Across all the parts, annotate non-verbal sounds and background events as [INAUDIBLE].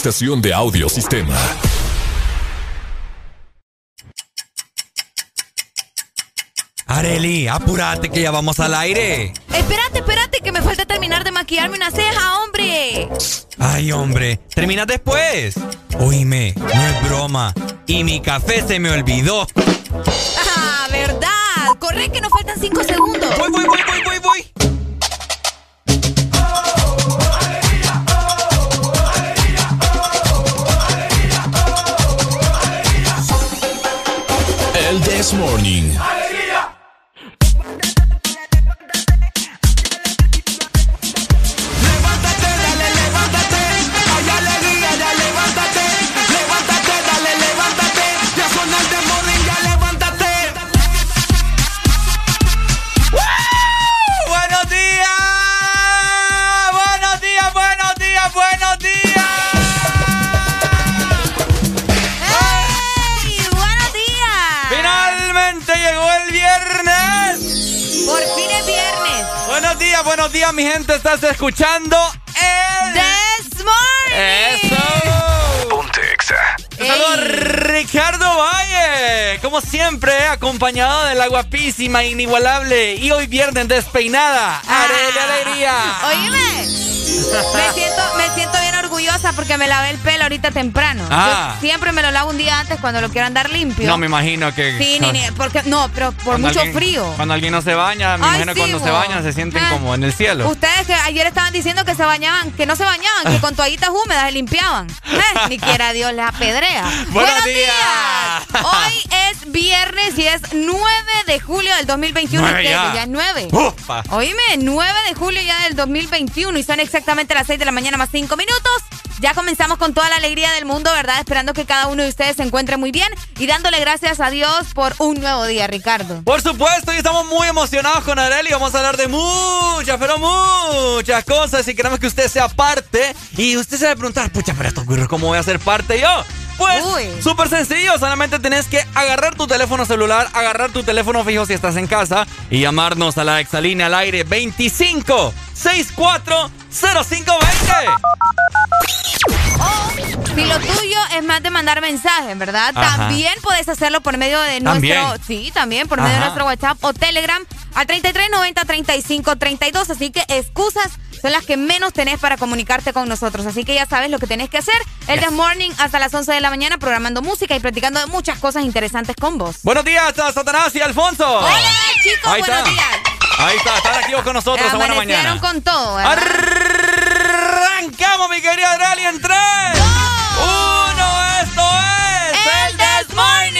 estación de audio sistema. Areli, apúrate que ya vamos al aire. Espérate, espérate, que me falta terminar de maquillarme una ceja, hombre. Ay, hombre, terminas después. Oíme, no es broma. Y mi café se me olvidó. This Morning. Inigualable y hoy viernes despeinada, Arely Alegría. Oíme. Me siento, me siento bien orgullosa porque me lavé el pelo ahorita temprano. Ah. Yo siempre me lo lavo un día antes cuando lo quiero andar limpio. No me imagino que. Sí, ni- porque, no, pero por mucho alguien- frío. Cuando alguien no se baña, me Ay, imagino sí, cuando se bañan se sienten Ah. como en el cielo. Ustedes que ayer estaban diciendo que se bañaban, que no se bañaban, que [LAUGHS] con toallitas húmedas se limpiaban. Eh, ni quiera Dios les apedrea. [LAUGHS] Buenos días. Hoy es viernes y es 9 de julio del 2021. Nueve ya. ya es 9. Ufa. Oíme, 9 de julio ya del 2021 y son exactamente las 6 de la mañana más 5 minutos. Ya comenzamos con toda la alegría del mundo, ¿verdad? Esperando que cada uno de ustedes se encuentre muy bien y dándole gracias a Dios por un nuevo día, Ricardo. Por supuesto, y estamos muy emocionados con Areli. Vamos a hablar de muchas, pero muchas cosas. Y queremos que usted sea parte. Y usted se va a preguntar, pucha, pero estos güiros, ¿cómo voy a ser parte yo? Pues, súper sencillo. Solamente tenés que agarrar tu teléfono celular, agarrar tu teléfono fijo si estás en casa y llamarnos a la exalínea al aire 25 64 0520. O si lo tuyo es más de mandar mensajes, ¿verdad? También puedes hacerlo por medio de nuestro. Sí, también por medio de nuestro WhatsApp o Telegram al 3390 3532. Así que excusas son las que menos tenés para comunicarte con nosotros. Así que ya sabes lo que tenés que hacer. El yes. Morning hasta las 11 de la mañana programando música y platicando de muchas cosas interesantes con vos. Buenos días, Satanás y Alfonso. Hola, chicos, Ahí buenos está. días. Ahí está, están activos con nosotros a buena mañana. con todo, ¿verdad? Arrancamos, mi querida Adriali, en 3, 1, esto es El, This Morning.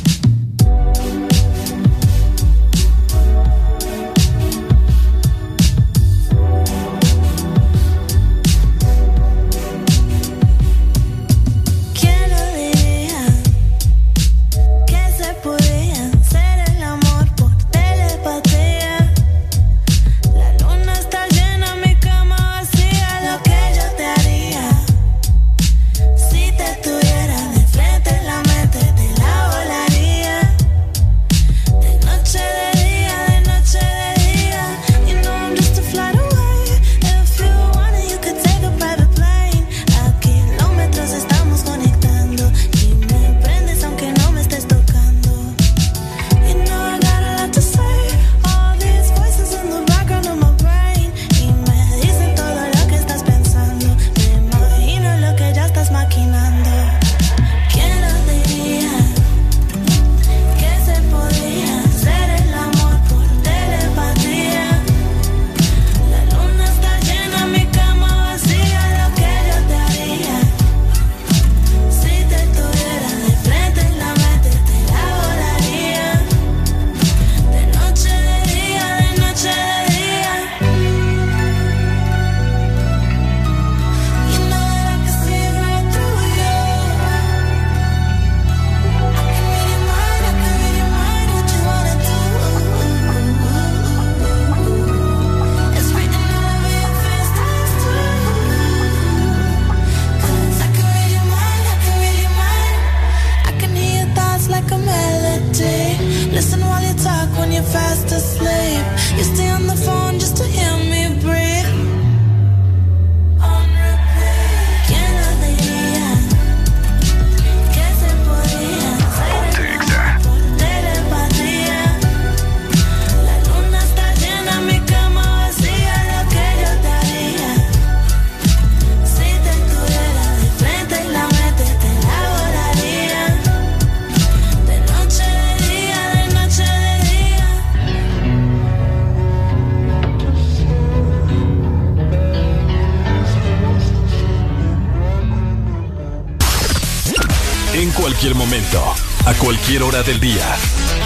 del día.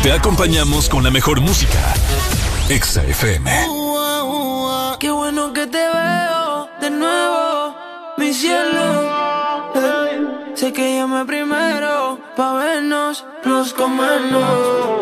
Te acompañamos con la mejor música. Exa FM. Uh, uh, uh, qué bueno que te veo de nuevo, mi cielo. Sé que llamé primero pa' vernos, nos comemos.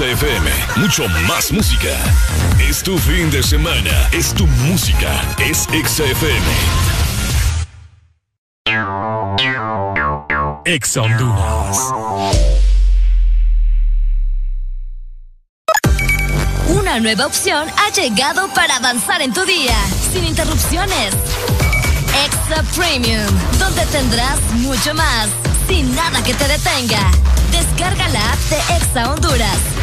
Exa FM. Mucho más música. Es tu fin de semana. Es tu música. Es Exa FM. Exa Honduras. Una nueva opción ha llegado para avanzar en tu día, sin interrupciones. Extra Premium, donde tendrás mucho más, sin nada que te detenga. Descarga la app de Exa Honduras.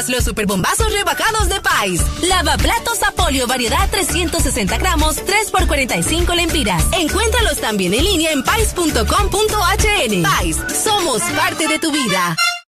Pierdas los superbombazos rebajados de Pais. Lavaplatos Apolio variedad 360 gramos, 3 por 45 lempiras. Encuéntralos también en línea en pais.com.hn. Pais, somos parte de tu vida.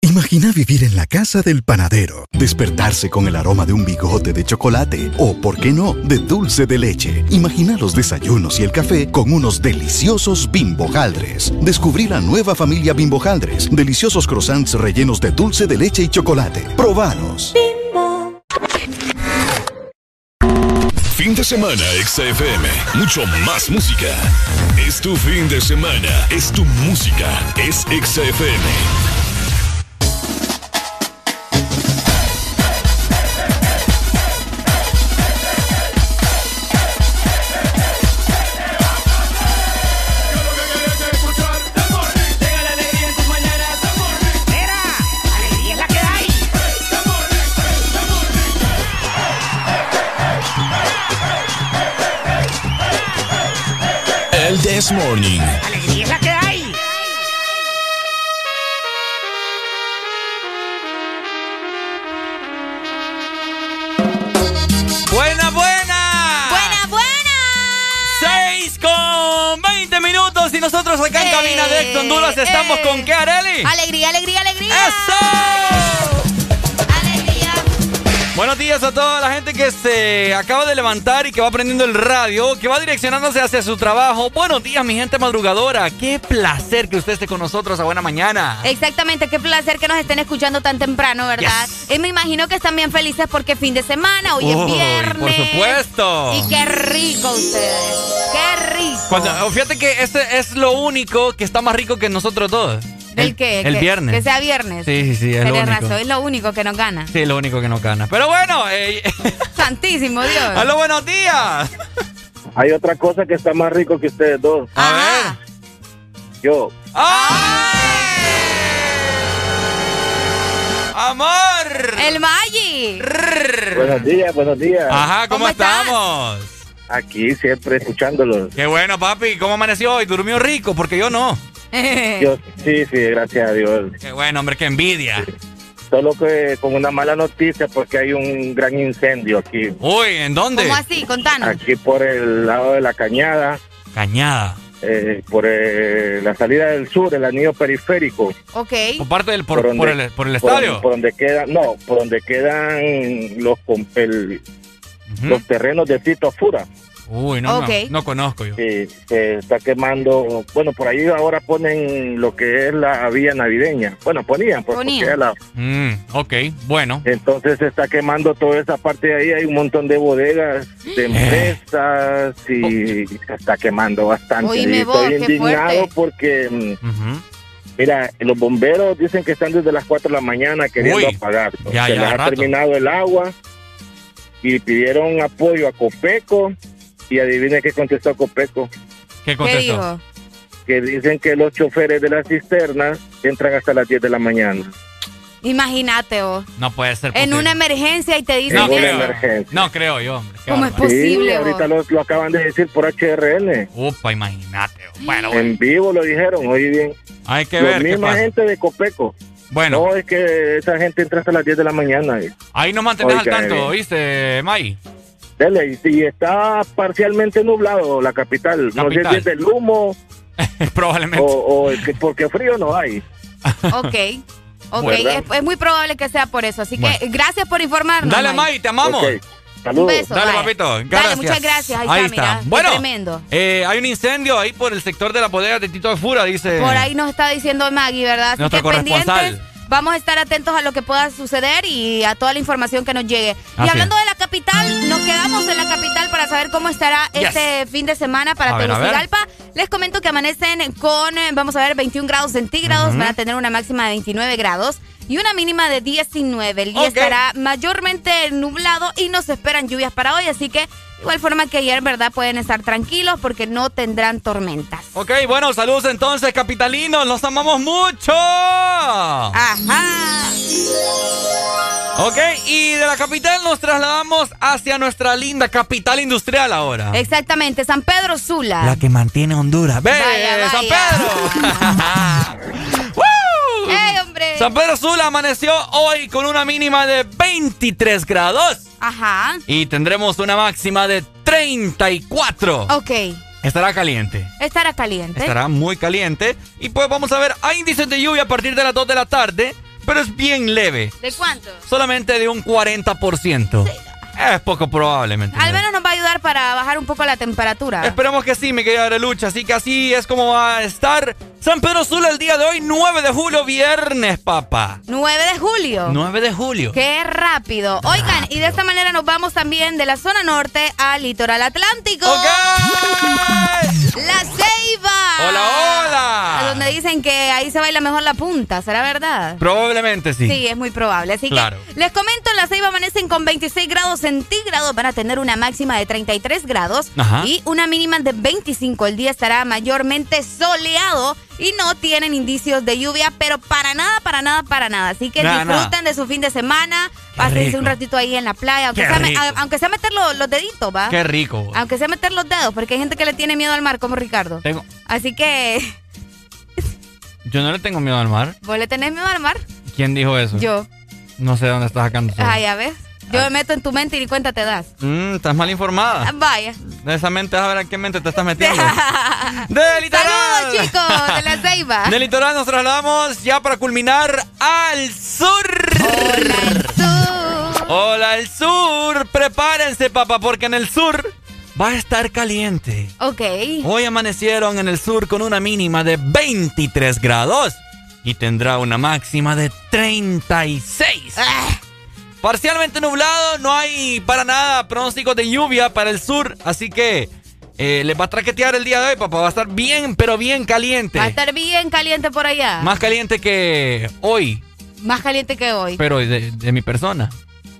Imagina vivir en la casa del panadero, despertarse con el aroma de un bigote de chocolate o, por qué no, de dulce de leche. Imagina los desayunos y el café con unos deliciosos bimbojaldres. Descubrí la nueva familia bimbojaldres, deliciosos croissants rellenos de dulce de leche y chocolate. Probanos. Fin de semana, Exa FM. Mucho más música. Es tu fin de semana. Es tu música. Es Exa This Morning. Alegría es la que hay. Buena, buena. Buena, buena. 6 con 20 minutos y nosotros acá en Eh, cabina de Ex Honduras estamos eh. con qué, Areli? Alegría, alegría, alegría. ¡Eso! Buenos días a toda la gente que se acaba de levantar y que va prendiendo el radio, que va direccionándose hacia su trabajo. Buenos días, mi gente madrugadora. Qué placer que usted esté con nosotros a buena mañana. Exactamente, qué placer que nos estén escuchando tan temprano, ¿verdad? Y me imagino que están bien felices porque fin de semana, hoy Uy, es viernes. por supuesto. Y qué rico ustedes. Qué rico. Cuando- fíjate que este es lo único que está más rico que nosotros todos. ¿El qué? El Que- viernes. Que sea viernes. Sí, sí, sí, es lo único. razón, es lo único que nos gana. Sí, es lo único que nos gana. Pero bueno, eh, [LAUGHS] Santísimo Dios. ¡Aló, buenos días! Hay otra cosa que está más rico que ustedes dos. A ver. Yo. ¡Amor! El Maggi. Buenos días, buenos días. Ajá, ¿cómo, ¿Cómo estás? Aquí siempre escuchándolos. Qué bueno, papi. ¿Cómo amaneció hoy? ¿Durmió rico? Porque yo no. [LAUGHS] Yo, sí, sí, gracias a Dios. Qué bueno, hombre, qué envidia. Solo que con una mala noticia porque hay un gran incendio aquí. Uy, ¿en dónde? ¿Cómo así? Contanos. Aquí por el lado de la cañada. Cañada. eh, por eh, la salida del sur, el anillo periférico. Ok. Por parte del, por, donde- por el, por el estadio. Por, donde quedan, no, por donde quedan los, los terrenos de Tito Fura. Uy, no, Ok. no, no conozco yo. Sí, se está quemando. Bueno, por ahí ahora ponen lo que es la vía navideña. Bueno, ponían, pues, Ponían. porque la- Mm, ok, bueno. entonces se está quemando toda esa parte de ahí. Hay un montón de bodegas, de empresas y se está quemando bastante. Oíme y estoy indignado fuerte. porque, mm, mira, los bomberos dicen que están desde las 4 de la mañana queriendo Uy, apagar. ya, se ya, les ha rato. terminado el agua y pidieron apoyo a Copeco y adivine qué contestó Copeco. ¿Qué ¿Qué dijo? que dicen que los choferes de la cisterna entran hasta las 10 de la mañana. Imagínate vos. No puede ser En una emergencia y te dicen no eso. creo. emergencia. No creo yo, hombre. Qué ¿Cómo es posible, Sí, ahorita vos? lo, lo acaban de decir por HRN. Upa, imagínate. Bueno, bueno. En vivo lo dijeron, oye bien. Hay que La ver qué misma pasa. gente de Copeco. Bueno, No, es que esa gente entra hasta las 10 de la mañana. eh. ahí nos mantenés al tanto, eh. ¿oíste, May? Dele, y si está parcialmente nublado la capital, no sé si es del humo [LAUGHS] Probablemente. o, o es que porque frío no hay. [LAUGHS] Ok. Ok, es, es muy probable que sea por eso. Así que gracias por informarnos. Dale, May. May, te amamos. Ok, Un Saludos. beso. Dale, vaya. papito. Dale, Gracias. muchas gracias. Ahí, Ahí está, está. mira. Bueno, tremendo. eh, hay un incendio ahí por el sector de la bodega de Tito de Fura, dice. Por ahí nos está diciendo Maggie, ¿verdad? Así Nuestra que pendientes. Vamos a estar atentos a lo que pueda suceder y a toda la información que nos llegue. Así y hablando es. de la capital, nos quedamos en la capital para saber cómo estará Yes. este fin de semana para A ver. Tegucigalpa. Les comento que amanecen con, eh, vamos a ver, 21 grados centígrados, Ujú. van a tener una máxima de 29 grados y una mínima de 19. El día estará mayormente nublado y nos esperan lluvias para hoy, así que igual forma que ayer, ¿verdad? Pueden estar tranquilos porque no tendrán tormentas. Ok, bueno, saludos entonces, capitalinos. Los amamos mucho. Ajá. Ok, y de la capital nos trasladamos hacia nuestra linda capital industrial ahora. Exactamente, San Pedro Sula. La que mantiene Honduras. ¡Ve! Vaya, ¡San. Pedro! [LAUGHS] [LAUGHS] ¡Woo! ¡Ey, hombre! San Pedro Sula amaneció hoy con una mínima de 23 grados Ajá. y tendremos una máxima de 34. Ok. Estará caliente. Estará caliente. Estará muy caliente. Y pues vamos a ver, hay índices de lluvia a partir de las 2 de la tarde, pero es bien leve. ¿De cuánto? Solamente de un 40%. Es poco probable, ¿me Al entiendes? menos nos va a ayudar para bajar un poco la temperatura. Esperemos que sí, mi querida Arelucha. Así que así es como va a estar San Pedro Sula el día de hoy, 9 de julio, viernes, papá. 9 de julio. 9 de julio. Qué rápido. Oigan, y de esta manera nos vamos también de la zona norte al litoral atlántico. ¡Ok! La Ceiba. Hola, hola. A donde dicen que ahí se baila mejor la punta, ¿será verdad? Probablemente sí. Sí, es muy probable. Así Claro. que les comento, en la Ceiba amanecen con 26 grados centígrados, van a tener una máxima de 33 grados Ajá. y una mínima de 25. El día estará mayormente soleado y no tienen indicios de lluvia, pero para nada, para nada, para nada. Así que Nada, disfruten de su fin de semana, pásense un ratito ahí en la playa, aunque, Qué sea, rico. aunque sea meter los, los deditos, ¿va? Qué rico. Aunque sea meter los dedos, porque hay gente que le tiene miedo al mar, como Ricardo. Tengo- Así que, Yo no le tengo miedo al mar. ¿vos le tenés miedo al mar? ¿Quién dijo eso? Yo. No sé dónde estás sacando eso. Ah, ya ves. Yo me meto en tu mente y ni cuenta te das. Mm, estás mal informada. Ah, Vaya. De esa mente, a ver a qué mente te estás metiendo. [LAUGHS] ¡De litoral! Saludos, chicos, de la Ceiba. Del litoral nos trasladamos ya para culminar al sur. Hola, el sur. Prepárense, papá, porque en el sur va a estar caliente. Ok. Hoy amanecieron en el sur con una mínima de 23 grados y tendrá una máxima de 36. Parcialmente nublado, no hay para nada pronósticos de lluvia para el sur, así que eh, les va a traquetear el día de hoy, papá. Va a estar bien, pero bien caliente. Va a estar bien caliente por allá. Más caliente que hoy, Más caliente que hoy. pero de, de mi persona.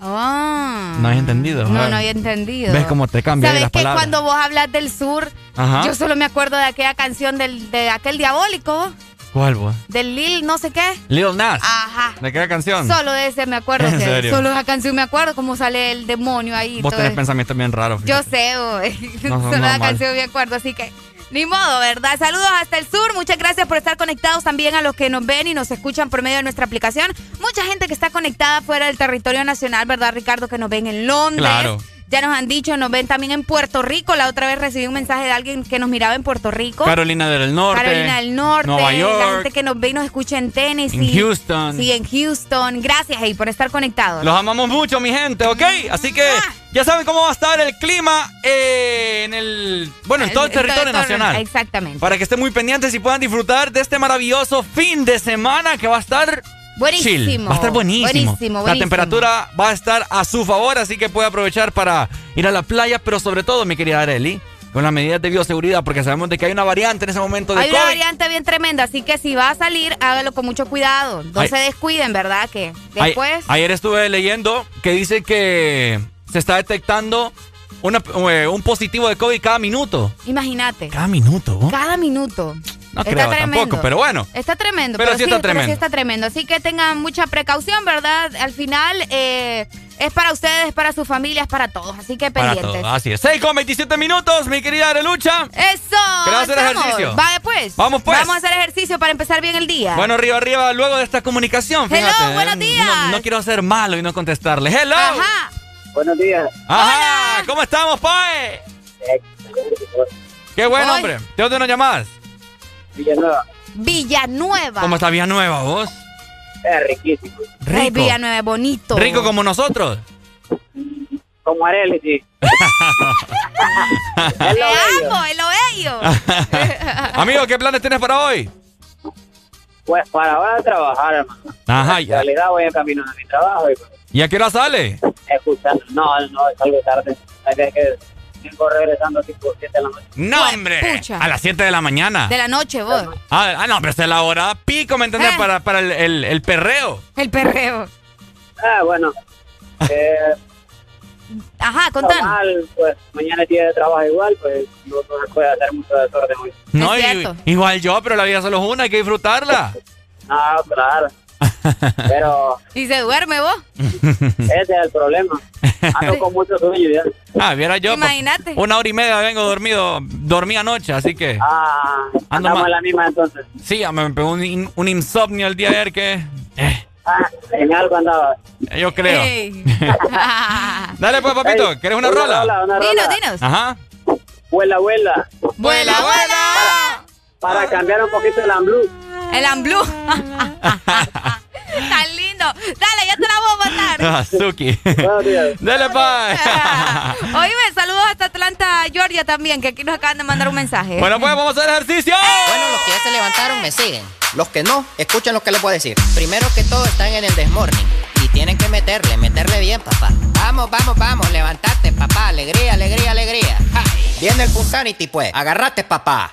Ah. No has entendido. No, ¿verdad? no había entendido. ¿Ves cómo te cambian ¿Sabes las que palabras? cuando vos hablas del sur, Ajá. yo solo me acuerdo de aquella canción del, de aquel diabólico, ¿Cuál, vos? del Lil no sé qué? Lil Nas. Ajá. ¿De qué canción? Solo de ese me acuerdo. [LAUGHS] ¿En que serio? Solo esa canción me acuerdo cómo sale el demonio ahí. Vos todo tenés eso. pensamientos bien raros. Yo sé. No, [LAUGHS] no, Solo la normal. canción me acuerdo, así que ni modo, ¿verdad? Saludos hasta el sur. Muchas gracias por estar conectados también a los que nos ven y nos escuchan por medio de nuestra aplicación. Mucha gente que está conectada fuera del territorio nacional, ¿verdad, Ricardo? Que nos ven en Londres. Claro. Ya nos han dicho, nos ven también en Puerto Rico. La otra vez recibí un mensaje de alguien que nos miraba en Puerto Rico. Carolina del Norte. Carolina del Norte. Nueva York. La gente que nos ve y nos escucha en Tennessee. En Houston. Sí, en Houston. Gracias, hey, por estar conectados. Los amamos mucho, mi gente, ¿ok? Así que ya saben cómo va a estar el clima eh, en el. Bueno, en todo el, territorio nacional. Exactamente. Para que estén muy pendientes y puedan disfrutar de este maravilloso fin de semana que va a estar. Buenísimo. chill. Va a estar buenísimo. Buenísimo, La buenísimo. temperatura va a estar a su favor, así que puede aprovechar para ir a la playa, pero sobre todo, mi querida Areli, con las medidas de bioseguridad, porque sabemos de que hay una variante en ese momento de Hay una variante bien tremenda, así que si va a salir, hágalo con mucho cuidado. No Ay. se descuiden, ¿verdad? Que Ay- después. ayer estuve leyendo que dice que se está detectando una- eh, un positivo de COVID cada minuto. Imagínate. Cada minuto. ¿no? Cada minuto. No Está creo tremendo. tampoco, pero bueno. Está tremendo, Pero pero, sí está pero tremendo. sí está tremendo. Así que tengan mucha precaución, ¿verdad? Al final eh, es para ustedes, para sus familias, para todos. Así que Para pendientes. así es. 6 con 27 minutos, mi querida Arelucha. ¡Eso! ¿Querés hacer ejercicio? Vale, pues. Vamos, pues. Vamos a hacer ejercicio para empezar bien el día. Bueno, arriba, arriba, luego de esta comunicación, Hello, fíjate. ¿eh? buenos días. No, no quiero ser malo y no contestarle. ¡Hello! Ajá. Buenos días. Ajá, ¿cómo estamos, Pae? Qué bueno, Hoy. hombre. ¿De dónde nos llamás? Villanueva. Villanueva. ¿Cómo está Villanueva, vos? Es riquísimo. Ay, Rico. Villanueva, bonito. Rico como nosotros. Como Areli, sí. [LAUGHS] Te amo, es lo bello. [LAUGHS] Amigo, ¿qué planes tienes para hoy? Pues para ahora trabajar, hermano. Ajá, En ya. realidad voy en camino a mi trabajo y pues, ¿Y a qué hora sale? escuchando. No, no, es algo tarde. Hay que, que vengo regresando tipo 7 de la noche. No, Pues, hombre. pucha. A las 7 de la mañana. De la noche, vos. Ah, ah, no, pero esta es la hora pico, ¿me entendés? Eh. Para, para el, el- el perreo. El perreo. Ah, bueno. [LAUGHS] Eh, Ajá, contanos. normal, pues mañana es día de trabajo igual, pues no, no se puede hacer mucho desorden hoy. No, Es y- igual yo, pero la vida solo es una, hay que disfrutarla. No, claro. Pero Y se duerme vos. ese es el problema. Ando con mucho sueño ya. Ah, viera yo. pa- Imagínate. Una hora y media vengo dormido, dormí anoche, así que. Ah, Ando andamos en la misma entonces. Sí, ya me pegó un, in- un insomnio el día de ayer que. eh, Ah, en algo andaba. yo creo. Ey. [LAUGHS] Dale pues, papito, Ey, ¿quieres una, rola? una dinos, rola. dinos. Ajá. Vuela, vuela. ¡Vuela, vuela! Para cambiar un poquito el amblú. El amblú. Tan lindo. Dale, ya te la voy a mandar. Buenos días. Dale, pa. Oíme, saludos hasta Atlanta, Georgia también, que aquí nos acaban de mandar un mensaje. bueno, pues vamos a hacer ejercicio. Bueno, los que ya se levantaron me siguen. Los que no, escuchen lo que les voy a decir. Primero que todo están en el desmorning. Y tienen que meterle, meterle bien, papá. Vamos, vamos, vamos, levantate, papá. Alegría, alegría, alegría. Ja. Viene el Punsanity, pues. Agarrate, papá.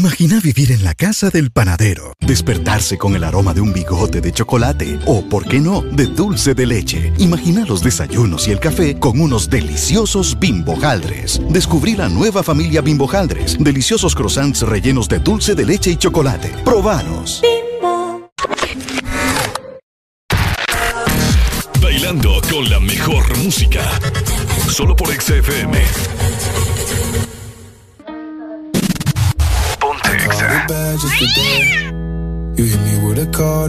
Imagina vivir en la casa del panadero, despertarse con el aroma de un bigote de chocolate o, por qué no, de dulce de leche. Imagina los desayunos y el café con unos deliciosos bimbojaldres. Descubrí la nueva familia bimbojaldres, deliciosos croissants rellenos de dulce de leche y chocolate. Probanos. Bailando con la mejor música. Solo por Exa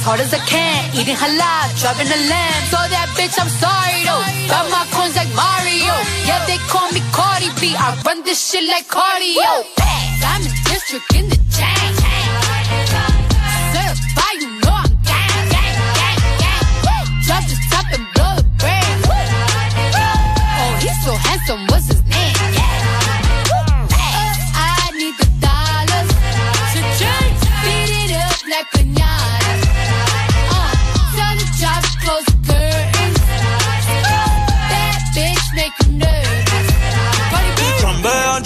As hard as I can. Eating halal, driving a lamb. So that bitch, I'm sorry though. Got my coins like Mario. Yeah, they call me Cardi B. I run this shit like cardio. In district in the chain.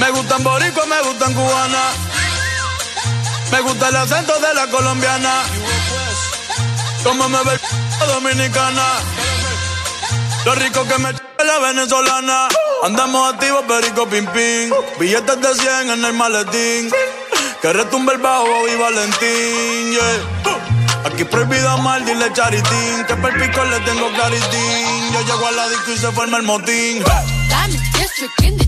Me gustan boricua, me gustan cubana. Me gusta el acento de la colombiana. Como me ve dominicana. Lo rico que me la venezolana. Andamos activos, perico pim pim. Billetes de 100 en el maletín. Que retumbe el bajo y Valentín, yeah. Aquí prohibido amar, dile charitín. Que per pico le tengo claritín. Yo llego al la disco y se forma el motín. Diamond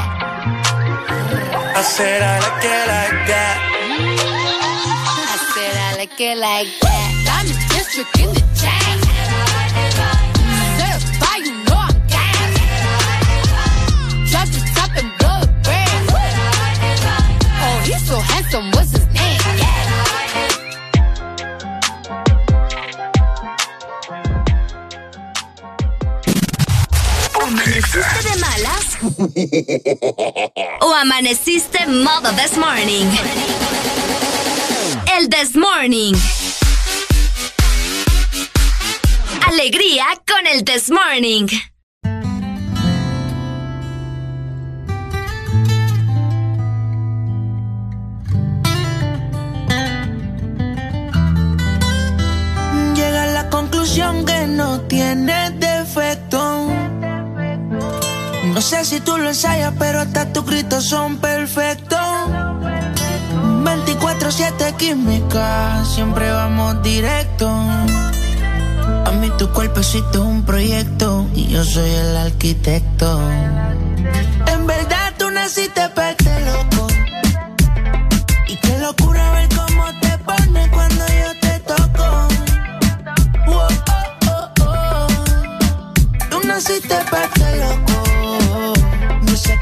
I said I like it like that. I said I like it like that. Diamond District in the chain. You know I'm the top and the. Oh, he's so handsome, what's his ¿Amaneciste de malas? ¿O amaneciste modo this morning? El this morning. Alegría con el this morning. Llega a la conclusión que no tiene defecto. No sé si tú lo ensayas, pero hasta tus gritos son perfectos. 24-7 química, siempre vamos directo. A mí tu cuerpecito es un proyecto y yo soy el arquitecto. En verdad tú naciste para este loco. Y qué locura ver cómo te pones cuando yo te toco. Wow, oh, oh, oh. Tú naciste para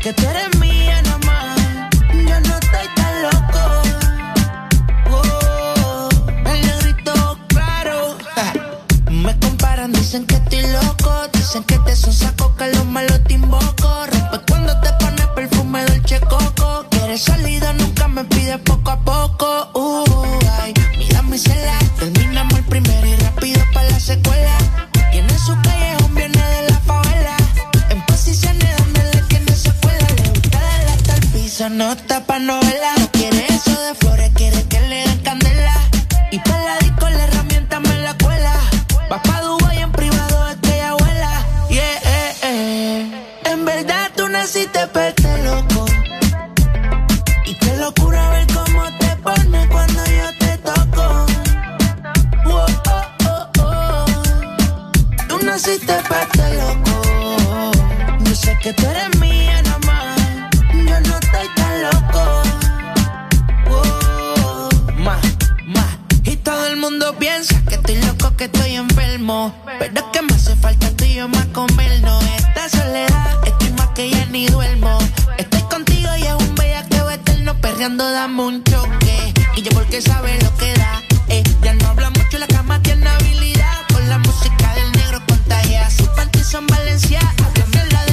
que tú eres mía nada más. Yo no estoy tan loco. Oh, el negrito claro. Me comparan, dicen que estoy loco. Dicen que te son saco, que los malos te invoco. Rompe cuando te pones perfume dolce coco. Quieres salida, nunca me pides poco a poco. Uh, ay, mira mi celular. Terminamos el primero y rápido para la secuela. En su callejón esa nota pa' novela. Quiere eso de flores, quiere que le den candela. Y pa' la disco la herramienta me la cuela. Vas pa' Dubai en privado, es que ella vuela. Yeah, eh, eh. En verdad tú naciste perte loco. Y qué locura ver cómo te pones cuando yo te toco. Wow, oh, oh, oh. Tú naciste perte loco. Yo sé que tú eres piensa que estoy loco, que estoy enfermo. Pero es que me hace falta tú y yo más comernos. Esta soledad, estoy más que ya ni duermo. Estoy contigo y es un bellaqueo eterno. Perreando, dame un choque. Y yo porque sabe lo que da. Eh, ya no habla mucho, la cama tiene habilidad. Con la música del negro contagia. Sus panties son Valencia. Háblame la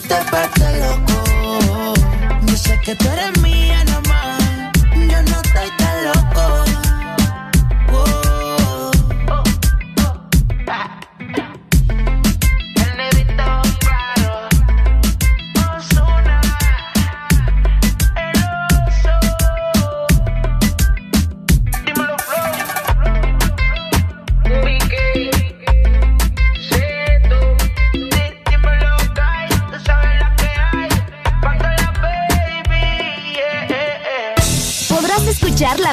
Para este loco. Yo sé que tú eres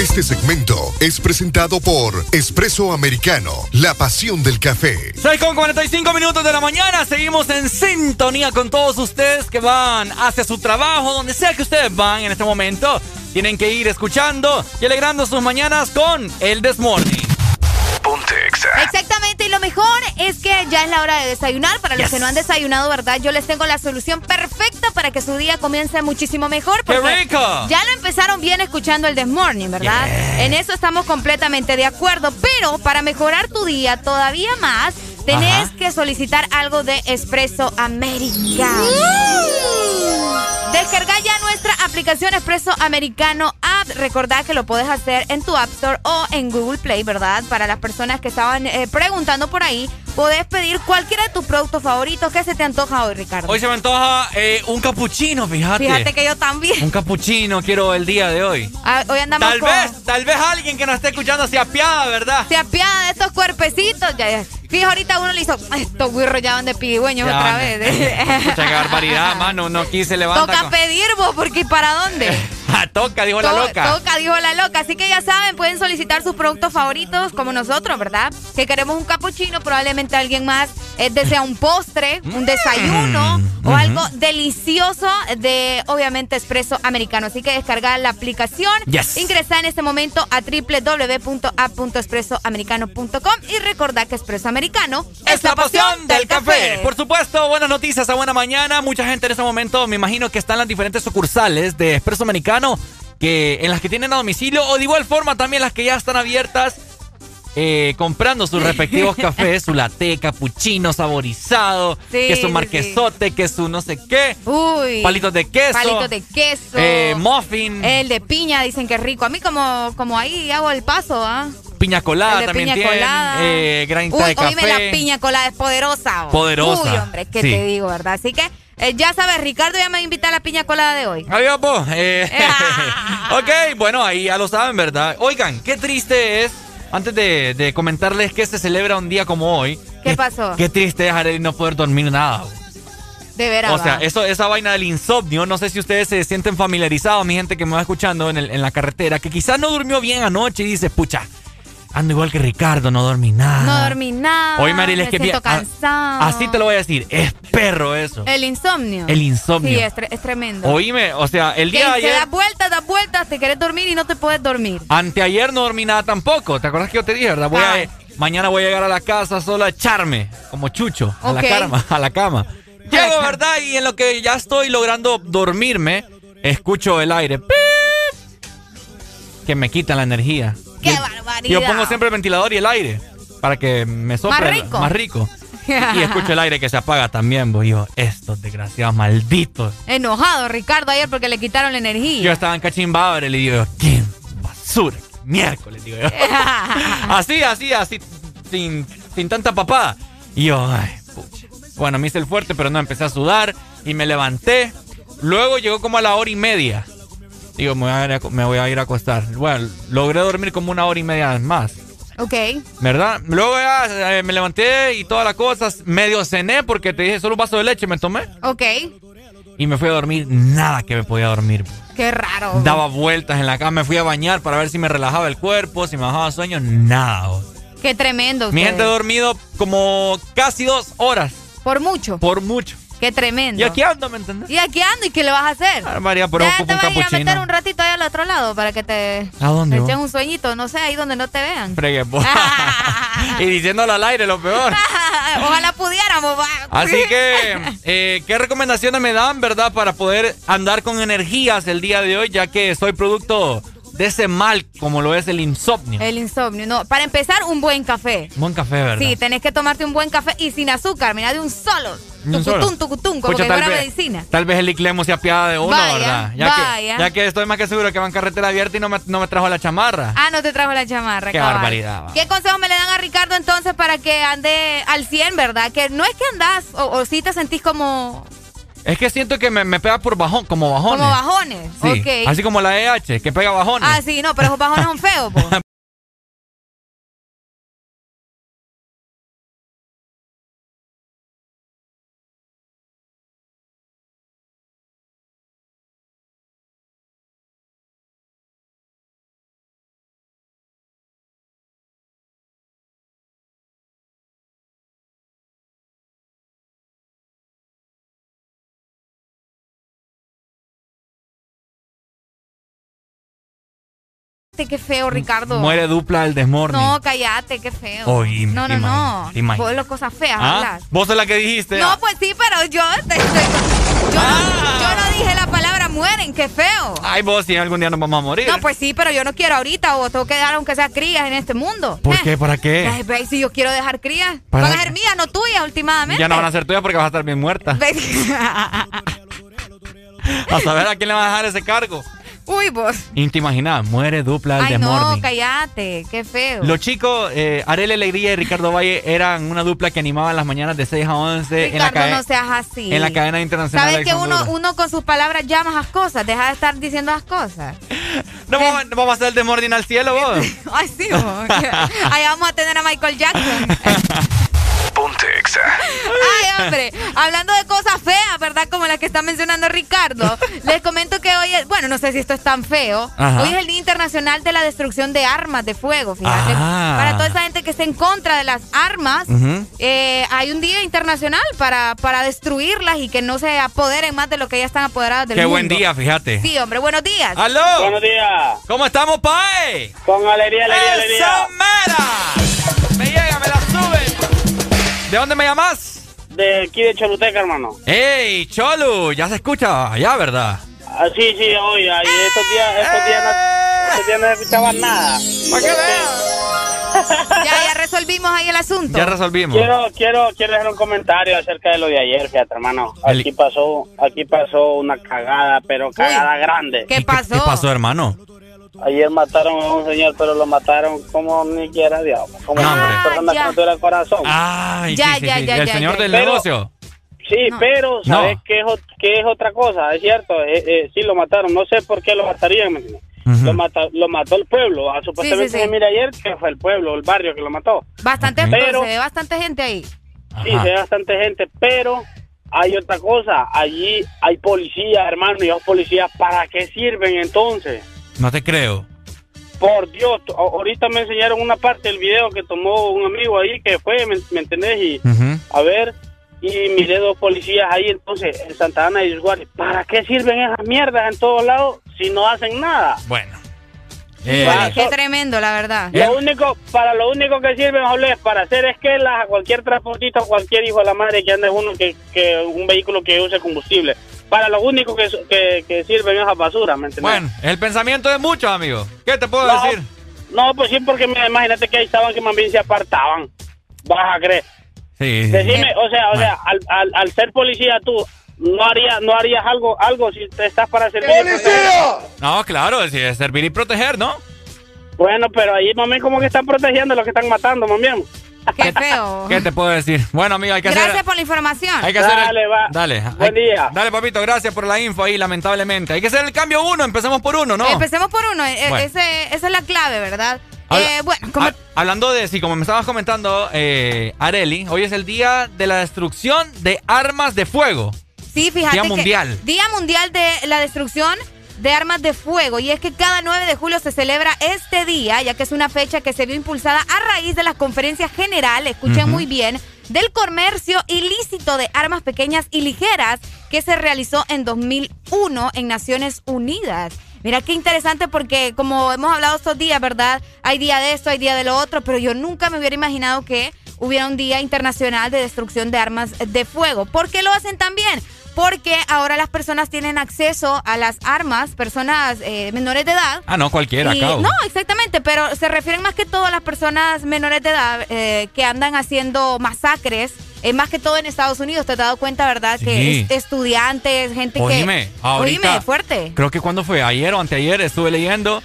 Este segmento es presentado por Espresso Americano, la pasión del café. 6 con 45 minutos de la mañana. Seguimos en sintonía con todos ustedes que van hacia su trabajo, donde sea que ustedes van en este momento. Tienen que ir escuchando y alegrando sus mañanas con el Desmorning. Exactamente, y lo mejor es que ya es la hora de desayunar. Para los Yes. que no han desayunado, ¿verdad? Yo les tengo la solución perfecta para que su día comience muchísimo mejor. ¡Qué porque rico! Ya lo empezaron bien escuchando el This Morning, ¿verdad? En eso estamos completamente de acuerdo. Pero para mejorar tu día todavía más, tenés Ajá. que solicitar algo de Espresso América. Descarga ya nuestra aplicación Espresso Americano App. Recordad que lo puedes hacer en tu App Store o en Google Play, ¿verdad? Para las personas que estaban eh, preguntando por ahí, podés pedir cualquiera de tus productos favoritos. ¿Qué se te antoja hoy, Ricardo? Hoy se me antoja eh, un capuchino, fíjate. Fíjate que yo también. Un capuchino quiero el día de hoy. Ah, hoy andamos Tal con... vez, tal vez alguien que nos esté escuchando se apiada, ¿verdad? Se apiada de estos cuerpecitos. Ya, ya. Fijo, ahorita uno le hizo... Estos güirros ya van de pidigüeños otra vez. [LAUGHS] Mucha barbaridad, mano. No aquí se levanta. Toca con- pedir vos, porque ¿para dónde? [LAUGHS] [LAUGHS] Toca, dijo la loca. Toca, dijo la loca. Así que ya saben, pueden solicitar sus productos favoritos, como nosotros, ¿verdad? Que queremos un capuchino, probablemente alguien más eh, desea un postre, un desayuno o ujú. algo delicioso de, obviamente, espresso americano. Así que descargar la aplicación. Yes. Ingresa en este momento a www.app.espressoamericano.com y recordad que espresso americano Es la pasión del café. Por supuesto, buenas noticias a buena mañana. Mucha gente en este momento, me imagino que están las diferentes sucursales de Espresso Americano, que en las que tienen a domicilio, o de igual forma también las que ya están abiertas, eh, comprando sus respectivos [LAUGHS] cafés, su latte, capuchino saborizado, Sí, que su sí, marquesote, que su no sé qué, Uy. palitos de queso, Palitos de queso. eh, muffin, El de piña dicen que es rico. A mí como, como ahí hago el paso, ¿ah? piña colada también piña tienen, colada. eh, granita Uy, de café. oíme, la piña colada es poderosa. oh. Poderosa, Uy, hombre, ¿qué sí. te digo, verdad? Así que eh, ya sabes, Ricardo ya me va a la piña colada de hoy. Adiós, po. Eh, [LAUGHS] [LAUGHS] ok, bueno, ahí ya lo saben, ¿verdad? Oigan, qué triste es, antes de, de comentarles que se celebra un día como hoy. ¿Qué pasó? Qué triste es, Arely, no poder dormir nada. De veras. O sea, eso, esa vaina del insomnio, no sé si ustedes se sienten familiarizados, mi gente que me va escuchando en, el- en la carretera, que quizás no durmió bien anoche y dice, pucha, ando igual que Ricardo, no dormí nada. no dormí nada. Oye, Mariel, es que siento cansado. Así te lo voy a decir, es perro eso. El insomnio. El insomnio. Sí, es, tre- es tremendo. Oíme, o sea, el que día de te ayer... das vueltas, das vueltas, te quieres dormir y no te puedes dormir. Anteayer no dormí nada tampoco. ¿Te acuerdas que yo te dije, verdad? Voy a- Ay. mañana voy a llegar a la casa solo a echarme, como chucho, a, la cama, a la cama. Llego, ¿verdad? Y en lo que ya estoy logrando dormirme, escucho el aire. ¡pip! Que me quitan la energía. ¡Qué Y el- barbaridad! Yo pongo siempre el ventilador y el aire. para que me sople. Más rico. Más rico. [LAUGHS] Y escucho el aire que se apaga también, vos. Y yo, estos desgraciados malditos. Enojado Ricardo ayer porque le quitaron la energía. Yo estaba en cachimbado y le digo, ¿quién? Basura. Miércoles, digo yo. [LAUGHS] así, así, así, sin, sin tanta papada. Y yo, ay, pucha. Bueno, me hice el fuerte, pero no, empecé a sudar y me levanté. Luego llegó como a la hora y media. Digo, me voy a ir a, me voy a, ir a acostar. Bueno, logré dormir como una hora y media más. Ok. ¿Verdad? Luego ya eh, me levanté y todas las cosas. Medio cené porque te dije solo un vaso de leche me tomé. Ok. Y me fui a dormir. Nada que me podía dormir. Qué raro. Daba vueltas en la cama. Me fui a bañar para ver si me relajaba el cuerpo, si me bajaba sueño. Nada. Qué tremendo. Mi gente ha dormido como casi dos horas. Por mucho. Por mucho. Qué tremendo. Y aquí ando, ¿me entendés? ¿Y aquí ando? ¿Y qué le vas a hacer? Ah, María, pero ya te un vas a ir a meter capuchino. un ratito ahí al otro lado para que te ¿A dónde, te echen un sueñito, no sé, ahí donde no te vean. Fregue, [LAUGHS] y diciéndolo al aire, lo peor. [LAUGHS] Ojalá pudiéramos. va. Así que, eh, ¿qué recomendaciones me dan, verdad, para poder andar con energías el día de hoy, ya que soy producto de ese mal como lo es el insomnio? El insomnio. No, para empezar, un buen café. Buen café, ¿verdad? Sí, tenés que tomarte un buen café y sin azúcar, mira, de un solo. Solo. Tucutún, tucutún, como Pucha, que tal fuera vez- medicina. Tal vez el Iclemo se apiada de uno, Vaya, ¿verdad? Ya vaya. Que, ya que estoy más que seguro que va en carretera abierta y no me, no me trajo la chamarra. Ah, no te trajo la chamarra. Qué cabal. barbaridad, va. ¿Qué consejo me le dan a Ricardo entonces para que ande al 100, verdad? Que no es que andás o, o sí te sentís como, Es que siento que me, me pega por bajón, como bajones. como bajones. Sí, Ok. así como la EH, que pega bajones. Ah, sí, no, pero esos bajones son feos, po. [LAUGHS] Qué feo, Ricardo. Muere dupla el desmorning. No, cállate, qué feo. Oíme, no, no, no. Vos las cosas feas ¿Ah? hablas. Vos sos la que dijiste. No, pues sí, pero yo, te- te- yo, no, yo no dije la palabra mueren, qué feo. Ay, vos si algún día nos vamos a morir. No, pues sí, pero yo no quiero ahorita o tengo que dejar aunque sea crías en este mundo. ¿Por Eh, qué? ¿Para qué? Ay, ve, si yo quiero dejar crías, ¿Para van a ser mías, no tuyas, últimamente. Ya no van a ser tuyas porque vas a estar bien muerta. [LAUGHS] A saber a quién le vas a dejar ese cargo. Uy, vos. Y te imaginas, muere dupla el Ay, no, cállate, qué feo. Los chicos, eh, Arely Alegría y Ricardo Valle eran una dupla que animaban las mañanas de 6 a 11 en la, Ricardo, cadena no seas así. en la cadena internacional ¿Sabes de que uno, uno con sus palabras llama las cosas? Deja de estar diciendo las cosas. ¿No, vamos, a hacer el desmorning al cielo vos? [LAUGHS] Ay, sí, vos. [LAUGHS] Ahí vamos a tener a Michael Jackson. [LAUGHS] Ponte Exa. Ay, hombre, hablando de cosas feas, ¿verdad? Como las que está mencionando Ricardo, les comento que hoy es, bueno, no sé si esto es tan feo, Ajá. hoy es el Día Internacional de la Destrucción de Armas de Fuego, fíjate. Ah. Para toda esa gente que está en contra de las armas, eh, hay un día internacional para, para destruirlas y que no se apoderen más de lo que ya están apoderadas del Qué mundo. buen día, fíjate. Sí, hombre, buenos días. ¡Aló! Buenos días. ¿Cómo estamos, Pae? Con alegría, alegría, alegría. ¡Eso, mera! Me llega, me la. ¿De dónde me llamas? De aquí de Choluteca, hermano. ¡Ey, Cholu! Ya se escucha allá, ¿verdad? Ah, sí, sí, oye, ahí estos días, estos días no, estos días no escuchaban nada. ¿Para qué [LAUGHS] Ya, ya resolvimos ahí el asunto. Ya resolvimos. Quiero, quiero, quiero hacer un comentario acerca de lo de ayer, fíjate, hermano. Aquí pasó, aquí pasó una cagada, pero cagada grande. ¿Qué pasó? ¿Qué pasó, hermano? Ayer mataron a un señor, pero lo mataron como ni quiera Dios. Como No, una hombre. persona que ya. no tuviera corazón. Ay, Ya, sí, sí, ya, sí. ya, El ya, señor ya. del Pero- negocio. Sí, pero No. ¿sabes qué, es, ot- qué es otra cosa? Es cierto, eh, eh, sí lo mataron. No sé por qué lo matarían, lo, mata- lo mató el pueblo. Ah, supuestamente Sí, sí, sí. se mira ayer que fue el pueblo, el barrio que lo mató. Bastante, Pero- se ve bastante gente ahí. Sí, se ve bastante gente, pero hay otra cosa. Allí hay policías, hermano, y esos policías, ¿para qué sirven entonces? No te creo. Por Dios, ahorita me enseñaron una parte del video que tomó un amigo ahí que fue, ¿me, me entendés? Y a ver, y miré dos policías ahí, entonces, en Santa Ana y Usuario. ¿Para qué sirven esas mierdas en todos lados si no hacen nada? Bueno. Para Eh, Qué so- tremendo, la verdad. lo único, para lo único que sirven, Jolé, es para hacer esquelas a cualquier transportista, cualquier hijo de la madre que ande en uno que, que un vehículo que use combustible. Para lo único que, que, que sirven es a basura, ¿me entiendes? bueno, el pensamiento de muchos, amigos. ¿Qué te puedo No, decir? No, pues sí, porque me, imagínate que ahí estaban que más bien se apartaban. Vas a creer. Sí. Decime, o sea, o sea, al, al, al ser policía tú no harías no harías algo algo si te estás para servir. ¡Policía! No, claro, es es servir y proteger, ¿no? Bueno, pero ahí mami como que están protegiendo a los que están matando, mami. [LAUGHS] Qué feo. ¿Qué te puedo decir? Bueno, amigo, hay que Gracias hacer... por la información. Hay que hacer el- Dale, va. Dale. Buen Hay- día. Dale, papito, gracias por la info ahí, lamentablemente. Hay que hacer el cambio uno, empecemos por uno, ¿no? Empecemos por uno. eh, Bueno. ese- esa es la clave, ¿verdad? Habla- Eh, bueno, como Ha- hablando de, sí, como me estabas comentando, eh, Areli, hoy es el día de la destrucción de armas de fuego. Sí, fíjate Día que mundial. Día Mundial de la Destrucción de Armas de Fuego. Y es que cada 9 de julio se celebra este día, ya que es una fecha que se vio impulsada a raíz de la conferencia general, escuchen muy bien, del comercio ilícito de armas pequeñas y ligeras que se realizó en 2001 en Naciones Unidas. Mira qué interesante porque como hemos hablado estos días, ¿verdad? Hay día de esto, hay día de lo otro, pero yo nunca me hubiera imaginado que hubiera un día internacional de destrucción de armas de fuego. ¿Por qué lo hacen también? Porque ahora las personas tienen acceso a las armas, personas eh, menores de edad. Ah, no, cualquiera, Y- cabo. no, exactamente, pero se refieren más que todo a las personas menores de edad eh, que andan haciendo masacres, eh, más que todo en Estados Unidos. Te has dado cuenta, ¿verdad? Sí. Que es- estudiantes, gente Oíme, que... ahorita. Oíme, fuerte. Creo que cuando fue ayer o anteayer estuve leyendo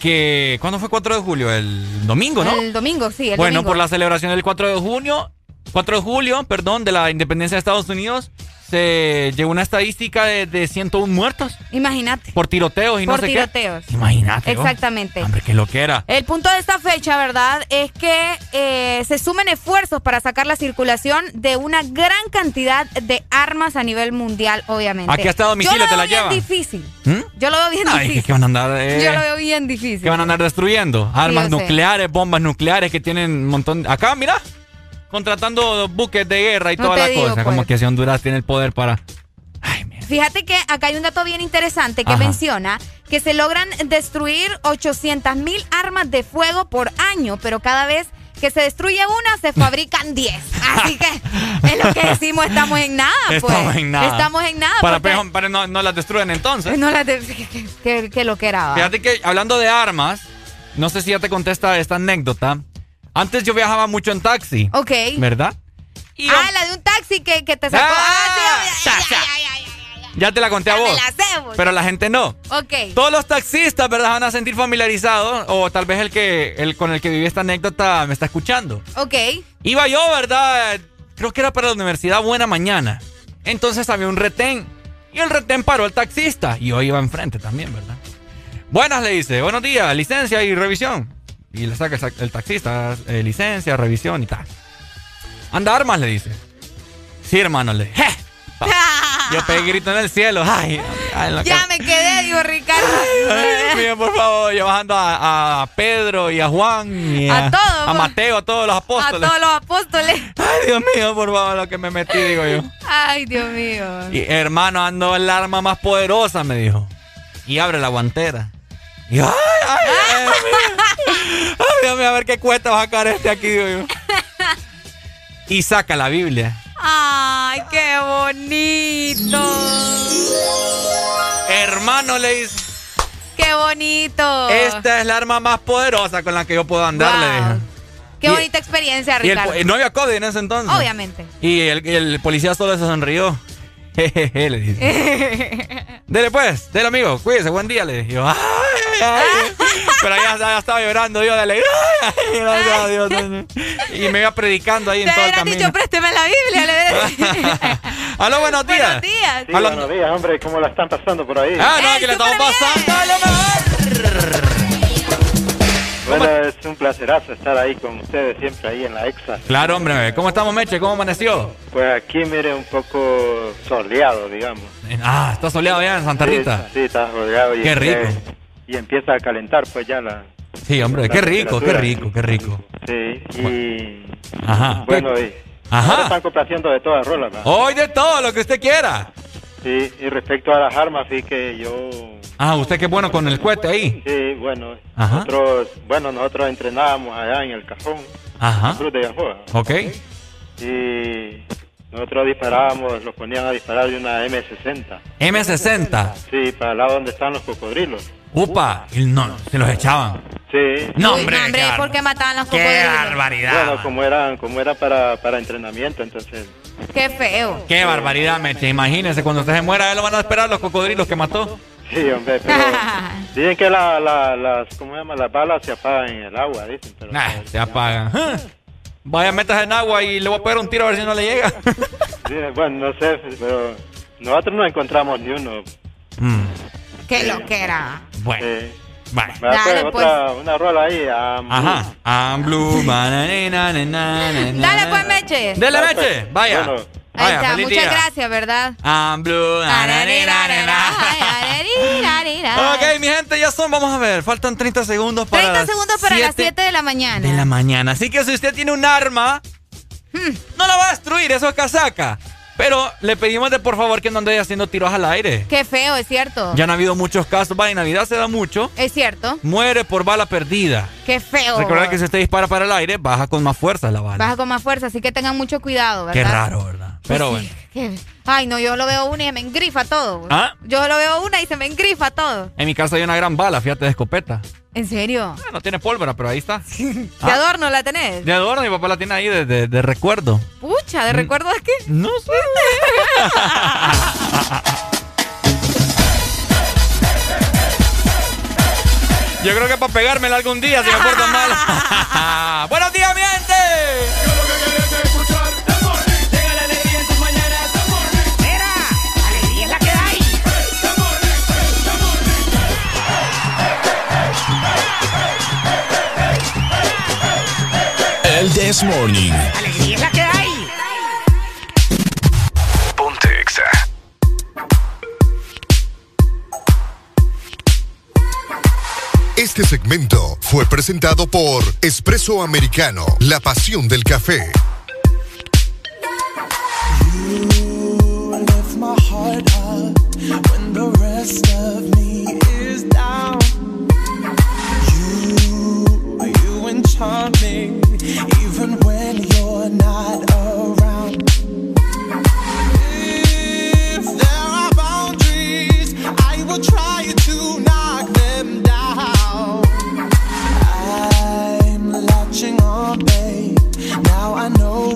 que. ¿Cuándo fue 4 de julio? El domingo, ¿no? El domingo, sí, el bueno, domingo. por la celebración del 4 de junio, 4 de julio, perdón, de la independencia de Estados Unidos, se llegó una estadística de, de 101 muertos Imagínate. por tiroteos y Por no sé tiroteos. qué. Imagínate. oh. Exactamente. Hombre, qué lo que era. El punto de esta fecha, ¿verdad? Es que eh, se sumen esfuerzos para sacar la circulación de una gran cantidad de armas a nivel mundial, obviamente. Aquí hasta domicilio te la llevan. difícil. ¿Mm? Yo lo veo bien Ay, difícil. que, que van a andar. eh, Yo lo veo bien difícil. que van a andar destruyendo. Armas nucleares, bombas nucleares que tienen un montón. Acá, mira, contratando buques de guerra y No toda la digo, cosa. Como pues. que si Honduras tiene el poder para. Fíjate que acá hay un dato bien interesante que Ajá. menciona que se logran destruir 800 mil armas de fuego por año, pero cada vez que se destruye una se [LAUGHS] fabrican 10. Así que es lo que decimos, estamos en nada, pues. Estamos en nada. Estamos en nada. Para, porque- pe- para no, no las destruyen entonces. No las de- que, que- que lo que era. va. Fíjate que hablando de armas, no sé si ya te contesta esta anécdota. Antes yo viajaba mucho en taxi. Ok. ¿Verdad? ah, la de un taxi que, que te sacó. Ah, sí, cha, cha. Ya te la conté a Ya me vos. la sé, vos. Pero la gente no. Ok. Todos los taxistas, ¿verdad? Van a sentir familiarizados. O tal vez el que el con el que viví esta anécdota me está escuchando. Ok. Iba yo, ¿verdad? Creo que era para la universidad Buena Mañana. Entonces había un retén. Y el retén paró al taxista. Y yo iba enfrente también, ¿verdad? Buenas, le dice. Buenos días, licencia y revisión. Y le saca el, taxista, eh, licencia, revisión y tal. Anda armas, le dice. Sí, hermano, le. ¡Je! [LAUGHS] Yo pegué grito en el cielo. Ay, Ya me quedé, digo Ricardo. Ay, Dios mío, por favor, yo bajando a, a Pedro y a Juan y A todos, a pues. Mateo, a todos los A apóstoles. todos los apóstoles. Ay, Dios mío, por favor, lo que me metí, digo yo. Ay, Dios mío. Y hermano, ando el arma más poderosa, me dijo. Y abre la guantera. Y ay, ay, ay, Dios mío. Ay, Dios mío, a ver qué cuesta sacar este aquí, digo yo. Y saca la Biblia. Ay, qué bonito. Hermano, le dice, Qué bonito. esta es la arma más poderosa con la que yo puedo andar, le Wow. dije. Qué y- bonita experiencia, Y el, Ricardo. no había COVID en ese entonces. Obviamente. Y el, el policía solo se sonrió. Jejeje, le dije. [LAUGHS] Dele pues, dele amigo, cuídese, buen día, le dije. Yo, ay, ay, ay. Pero ya, ya estaba llorando yo de alegría. Ay, gracias a Dios. Y me iba predicando ahí en todo el camino. dicho, présteme la Biblia. Le [LAUGHS] Aló, buenos días. Buenos días. Sí, Aló. buenos días, hombre, ¿cómo la están pasando por ahí? Ah, no, que le estamos pasando a lo mejor. Bueno, es un placerazo estar ahí con ustedes siempre ahí en la EXA. Claro, hombre, ¿cómo estamos, Meche? ¿Cómo amaneció? Pues aquí, mire, un poco soleado, digamos. Ah, está soleado ya en Santa Rita. Sí, sí, está soleado. Y, Qué rico. y empieza a calentar, pues ya la... Sí, hombre, la qué rico, qué rico, qué rico. Sí, y... Ajá. Bueno, y... Ajá. están complaciendo de todas rolas. Hoy de todo, lo que usted quiera. Sí, y respecto a las armas, sí que yo... Ah, usted qué bueno con el cohete ahí. Sí, bueno, Ajá. nosotros, bueno, nosotros entrenábamos allá en el cajón, Ajá. Cruz de Yajoa. Ok. Y nosotros disparábamos, los ponían a disparar de una M60. M60. Sí, para el lado donde están los cocodrilos. Upa. Y no, se los echaban. Sí. No, Uy, hombre. no, hombre, qué ¿por qué mataban los Qué cocodrilos? barbaridad. Bueno, como era, como era para, para entrenamiento, entonces. Qué feo. Qué barbaridad, Meche. Imagínense, cuando usted se muera, él lo van a esperar los cocodrilos que mató. Sí, hombre, pero [LAUGHS] dicen que la, la, las, ¿cómo se llama? Las balas se apagan en el agua, dicen. Pero Nah, se apagan. [LAUGHS] Vaya, metas en agua y le voy a pegar un tiro a ver si no le llega. [LAUGHS] Sí, bueno, no sé, pero nosotros no encontramos ni uno. Qué loquera. Bueno. Eh, Vale. me Dale, poner pues. otra, una rola ahí. ah, Ajá. I'm blue, banana, na, na, na, na. Dale pues, Meche. Dele, Meche. Vaya. Bueno. Ahí Vaya, está, feliz muchas día. gracias, ¿verdad? I'm blue. [LAUGHS] Ok, mi gente, ya son, vamos a ver, faltan 30 segundos para 30 las segundos para las 7 7 de la mañana. de la mañana. Así que si usted tiene un arma, Hmm. no la va a destruir, eso es casaca. Pero le pedimos de por favor que no ande haciendo tiros al aire. Qué feo, es cierto. Ya han habido muchos casos, va, en Navidad se da mucho. Es cierto. Muere por bala perdida. Qué feo. Recuerda que si usted dispara para el aire, baja con más fuerza la bala. Baja con más fuerza, así que tengan mucho cuidado, ¿verdad? Qué raro, ¿verdad? Pero Pues bueno. sí, qué- Ay, no, yo lo veo una y se me engrifa todo. ¿Ah? Yo lo veo una y se me engrifa todo. En mi casa hay una gran bala, fíjate, de escopeta. ¿En serio? Ah, No tiene pólvora, pero ahí está. [LAUGHS] ¿De Ah, adorno la tenés? de adorno, mi papá la tiene ahí de, de- de recuerdo. Pucha, ¿de recuerdo de qué? No sé. [LAUGHS] Yo creo que para pegármela algún día, si me porto mal. [LAUGHS] ¡Buenos días, mi gente! This Morning. Alegría es la que hay. Ponte Exa. Este segmento fue presentado por Espresso Americano, la pasión del café. lift my heart up when the rest of me is down. You, you enchant me even If there are boundaries, I will try to knock them down. I'm latching on, babe. Now I know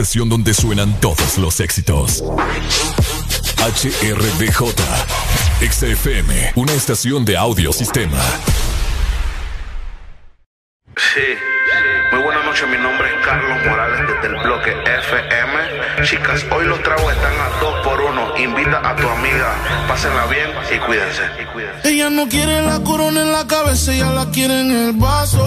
estación donde suenan todos los éxitos. HRDJ, XFM, una estación de audio sistema. Sí, muy buenas noches, mi nombre es Carlos Morales desde el bloque FM. Chicas, hoy los tragos están a dos por uno. Invita a tu amiga, pásenla bien y cuídense. Ella no quiere la corona en la cabeza, ella la quiere en el vaso.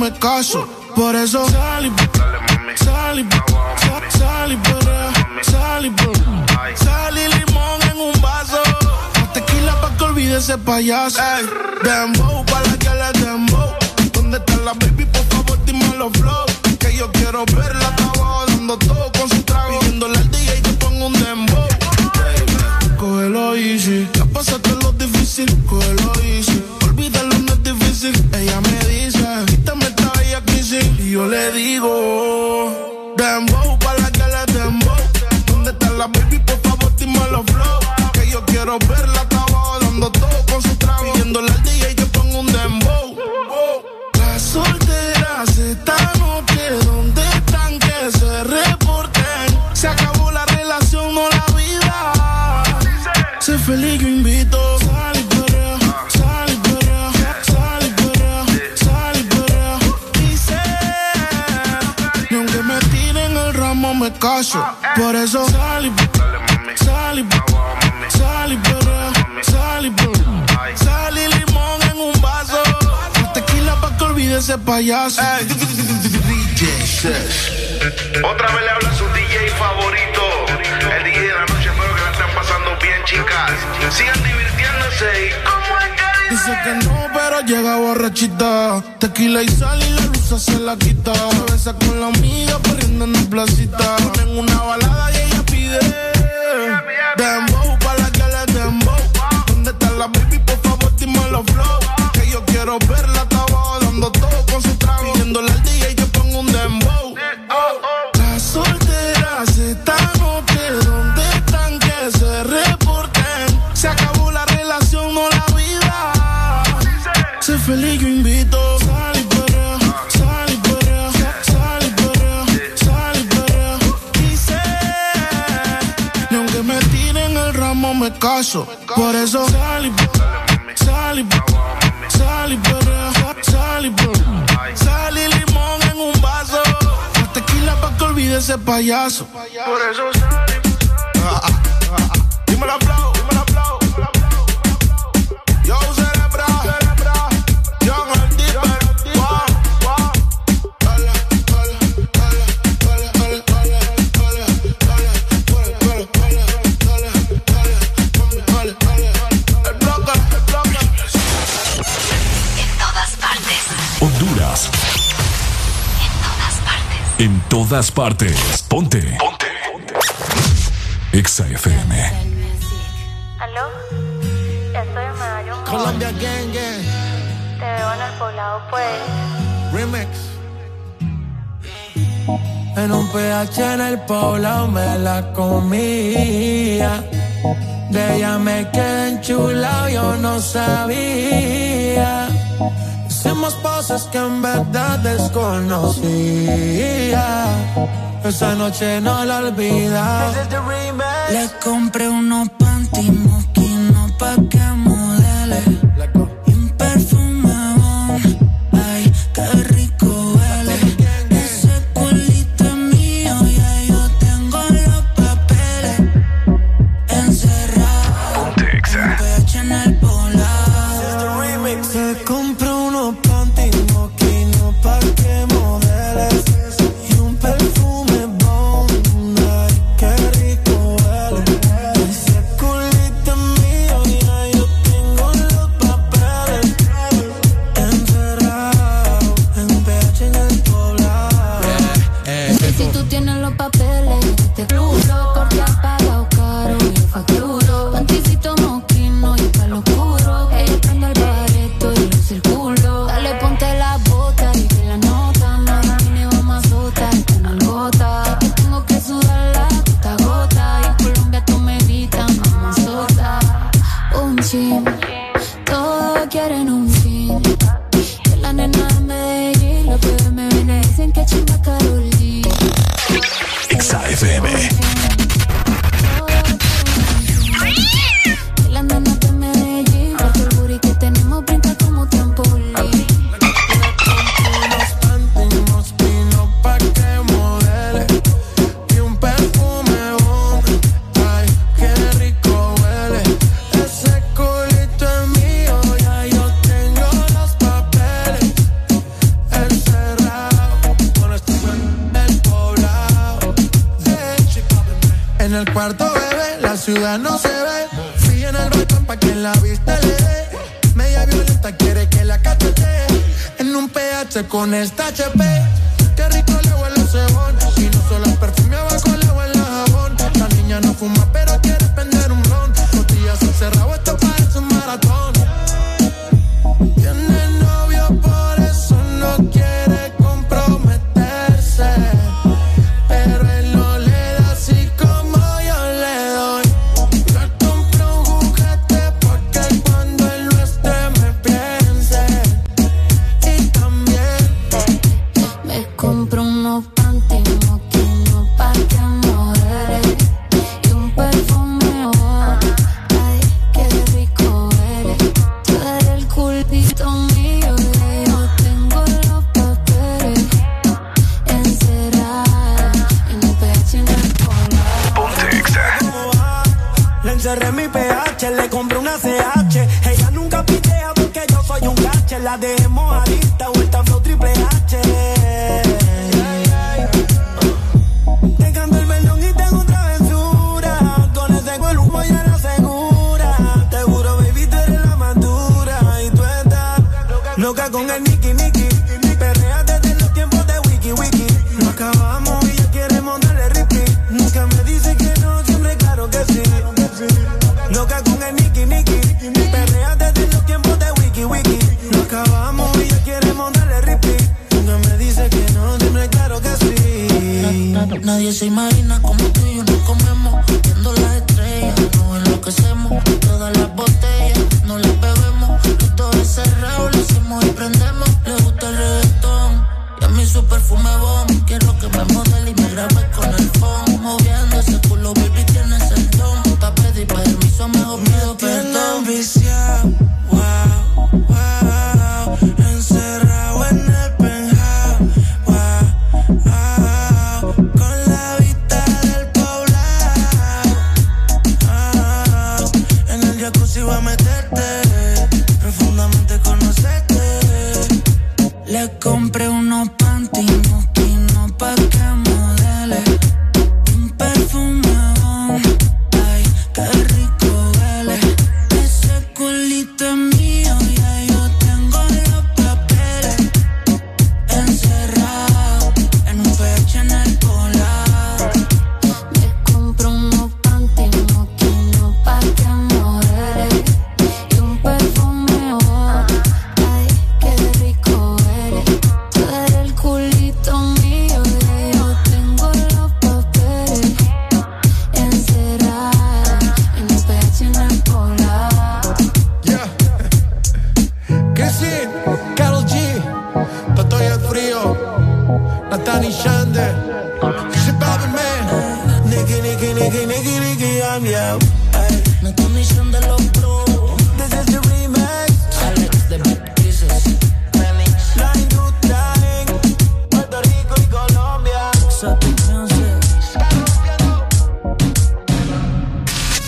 Me caso. Por eso sal y sal y sal- sal y limón en un vaso. Tequila pa' que olvide ese payaso. Ey, dembow pa' la que le dembow. ¿Dónde está la baby? Por favor, dime los flow. Que yo quiero verla abajo dando todo yo le digo, dembow pa' la que le dembow. ¿Dónde está la baby? Por favor, dime los flow. Que yo quiero verla Por eso sal y sal y sal y sal y. Sal y limón en un vaso. Tequila pa' que olvide ese payaso. Otra vez le habla su DJ favorito. El DJ de la noche, espero que la estén pasando bien, chicas. Sigan divirtiéndose y Dice que no, pero llega borrachita. Tequila y sal y la luz se la quita. Se besa con la amiga corriendo en la placita. Ponen una balada y ella pide. Dembow pa' la que le dembow. ¿Dónde está la baby? Por favor, dime los flow. Que yo quiero verla hasta abajo dando todo con su trago. Pidiéndole al DJ feliz, yo invito. Sal y perrea, sal y perrea, sal y perrea, sal y perrea. Y sé, ni aunque me tiren el ramo me caso. Por eso sal y sal y sal y perrea, sal y perrea. Sal y limón en un vaso. Más tequila pa' que olvide ese payaso. Por eso sal y Dímelo, flow, dímelo, flow. Todas partes. Ponte. Ponte. Exa FM. ¿Aló? Estoy en Medallón. Colombia Gang Gang. Te veo en el poblado, pues. Remix. En un PH en el poblado me la comía. De ella me quedé enchulado, yo no sabía. Hicimos cosas que en verdad desconocía. Esa noche no la olvida. Le compré unos panty mosquinos pa' que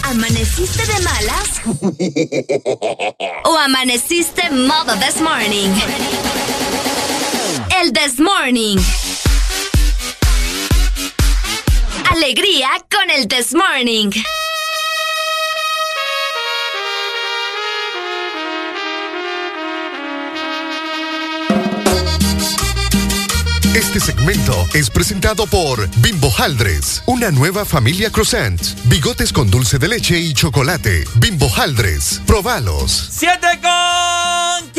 Amaneciste de malas o amaneciste modo This Morning. El This Morning. Alegría con el This Morning. Este segmento es presentado por Bimbo Haldres, una nueva familia croissant. Bigotes con dulce de leche y chocolate. Bimbo Haldres, probalos. 7 con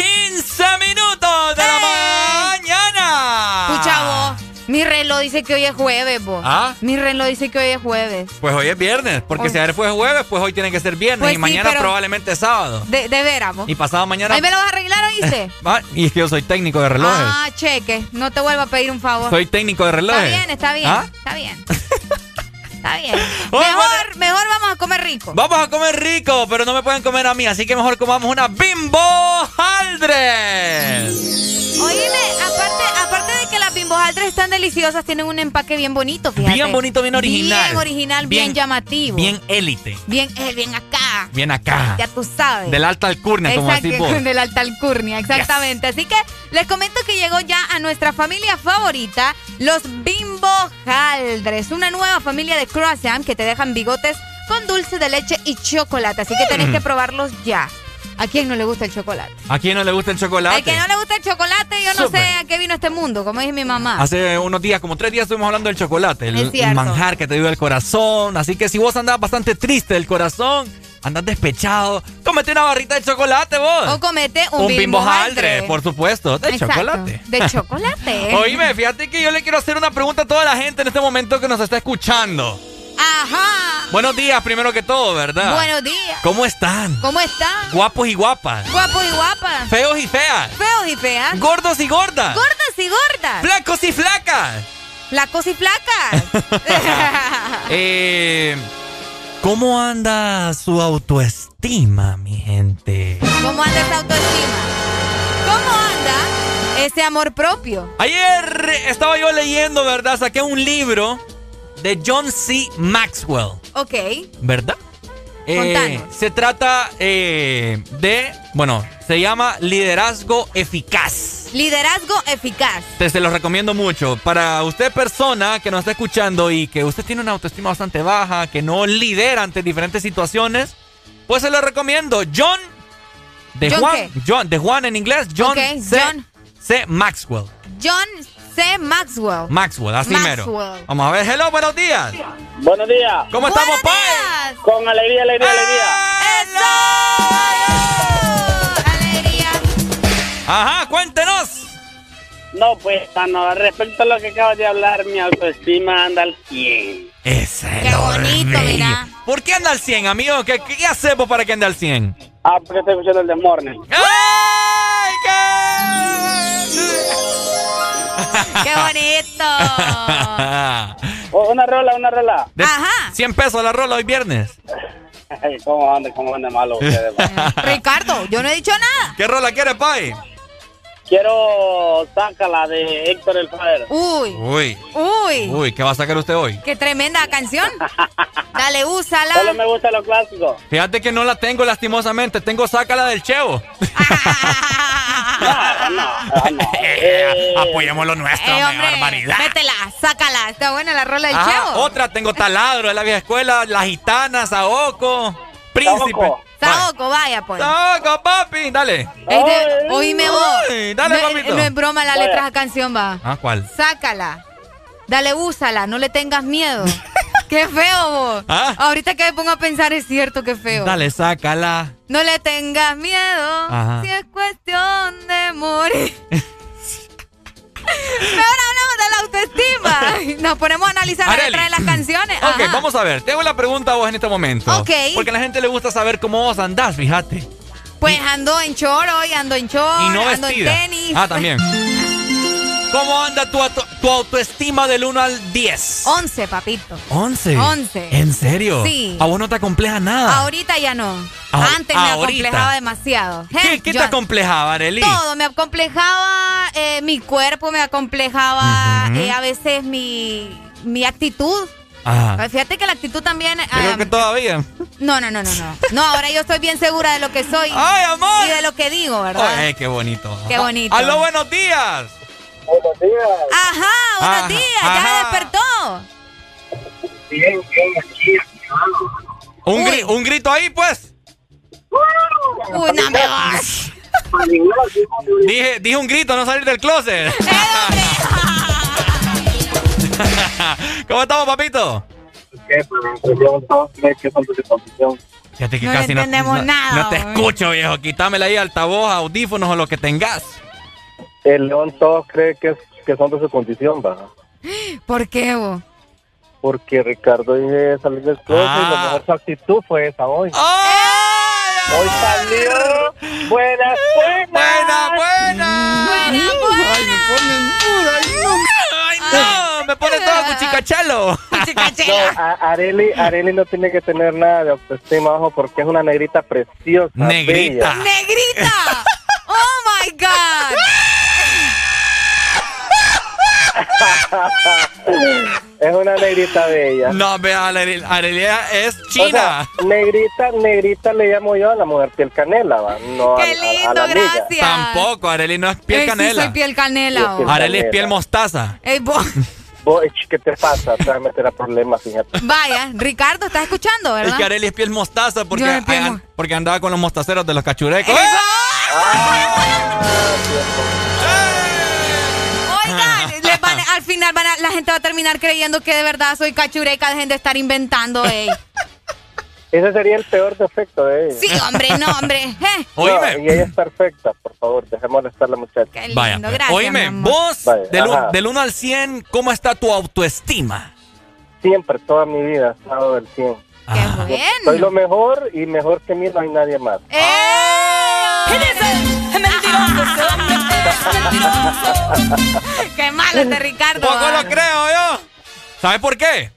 dice que hoy es jueves, vos. ¿Ah? Mi reloj dice que hoy es jueves. Pues hoy es viernes, porque oh. si ayer fue jueves, pues hoy tiene que ser viernes pues y mañana probablemente es sábado. De, de veras, vos. Y pasado mañana. Ahí me lo vas a arreglar, oíste. [LAUGHS] Ah, y es que yo soy técnico de relojes. Ah, cheque. No te vuelvo a pedir un favor. Soy técnico de relojes. Está bien, está bien. ¿Ah? Está bien. [LAUGHS] Está bien. Mejor, mejor vamos a comer rico. Vamos a comer rico, pero no me pueden comer a mí, así que mejor comamos una bimbo haldres. Oíme, aparte, aparte de que la las bimbojaldres están deliciosas, tienen un empaque bien bonito, fíjate. Bien bonito, bien original. Bien original, bien, Bien- llamativo. Bien élite, Bien, eh, bien acá. bien acá. Ya tú sabes. Del alta alcurnia, como así vos. de la alta alcurnia, [LAUGHS] exactamente. Así que les comento que llegó ya a nuestra familia favorita, los Bimbo Haldres, una nueva familia de croissant que te dejan bigotes con dulce de leche y chocolate. Así que tenés Mm. que probarlos ya. ¿A quién no le gusta el chocolate? ¿A quién no le gusta el chocolate? Al que no le gusta el chocolate, yo no sé a qué vino este mundo, como dice mi mamá. Hace unos días, como tres días, estuvimos hablando del chocolate, el, el manjar que te dio el corazón. Así que si vos andás bastante triste del corazón, andás despechado, cómete una barrita de chocolate vos. O comete un, Un bimbo bimbo haldre, por supuesto, de Exacto, chocolate. De chocolate. [LAUGHS] Oíme, fíjate que yo le quiero hacer una pregunta a toda la gente en este momento que nos está escuchando. Ajá. Buenos días, primero que todo, ¿verdad? Buenos días. ¿Cómo están? ¿Cómo están? Guapos y guapas. Guapos y guapas. Feos y feas. Feos y feas. Gordos y gordas. Gordas y gordas. Flacos y flacas. Flacos y flacas. [LAUGHS] Eh, ¿Cómo anda su autoestima, mi gente? ¿Cómo anda esa autoestima? ¿Cómo anda ese amor propio? Ayer estaba yo leyendo, ¿verdad? Saqué un libro de John C. Maxwell, Ok. ¿verdad? Eh, se trata eh, de, bueno, se llama Liderazgo Eficaz. Liderazgo eficaz. Te se los recomiendo mucho. Para usted persona que nos está escuchando y que usted tiene una autoestima bastante baja, que no lidera ante diferentes situaciones, pues se lo recomiendo. John de ¿John Juan, qué? John de Juan en inglés, John, C, John. C. Maxwell. John C. Maxwell. Maxwell, así mero. Maxwell. Vamos a ver, hello, buenos días. Buenos días. ¿Cómo estamos, Pai? días. Con alegría, alegría, Alegría. Ajá, cuéntenos. No, pues, mano, respecto a lo que acabas de hablar, mi autoestima anda al 100. Ese Qué bonito, mira. ¿Por qué anda al 100, amigo? ¿Qué, qué hacemos para que ande al 100? Ah, porque estoy escuchando el de Morning. ¡Ay, ¡Qué [LAUGHS] bonito! Oh, una rola, una rola. De Ajá. 100 pesos la rola hoy viernes. [LAUGHS] Ay, ¿Cómo anda, cómo anda malo [LAUGHS] ustedes? Ricardo, yo no he dicho nada. ¿Qué rola quiere, Pai? Quiero sácala de Héctor el Padre. Uy, Uy, uy. uy, ¿qué va a sacar usted hoy? Qué tremenda canción. Dale, Solo úsala. me gusta lo clásico. Fíjate que no la tengo lastimosamente, tengo sácala del Chevo. No, no, no. Eh, Apoyemos lo nuestro, Eh, hombre, barbaridad. métela, sácala. Está buena la rola del Ajá, Chevo. otra, tengo taladro de la vieja escuela, la gitana, Saoco, Príncipe. Saoco. Vaya, pues. Saoco, papi, dale. Ey, de- oíme vos. Ay, dale, no, papito. no es broma la letra de canción, va. Ah, ¿cuál? Sácala. Dale, úsala. No le tengas miedo. [LAUGHS] Qué feo, vos. Ah. Ahorita que me pongo a pensar, es cierto que feo. Dale, sácala. No le tengas miedo. Ajá. Si es cuestión de morir. [LAUGHS] [LAUGHS] Nos ponemos a analizar la Arely. letra de las canciones. Ok, Ajá. vamos a ver. Te hago la pregunta a vos en este momento. Ok. Porque a la gente le gusta saber cómo vos andás, fíjate. Pues ando en choro y ando en choro. Y no ando vestida. en tenis. Ah, también. [LAUGHS] ¿Cómo anda tu, auto- tu autoestima del 1 al 10? 11, papito. 11. 11. ¿En serio? Sí. A vos no te acompleja nada. Ahorita ya no. Ah, Antes me acomplejaba demasiado. ¿Qué, qué te acomplejaba, Arely? Todo, me acomplejaba eh, mi cuerpo, me acomplejaba eh, a veces mi, mi actitud. Ajá. Fíjate que la actitud también... Yo creo ah, que todavía. No, no, no, no, no. No, ahora yo estoy bien segura de lo que soy. [LAUGHS] ¡Ay, amor! Y de lo que digo, ¿verdad? Ay, qué bonito. Qué bonito. ¡Aló, buenos días! Buenos días. Ajá, buenos Ajá, días, ajá. ya despertó. Bien, bien, aquí. Un, gri- un grito ahí, pues. Uy, no me vas. Dije, dije un grito, no salir del closet. [LAUGHS] [LAUGHS] ¿Cómo estamos, papito? Fíjate que No casi entendemos no, nada, no te escucho, viejo. Quítamela ahí, altavoz, audífonos o lo que tengas. El león todos cree que, es- que son de su condición, va. ¿Por qué, vos? Porque Ricardo dije salir del closet y la mejor su actitud fue esa hoy. Hoy salió. Buenas, buenas. Buena, buena. Buena, Ay, no, me pone todo cuchicachalo. No, a- Areli, Areli no tiene que tener nada de autoestima, ojo, porque es una negrita preciosa. Negrita. bella. ¡Negrita! [LAUGHS] ¡Oh, my God! [LAUGHS] es una negrita bella. No, vea, Arelia es O china. sea, negrita, negrita le llamo yo a la mujer piel canela, va. No ¡Qué a, a lindo, amiga. gracias! Tampoco, Arely no es piel Ey, sí, canela. soy piel canela. vos. Arely es piel mostaza. Ey, vos- [LAUGHS] ¿Qué te pasa? Te vas a meter a problemas, fíjate. Vaya, Ricardo, ¿estás escuchando, Es verdad? que Arely es piel mostaza porque, piel porque andaba con los mostaceros de los cachurecos. Oigan, al final van a- la gente va a terminar creyendo que de verdad soy cachureca. Dejen de estar inventando, ey. Ese sería el peor defecto de ella. Sí, hombre, no, hombre. Eh. No, y ella es perfecta, por favor, dejémosle estar la muchacha. Vaya, gracias, oíme, mi amor. vos, Vaya, del, un- ajá. del 1 al 100, ¿cómo está tu autoestima? Siempre, toda mi vida, he estado del 100. Qué Soy lo mejor y mejor que mí no hay nadie más. [LAUGHS] [LAUGHS] Qué malo este Ricardo. Poco lo creo yo. ¿Sabes por qué?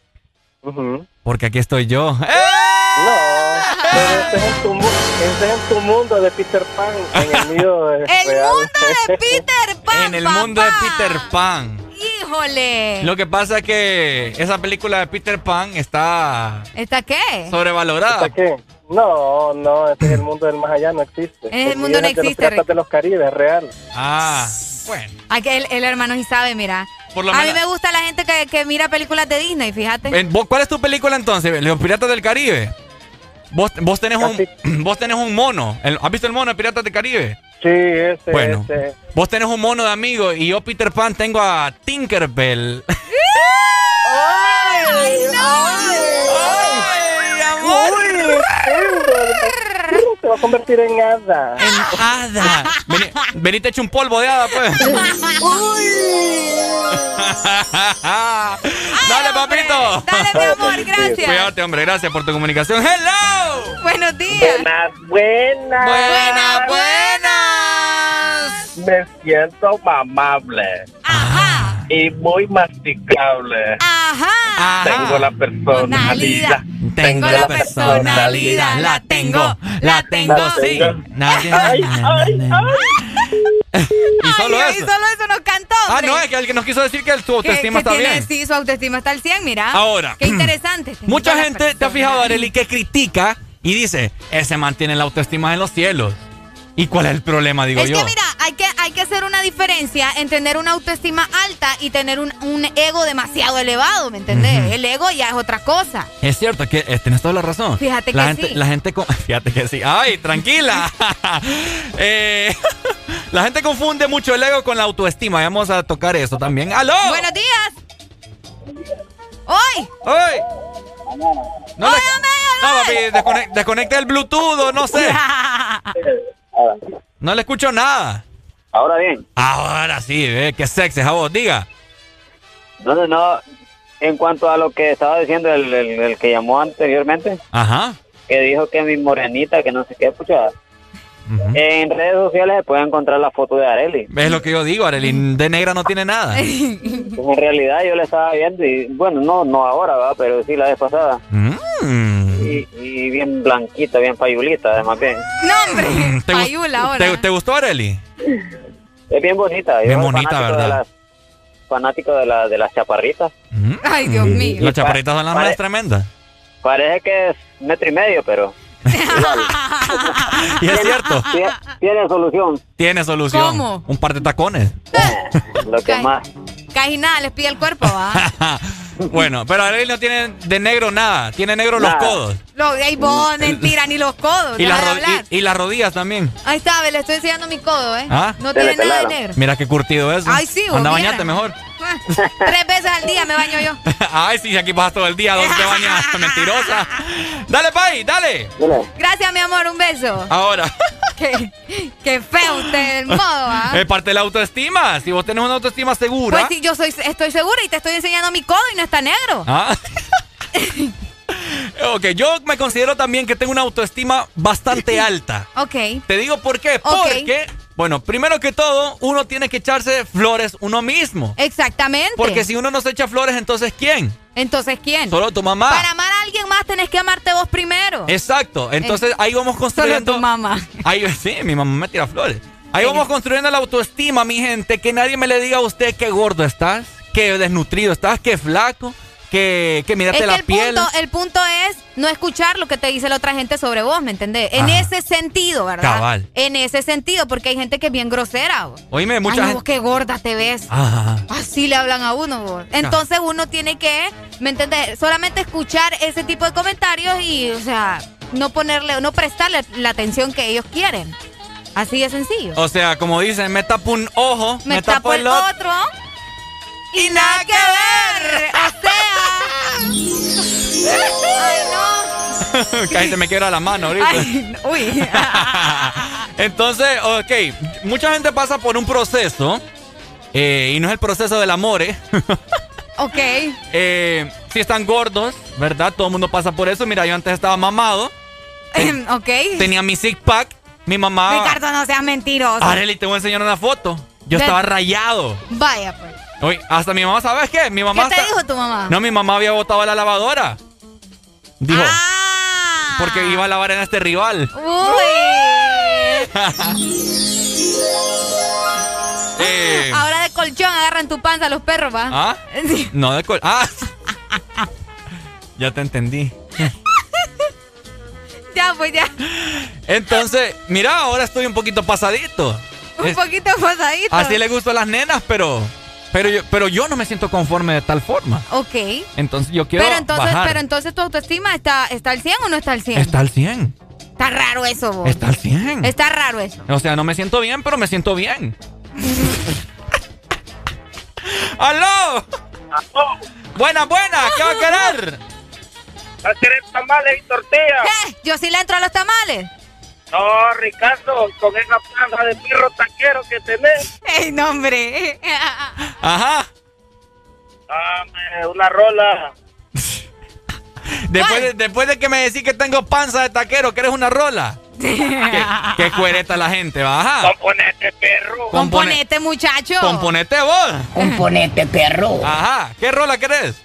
Porque aquí estoy yo. No, pero ese es, en tu, ese es en tu mundo de Peter Pan, en el mío [LAUGHS] es El real. mundo de [LAUGHS] Peter Pan. En el mundo de Peter Pan. Híjole. Lo que pasa es que esa película de Peter Pan está ¿Está qué? sobrevalorada. ¿Está qué? No, no, ese es el mundo del más allá, no existe. En el mundo no es de los existe, piratas de los Caribes, real. Ah, bueno. Aquí el, el hermano sí sabe, mira. Por lo a mí me gusta la gente que, que mira películas de Disney, fíjate. ¿vos- ¿Cuál es tu película entonces? Los Piratas del Caribe. Vos, vos tenés un [CLEARS THROAT] vos tenés un mono. El- ¿Has visto el mono de Piratas del Caribe? Sí, ese, Bueno, ese. vos tenés un mono de amigo y yo Peter Pan tengo a Tinkerbell. [LAUGHS] [LAUGHS] ¡Ay, ¡Ay, [LAUGHS] Se va a convertir en hada. En hada. Vení, venite hecho un polvo de hada, pues. [LAUGHS] Dale, papito. Dale, mi amor, gracias. Cuídate, hombre. Gracias por tu comunicación. ¡Hello! Buenos días. Buenas, buenas. Buenas, buenas. Me siento mamable. Ajá. Y muy masticable. Ajá. Tengo la personalidad. Tengo la personalidad, la tengo, la tengo, sí. Nadie- Ay, ay, Y solo Ay, eso. Y solo eso nos cantó. Ah, no, es que alguien nos quiso decir que su autoestima que está tiene- bien. Sí, su autoestima está al 100, mira. Ahora. Qué interesante. [CLEARS THROAT] Mucha gente, ¿te has fijado, Arely, que critica y dice, ese mantiene la autoestima en los cielos? ¿Y cuál es el problema, digo Es yo? que mira, hay que, hay que hacer una diferencia en tener una autoestima alta y tener un, un ego demasiado elevado, ¿me entendés? El ego ya es otra cosa. Es cierto que eh, tienes toda la razón. Fíjate la que gente, sí. La gente, con- [LAUGHS] fíjate que sí. Ay, tranquila. [LAUGHS] Eh, [LAUGHS] la gente confunde mucho el ego con la autoestima. Vamos a tocar eso también. ¡Aló! Buenos días. ¡Hoy! ¡Hoy! No, le- no, papi, desconec- desconecta el Bluetooth o no sé. No le escucho nada. Ahora bien. Ahora sí, ve, qué sexy, a vos, diga. No, no, no. En cuanto a lo que estaba diciendo el, el- el que llamó anteriormente, Ajá. que dijo que mi morenita, que no sé qué, pucha. En redes sociales se puede encontrar la foto de Areli. Es lo que yo digo, Arely, de negra no tiene nada. [LAUGHS] Pues en realidad yo la estaba viendo y, bueno, no no ahora, ¿va? pero sí la vez pasada. Mm. Y, y bien blanquita, bien payulita, además bien. No, hombre. ¿Te, gust- Payula ahora. ¿te, te gustó, Arely? Es bien bonita. Bien bonita, fanático ¿verdad? De las, fanático de, la, de las chaparritas. Ay, Dios mío. Las chaparritas son las Pare- más tremendas. Parece que es metro y medio, pero [LAUGHS] Y es cierto. tiene, tiene solución. Tiene solución. ¿Cómo? Un par de tacones. [LAUGHS] Lo que más. Casi nada, les pide el cuerpo, ¿va? [LAUGHS] [LAUGHS] bueno, pero Arely no tiene de negro nada. Tiene negro los codos. Lo, ey, vos, [LAUGHS] mentira, ni los codos. Y deja las, de ro- hablar. y, y las rodillas también. Ahí está, ve, le estoy enseñando mi codo, ¿eh? ¿Ah? No tiene nada de negro. Mira qué curtido eso. Ay, sí, vos Anda, bañate mejor. [LAUGHS] Tres veces al día me baño yo. [LAUGHS] Ay, sí, aquí pasas todo el día. ¿Dónde te bañas? [LAUGHS] Mentirosa. Dale, Pai, dale. Gracias, mi amor, un beso. Ahora. qué, feo usted el modo, ¿ah? Es parte de la autoestima. Si vos tenés una autoestima segura. Pues sí, yo soy, estoy segura y te estoy enseñando mi codo y no está negro. Ah. ok, yo me considero también que tengo una autoestima bastante alta. Ok. Te digo por qué. Porque, bueno, primero que todo, uno tiene que echarse flores uno mismo. Exactamente. Porque si uno no se echa flores, entonces ¿quién? Entonces ¿quién? Solo tu mamá. Para amar a alguien más tenés que amarte vos primero. Exacto. Entonces ahí vamos construyendo. Solo tu mamá. [LAUGHS] Ahí, sí, mi mamá me tira flores. Ahí vamos construyendo la autoestima, mi gente. Que nadie me le diga a usted qué gordo estás, qué desnutrido estás, qué flaco que, que mirarte es la el piel. Punto, el punto es no escuchar lo que te dice la otra gente sobre vos, ¿me entendés? En ese sentido, ¿verdad? Cabal. En ese sentido, porque hay gente que es bien grosera. Oíme, mucha Ay, gente. Vos qué gorda te ves. Ajá. Así le hablan a uno, vos. Entonces uno tiene que, ¿me entendés? Solamente escuchar ese tipo de comentarios y, o sea, no ponerle, no prestarle la atención que ellos quieren. Así de sencillo. O sea, como dicen, me tapo un ojo, me, tapo, el otro. Y nada que ver. O sea. Ay, no. [LAUGHS] Casi se me quiebra la mano ahorita. Ay, uy. [LAUGHS] Entonces, ok, mucha gente pasa por un proceso eh, y no es el proceso del amor, ¿eh? [LAUGHS] ok. Eh, si están gordos, ¿verdad? Todo el mundo pasa por eso. Mira, yo antes estaba mamado. ok. Tenía mi six pack. Mi mamá. Ricardo, no seas mentiroso. Arely, te voy a enseñar una foto. Yo De- estaba rayado. Vaya, pues. Oye, hasta mi mamá, ¿sabes qué? Mi mamá ¿Qué te hasta- dijo tu mamá? No, mi mamá había botado la lavadora. Dijo. Ah. Porque iba a lavar en este rival. [LAUGHS] Eh, Ahora de colchón agarran tu panza los perros, ¿va? ¿Ah? [LAUGHS] Sí. No de col- Ah. [LAUGHS] ya te entendí. Ya, pues ya. Entonces, mira, ahora estoy un poquito pasadito. Un Es- poquito pasadito. así le gusto a las nenas, pero pero yo, pero yo no me siento conforme de tal forma. Ok. Entonces yo quiero Pero entonces, bajar. pero entonces tu autoestima está, está al 100 o no está al 100? Está al 100. Está raro eso, vos. Está al 100. Está raro eso. O sea, no me siento bien, pero me siento bien. [LAUGHS] ¡Aló! Buena, buena, ¿qué va a querer? ¿Va a querer tamales y tortillas? ¿Qué? Yo sí le entro a los tamales. No, Ricardo, con esa panza de perro taquero que tenés. ¡Ey, no, hombre! Ajá. Dame una rola. Después de, después de que me decís que tengo panza de taquero, que eres una rola. ¿Qué, qué cuereta la gente? Ajá. Componete, perro. Componete, muchacho. Componete vos. Componete, perro. Ajá. ¿Qué rola querés?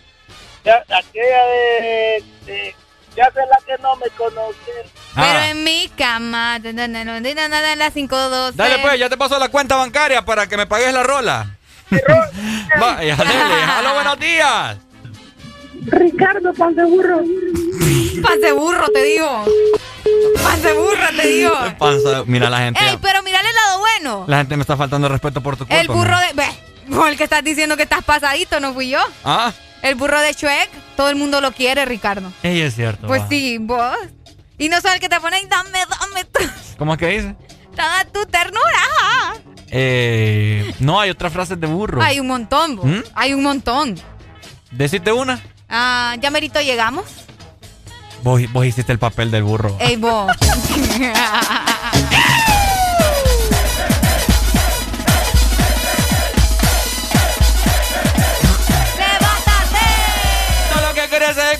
Aquella de, de- Ya sé la que no me conoce. Pero Ah. en mi cama. de- de- de- de las 512. Dale pues, ya te paso la cuenta bancaria para que me pagues la rola. [LAUGHS] Vaya, dale. Aló, buenos días. Ricardo, pan de burro. Pan de burro, te digo. Pan de burro, te digo. Panza, mira la gente. Ey, pero mírale el lado bueno. La gente me está faltando respeto por tu culpa. El burro de. Ve, con el que estás diciendo que estás pasadito, no fui yo. Ah, El burro de Shrek, todo el mundo lo quiere, Ricardo. ella es cierto. Pues va. sí, vos. Y no sabes el que te pone, dame, dame, tu- [LAUGHS] ¿Cómo es que dice? toda tu ternura. Eh, no, hay otras frases de burro. Hay un montón, vos. ¿Mm? Hay un montón. Decite una. Ah, ya merito llegamos. Vos, vos hiciste el papel del burro. Ey, vos. [LAUGHS]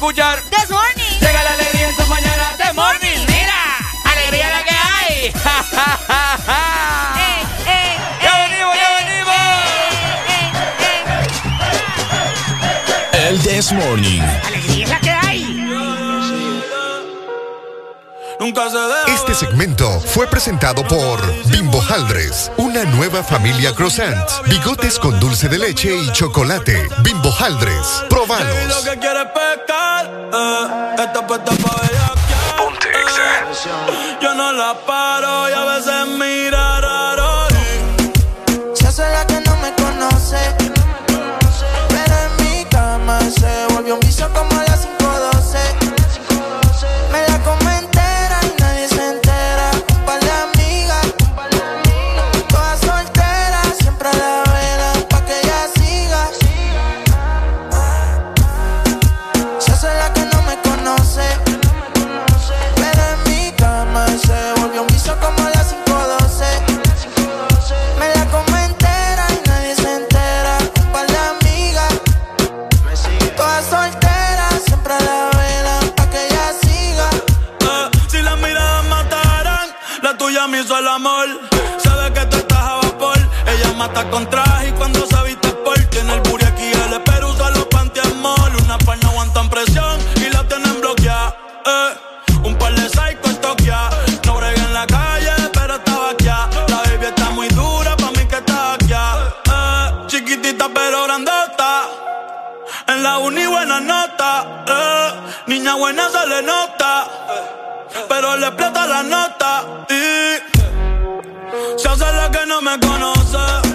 escuchar. This morning. Llega la alegría en tus mañanas. The morning. Mira, alegría la que hay. ya venimos, ya venimos. El This Morning. Nunca se deja Este segmento fue presentado por Bimbo Haldres, una nueva familia croissant, bigotes con dulce de leche y chocolate. Bimbo Haldres, probalos. que quiere es pescar, eh. Ponte. Yo no la paro y a veces mira con traje y cuando se viste porque en el buri aquí el pero usa los pantiamol. Una par aguantan presión y la tienen bloqueada. Eh. Un par de psycho en Tokia. No bregué en la calle, pero estaba aquí. La baby está muy dura, pa' mí que está aquí. Eh. Chiquitita pero grandota. En la uni buena nota. Eh. Niña buena se le nota. Pero le explota la nota. Y se hace la que no me conoce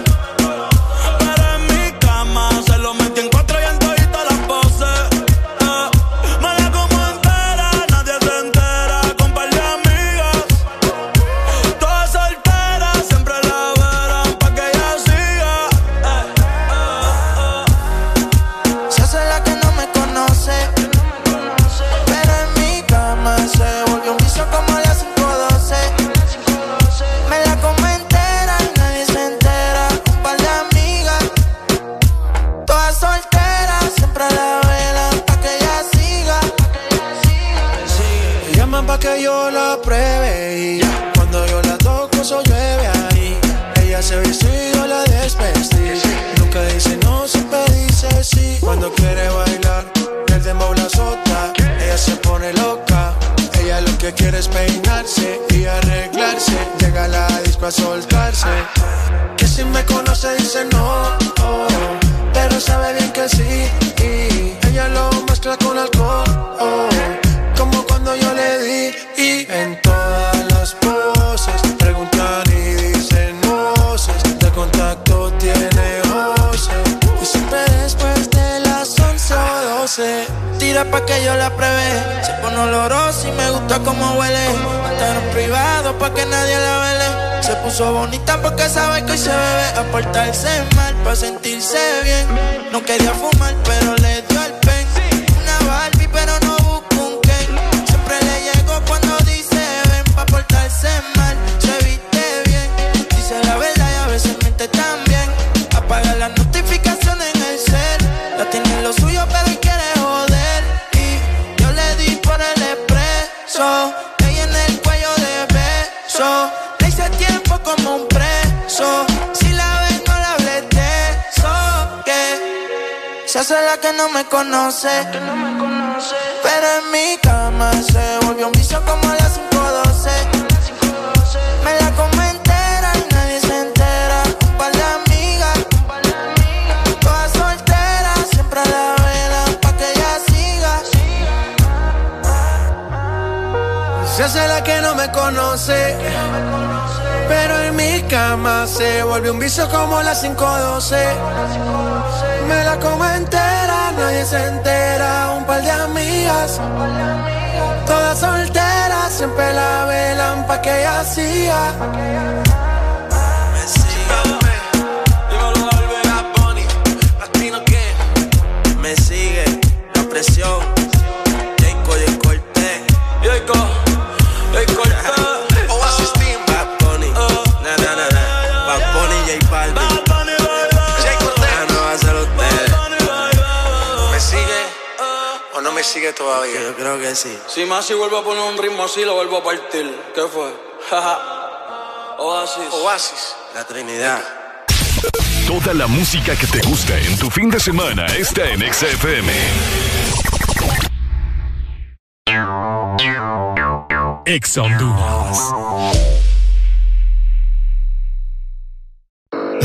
Cuando quiere bailar, el dembow la sota. Ella se pone loca. Ella lo que quiere es peinarse y arreglarse. Llega a la disco a soltarse. Que si me conoce dice no, pero sabe bien que sí. Y ella lo mezcla con alcohol. Oh pa' que yo la pruebe. Se pone olorosa y me gusta como huele. Estar en privado pa' que nadie la vele. Se puso bonita porque sabe que hoy se bebe. A portarse mal pa' sentirse bien. No quería fumar pero le dio el pen. Una Barbie pero no Se hace la que no me conoce. Pero en mi cama se volvió un vicio como a las 512. Me la como entera y nadie se entera. Un par de amigas, todas solteras, siempre a la vela pa' que ella siga. Se hace la que no me conoce. Pero en mi cama se volvió un vicio como a las 512. Me la como entera, nadie se entera. Un par de amigas, todas solteras, siempre la velan pa' que ella siga. Me sigue, dímelo a Bonnie, latino que me sigue la presión. Sigue todavía. Yo creo que sí. Si más si vuelvo a poner un ritmo así, lo vuelvo a partir. ¿Qué fue? Oasis. Oasis. La Trinidad. Toda la música que te gusta en tu fin de semana está en XFM. Ex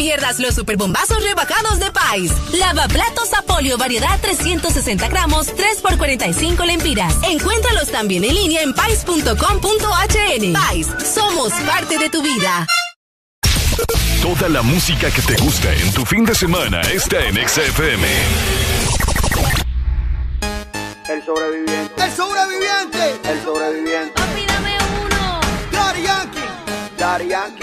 Pierdas los superbombazos rebajados de Pais. Lavaplatos Apolio, variedad 360 gramos, 3 por 45 lempiras. Encuéntralos también en línea en pais.com.hn. Pais, somos parte de tu vida. Toda la música que te gusta en tu fin de semana está en XFM. El sobreviviente. El sobreviviente. El sobreviviente. Papi, dame uno. Daddy Yankee. Daddy Yankee.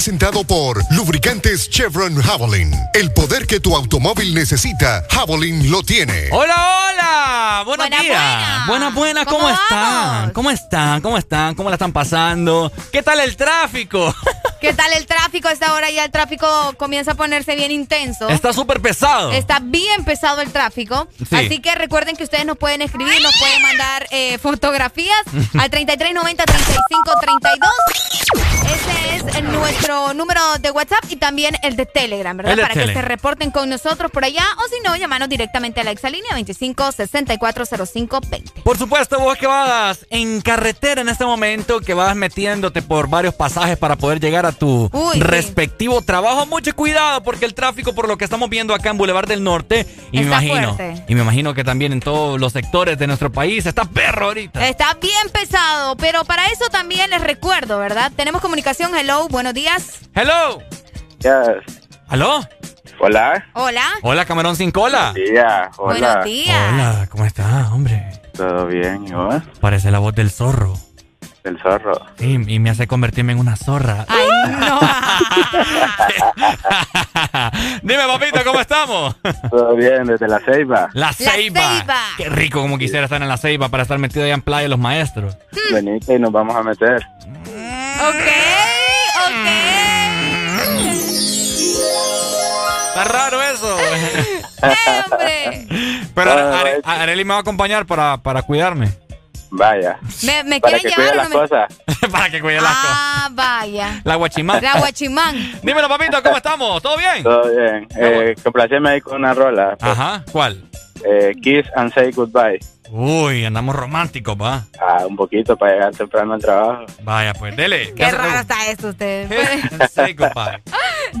Presentado por Lubricantes Chevron Javelin. El poder que tu automóvil necesita, Javelin lo tiene. Hola, hola. Buenos Buena, días. buena. Buenas, buenas. ¿Cómo, ¿Cómo están? ¿Cómo están? ¿Cómo están? ¿Cómo la están pasando? ¿Qué tal el tráfico? [LAUGHS] ¿Qué tal el tráfico? A esta hora ya el tráfico comienza a ponerse bien intenso. Está súper pesado. Está bien pesado el tráfico. Sí. Así que recuerden que ustedes nos pueden escribir, nos pueden mandar eh, fotografías al 3390-3532. Ese es nuestro número de WhatsApp y también el de Telegram, ¿verdad? El Para que se reporten con nosotros por allá o si no, llamarnos directamente a la exalínea 25640520. Por supuesto, vos que vas en carretera en este momento, que vas metiéndote por varios pasajes para poder llegar a tu Uy, sí. respectivo trabajo, mucho cuidado porque el tráfico, por lo que estamos viendo acá en Boulevard del Norte, y me imagino, fuerte. y me imagino que también en todos los sectores de nuestro país está perro ahorita. Está bien pesado, pero para eso también les recuerdo, ¿verdad? Tenemos comunicación. Hello, buenos días. Hello. Yes. ¿Aló? Hola. Hola. Hola, camarón sin cola. Día. Hola. Buenos días. Hola, ¿cómo estás, hombre? ¿Todo bien? ¿Y vos? Parece la voz del zorro. El zorro. Sí, y me hace convertirme en una zorra. Ay, no. [LAUGHS] Dime, papito, ¿cómo estamos? ¿Todo bien? Desde la ceiba. La ceiba. Ceiba. Qué rico como quisiera estar en la ceiba para estar metido allá en playa de los maestros. Venite y nos vamos a meter. Ok, ok. Está raro eso. [LAUGHS] ¡Eh, hombre! Pero Areli me va a acompañar para, para cuidarme. Vaya. ¿Me, me Para quieren que llevar o las no me.? cosas. [LAUGHS] para que cuide las cosas. Ah, vaya. La guachimán. La guachimán. [LAUGHS] Dímelo, papito, ¿cómo estamos? ¿Todo bien? Todo bien. Eh, complaceme ahí con una rola. Ajá, ¿cuál? Eh, Kiss and Say Goodbye. Uy, andamos románticos, va. Ah, un poquito para llegar temprano al trabajo. Vaya, pues, dele. Qué raro está esto usted. [LAUGHS] Say goodbye.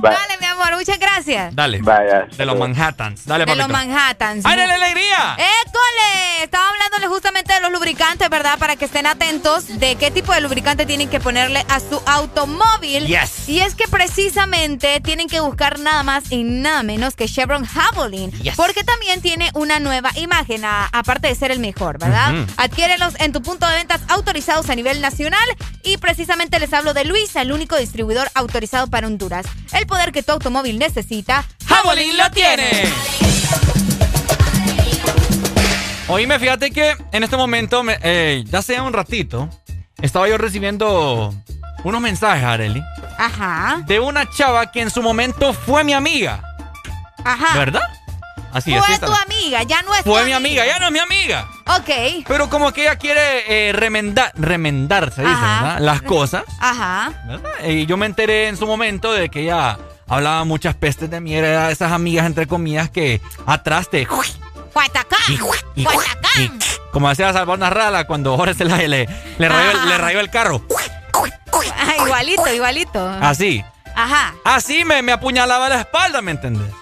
Va- Dale, mi amor, muchas gracias. Dale. Vaya. De los Manhattans. Dale, De los. Manhattans. ¡Ay, dale alegría! ¡École! Estaba hablándole justamente de los lubricantes, ¿verdad? Para que estén atentos de qué tipo de lubricante tienen que ponerle a su automóvil. Yes. Y es que precisamente tienen que buscar nada más y nada menos que Chevron Javelin. Yes. Porque también tiene una nueva imagen, a- aparte de ser el mejor, ¿verdad? Ujú. Adquiérelos en tu punto de ventas autorizados a nivel nacional. Y precisamente les hablo de Luisa, el único distribuidor autorizado para Honduras. El poder que tu automóvil necesita, ¡Jabolín lo tiene! Oíme, fíjate que en este momento, me- eh, ya sea un ratito, estaba yo recibiendo unos mensajes, Areli, Ajá, de una chava que en su momento fue mi amiga, ajá. ¿verdad? Así es. Fue tu amiga, ya no es tu Fue mi amiga, ya no es mi amiga. Ok. Pero como que ella quiere eh, remendar, remendar, se dice, Ajá. ¿verdad? Las cosas, Ajá. ¿verdad? Y yo me enteré en su momento de que ella hablaba muchas pestes de mí, era de esas amigas, entre comillas, que atrás te... Guatacán. y, y- Guatacán. Como decía Salvador Narrala cuando Jorge se le, le, rayó, el carro. Ah, igualito, igualito. Así. Ajá. Así me, me apuñalaba la espalda, ¿me entendés?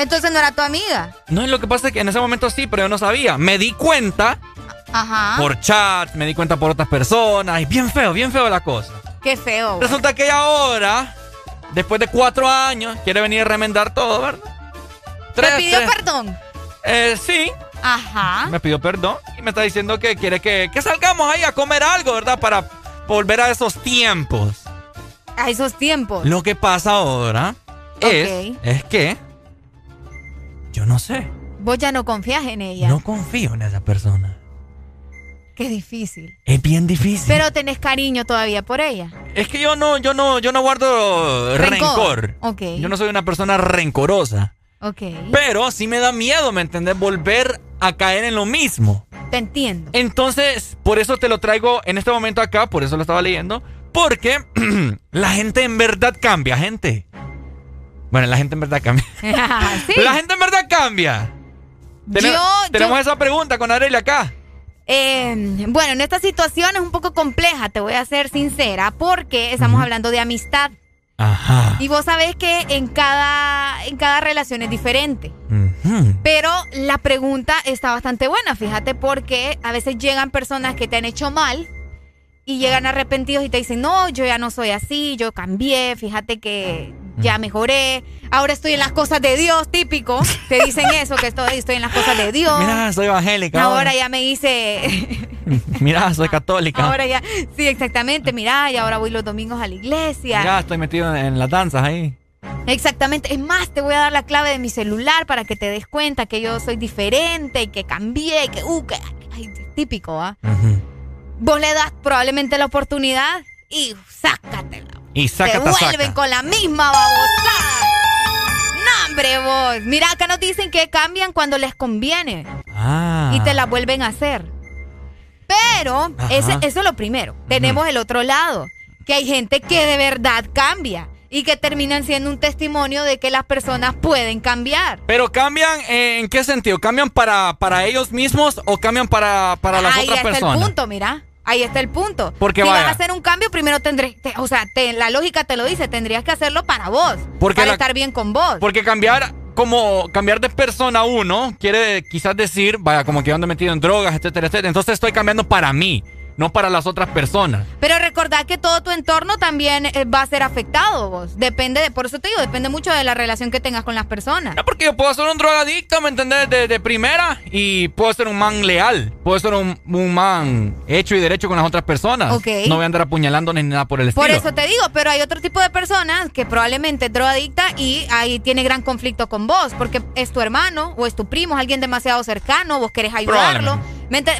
Entonces no era tu amiga. No, lo que pasa es que en ese momento sí, pero yo no sabía. Me di cuenta Ajá. por chat, me di cuenta por otras personas. Y bien feo, bien feo la cosa. Qué feo. Resulta que ahora, después de cuatro años, quiere venir a remendar todo, ¿verdad? ¿Te pidió perdón? Eh, sí. Ajá. Me pidió perdón y me está diciendo que quiere que, que salgamos ahí a comer algo, ¿verdad? Para volver a esos tiempos. A esos tiempos. Lo que pasa ahora es, es que yo no sé. Vos ya no confías en ella. No confío en esa persona. Qué difícil. Es bien difícil. Pero tenés cariño todavía por ella. Es que yo no, yo no, yo no guardo rencor. Yo no soy una persona rencorosa. Ok. Pero sí me da miedo, ¿me entendés? Volver a caer en lo mismo. Te entiendo. Entonces, por eso te lo traigo en este momento acá, por eso lo estaba leyendo. Porque [CLEARS THROAT] la gente en verdad cambia, gente. Bueno, la gente en verdad cambia. [LAUGHS] La gente en verdad cambia. Tenemos, esa pregunta con Arelia acá. Eh, bueno, en esta situación es un poco compleja, te voy a ser sincera, porque estamos hablando de amistad. Ajá. Y vos sabés que en cada, en cada relación es diferente. Pero la pregunta está bastante buena, fíjate, porque a veces llegan personas que te han hecho mal y llegan arrepentidos y te dicen, no, yo ya no soy así, yo cambié, fíjate que ya mejoré, ahora estoy en las cosas de Dios, típico. Te dicen [LAUGHS] eso, que estoy, estoy en las cosas de Dios. Mira, soy evangélica. Ahora, ya me hice... [LAUGHS] Mira, soy católica. Ahora ya, sí, exactamente, mira, y ahora voy los domingos a la iglesia. Ya estoy metido en, las danzas ahí. Exactamente, es más, te voy a dar la clave de mi celular para que te des cuenta que yo soy diferente y que cambié, que, uh, que, típico, ¿ah? Vos le das probablemente la oportunidad y sácatela. Y saca, Te vuelven con la misma babosada. No, hombre, vos. Mira, acá nos dicen que cambian cuando les conviene. Ah. Y te la vuelven a hacer. Pero, ese, eso es lo primero. Tenemos el otro lado. Que hay gente que de verdad cambia. Y que terminan siendo un testimonio de que las personas pueden cambiar. Pero cambian en qué sentido? ¿Cambian para, para ellos mismos o cambian para, para las otras personas? Ahí está el punto, mira. Ahí está el punto. Porque si vas a hacer un cambio, primero tendré, o sea, la lógica te lo dice, tendrías que hacerlo para vos, para estar bien con vos. Porque cambiar como cambiar de persona uno quiere quizás decir, vaya, como que ando metido en drogas, etcétera, etcétera. Entonces estoy cambiando para mí no para las otras personas. Pero recordad que todo tu entorno también eh, va a ser afectado vos. Depende, de, por eso te digo, depende mucho de la relación que tengas con las personas. No, porque yo puedo ser un drogadicto, ¿me entendés? De, primera y puedo ser un man leal. Puedo ser un, man hecho y derecho con las otras personas. Ok. No voy a andar apuñalando ni nada por el estilo. Por eso te digo, pero hay otro tipo de personas que probablemente es drogadicta y ahí tiene gran conflicto con vos, porque es tu hermano o es tu primo, es alguien demasiado cercano, vos querés ayudarlo.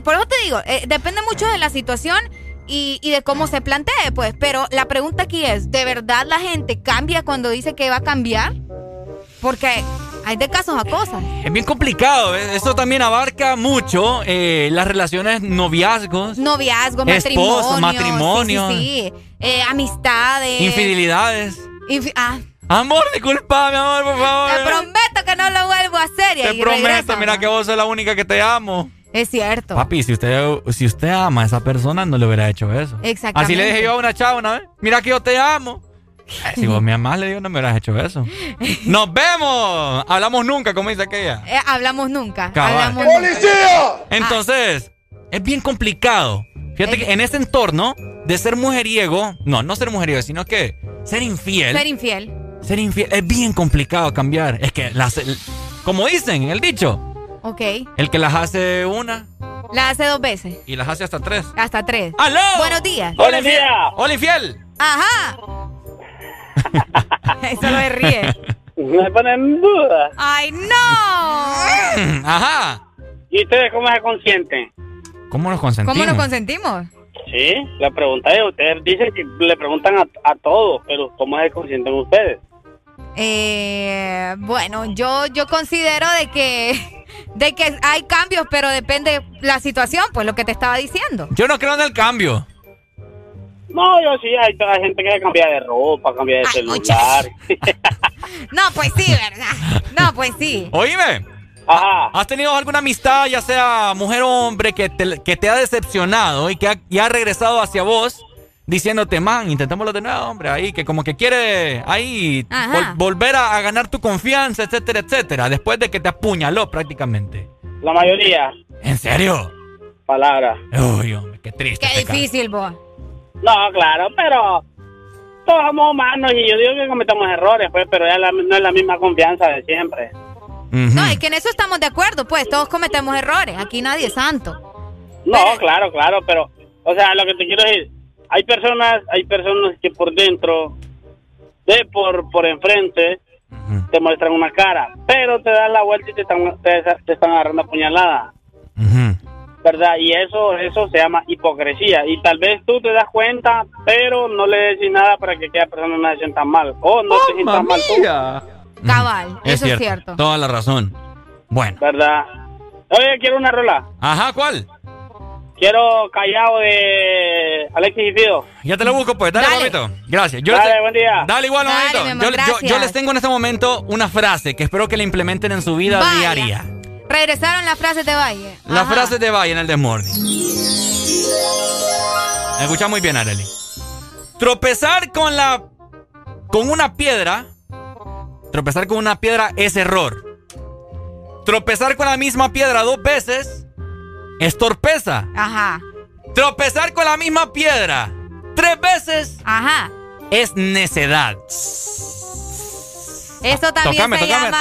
Por eso te digo, eh, depende mucho de la situación y, de cómo se plantee, pues. Pero la pregunta aquí es, ¿de verdad la gente cambia cuando dice que va a cambiar? Porque hay de casos a cosas. Es bien complicado. ¿eh? Esto también abarca mucho eh, las relaciones noviazgos. Noviazgos, matrimonio. matrimonio. Sí, sí, sí. amistades. Infidelidades. ah. Amor, disculpa, mi amor, por favor. Te prometo que no lo vuelvo a hacer. te prometo, mira que vos sos la única que te amo. Es cierto. Papi, si usted, si usted ama a esa persona, no le hubiera hecho eso. Exactamente. Así le dije yo a una chava una vez. Mira que yo te amo. Si vos me amás, le digo, no me hubieras hecho eso. [LAUGHS] ¡Nos vemos! Hablamos nunca, como dice aquella. Eh, hablamos nunca. Hablamos ¡Policía! Entonces, es bien complicado. Fíjate que en ese entorno de ser mujeriego, no, no ser mujeriego, sino que ser infiel. Ser infiel. Ser infiel es bien complicado cambiar. Es que, las, como dicen en el dicho, Ok. El que las hace una. Las hace dos veces. Y las hace hasta tres. Hasta tres. ¡Aló! Buenos días. Hola, infiel. Hola, infiel. Ajá. [LAUGHS] Eso lo ríe. Me ponen en duda. ¡Ay, no! [LAUGHS] Ajá. ¿Y ustedes cómo se consienten? ¿Cómo nos consentimos? ¿Cómo nos consentimos? Sí, la pregunta es, ustedes dicen que le preguntan a, a todos, pero ¿cómo se consienten ustedes? Eh, bueno, yo, yo considero de que de que hay cambios, pero depende la situación, pues lo que te estaba diciendo. Yo no creo en el cambio. No, yo sí, hay, hay gente que cambia de ropa, cambia de celular. [LAUGHS] no, pues sí, ¿verdad? No, pues sí. Oíme. Ajá. ¿Has tenido alguna amistad, ya sea mujer o hombre, que te, que te ha decepcionado y que ha, ha regresado hacia vos diciéndote, man, intentémoslo de nuevo, hombre, ahí, que como que quiere ahí volver a, ganar tu confianza, etcétera, etcétera, después de que te apuñaló prácticamente? La mayoría. ¿En serio? Palabras. Uy, hombre, qué triste. Qué difícil, vos. No, claro, pero todos somos humanos y yo digo que cometemos errores, pues, pero ya no es la misma confianza de siempre. No, es que en eso estamos de acuerdo, pues, todos cometemos errores, aquí nadie es santo. No, claro, claro, pero, o sea, lo que te quiero decir, hay personas, hay personas que por dentro, de por, por enfrente, te muestran una cara, pero te dan la vuelta y te están, te, están agarrando puñalada. ¿Verdad? Y eso, eso se llama hipocresía. Y tal vez tú te das cuenta, pero no le decís nada para que aquella persona no se sienta mal. O no te sientas mal tú. Cabal, eso es cierto. Toda la razón. Bueno. ¿Verdad? Oye, quiero una rola. Ajá, ¿cuál? Quiero Callao de Alexis y Fido. Ya te lo busco, pues. Dale, dale. Gracias. dale, buen día. Dale igual, momento. Yo, les tengo en este momento una frase que espero que la implementen en su vida diaria. Regresaron las frases de Valle. Las frases de Valle en el Desmorning. Me escucha muy bien, Arely. Tropezar con la. con una piedra. Tropezar con una piedra es error. Tropezar con la misma piedra dos veces es torpeza. Ajá. Tropezar con la misma piedra tres veces. Ajá. Es necedad. Eso también se llama.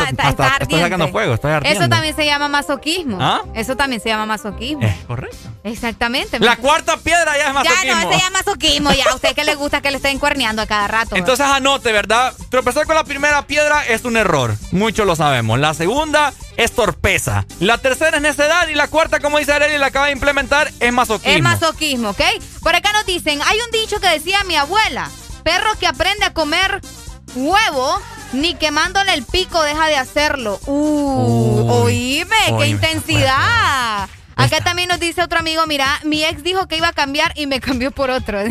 estoy sacando fuego, estoy ardiendo. Eso también se llama masoquismo. ¿Ah? Eso también se llama masoquismo. Es correcto. Exactamente. La cuarta piedra ya es masoquismo. Ya no, ese ya es masoquismo. Ya a usted que le gusta que le estén cuerneando a cada rato. Entonces anote, ¿verdad? Tropezar con la primera piedra es un error. Muchos lo sabemos. La segunda es torpeza. La tercera es necedad. Y la cuarta, como dice Arely, la acaba de implementar, es masoquismo. Es masoquismo, ¿ok? Por acá nos dicen, hay un dicho que decía mi abuela. Perro que aprende a comer huevo ni quemándole el pico deja de hacerlo. Uh, oíme, qué intensidad. Acá también nos dice otro amigo, mira, mi ex dijo que iba a cambiar y me cambió por otro. [LAUGHS]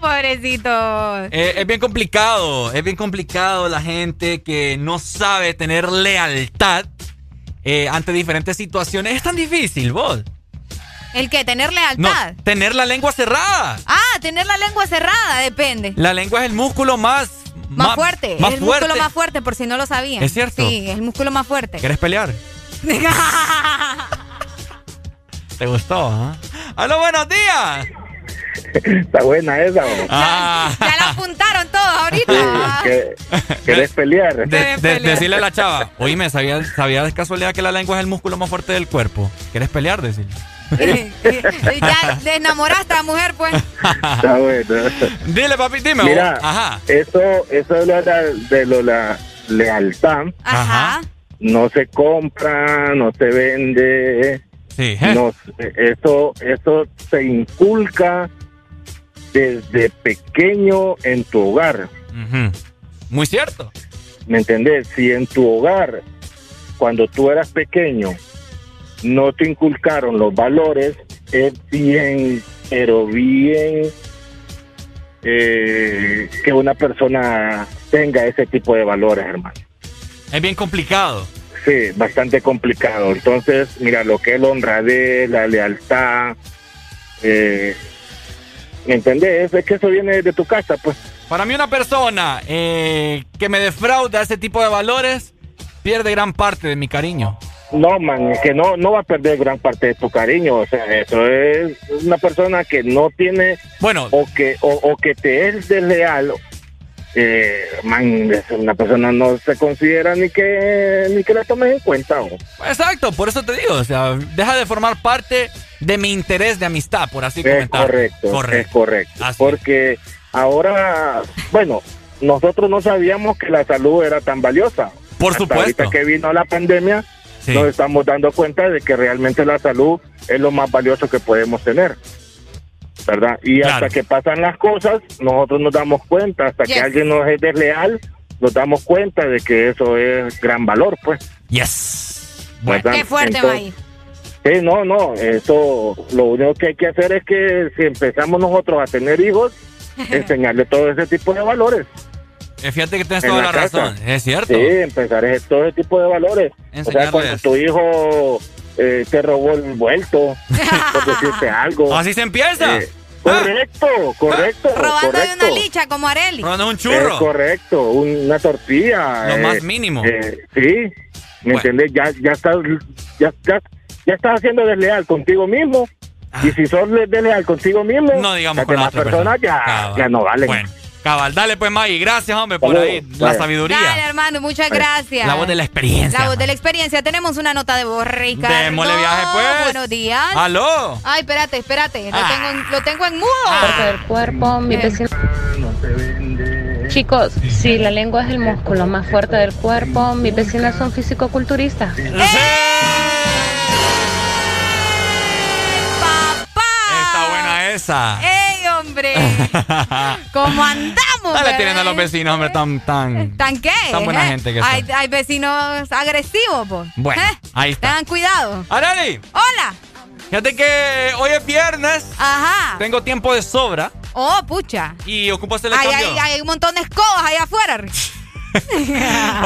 Pobrecito. Eh, es bien complicado, es bien complicado la gente que no sabe tener lealtad eh, ante diferentes situaciones. Es tan difícil, vos. ¿El qué? ¿Tener lealtad? No, tener la lengua cerrada. Ah, tener la lengua cerrada, depende. La lengua es el músculo más... Más, fuerte. es el músculo más fuerte, por si no lo sabían. ¿Es cierto? Sí, es el músculo más fuerte. ¿Quieres pelear? [LAUGHS] ¿Te gustó? ¿ah? ¡Aló, buenos días! Está buena esa. Ah. Ya, la apuntaron todos ahorita. ¿Querés pelear? decirle a la chava, oíme, ¿sabía, ¿sabía de casualidad que la lengua es el músculo más fuerte del cuerpo? ¿Quieres pelear? Decirle. [LAUGHS] ya te enamoraste a la mujer, pues. Está bueno. Dile, papi, dime. Mira, Ajá. Eso, eso de, la, de lo, la lealtad. Ajá. No se compra, no se vende. Sí. No, eso, eso se inculca desde pequeño en tu hogar. Muy cierto. ¿Me entendés? Si en tu hogar, cuando tú eras pequeño, no te inculcaron los valores, es bien, pero bien eh, que una persona tenga ese tipo de valores, hermano. Es bien complicado. Sí, bastante complicado. Entonces, mira, lo que es la honradez, la lealtad, eh, ¿me entendés? Es que eso viene de tu casa, pues. Para mí una persona eh, que me defrauda ese tipo de valores pierde gran parte de mi cariño. No, man, es que no, no va a perder gran parte de tu cariño. O sea, eso es una persona que no tiene. Bueno. O que, o, que te es desleal. Eh, man, una persona no se considera ni que ni que la tomes en cuenta. Exacto, por eso te digo. O sea, deja de formar parte de mi interés de amistad, por así comentar. Correcto, correcto. Es correcto. Porque ahora, bueno, nosotros no sabíamos que la salud era tan valiosa. Por supuesto. Ahorita que vino la pandemia nos estamos dando cuenta de que realmente la salud es lo más valioso que podemos tener. ¿Verdad? Y hasta que pasan las cosas, nosotros nos damos cuenta, hasta que alguien nos es desleal, nos damos cuenta de que eso es gran valor, pues. Yes. Qué fuerte, Entonces, Sí, no, no, eso lo único que hay que hacer es que si empezamos nosotros a tener hijos, [LAUGHS] enseñarle todo ese tipo de valores. Eh, fíjate que tienes toda la, razón, es cierto. Sí, empezar es todo ese tipo de valores. O sea, cuando tu hijo eh, te robó el vuelto, [LAUGHS] por decirte algo. Así se empieza. Eh, correcto, correcto. Robando de una licha como Areli. Robando un churro. correcto, una tortilla. Lo más mínimo. sí, ¿me entiendes? Ya, ya estás, ya, ya, ya estás haciendo desleal contigo mismo. Y si sos desleal contigo mismo, no digamos con las personas ya, ya no valen. Bueno. Cabal, dale pues Maggie, gracias hombre por ahí, la sabiduría. Dale hermano, muchas gracias. La voz de la experiencia. La voz de la experiencia, tenemos una nota de voz, Ricardo. Démosle viaje pues. Buenos días. Aló. Ay, espérate, espérate, lo, tengo, en, lo tengo en mudo. Parte del cuerpo, mi vecino. Chicos, si la lengua es el músculo más fuerte del cuerpo, mis vecinas son fisicoculturistas. ¡Sí! esa. ¡Ey, hombre! [LAUGHS] ¿Cómo andamos? Dale tienen a los vecinos, hombre, tan, tan. ¿Tan qué? Tan buena ¿Eh? gente que hay, son. Hay vecinos agresivos, pues. Bueno, ¿Eh? ahí está. Tengan cuidado. ¡Arali! ¡Hola! Fíjate que hoy es viernes. Ajá. Tengo tiempo de sobra. Oh, pucha. Y ocupo hacerle hay, cambio. Hay, hay un montón de escobas allá afuera.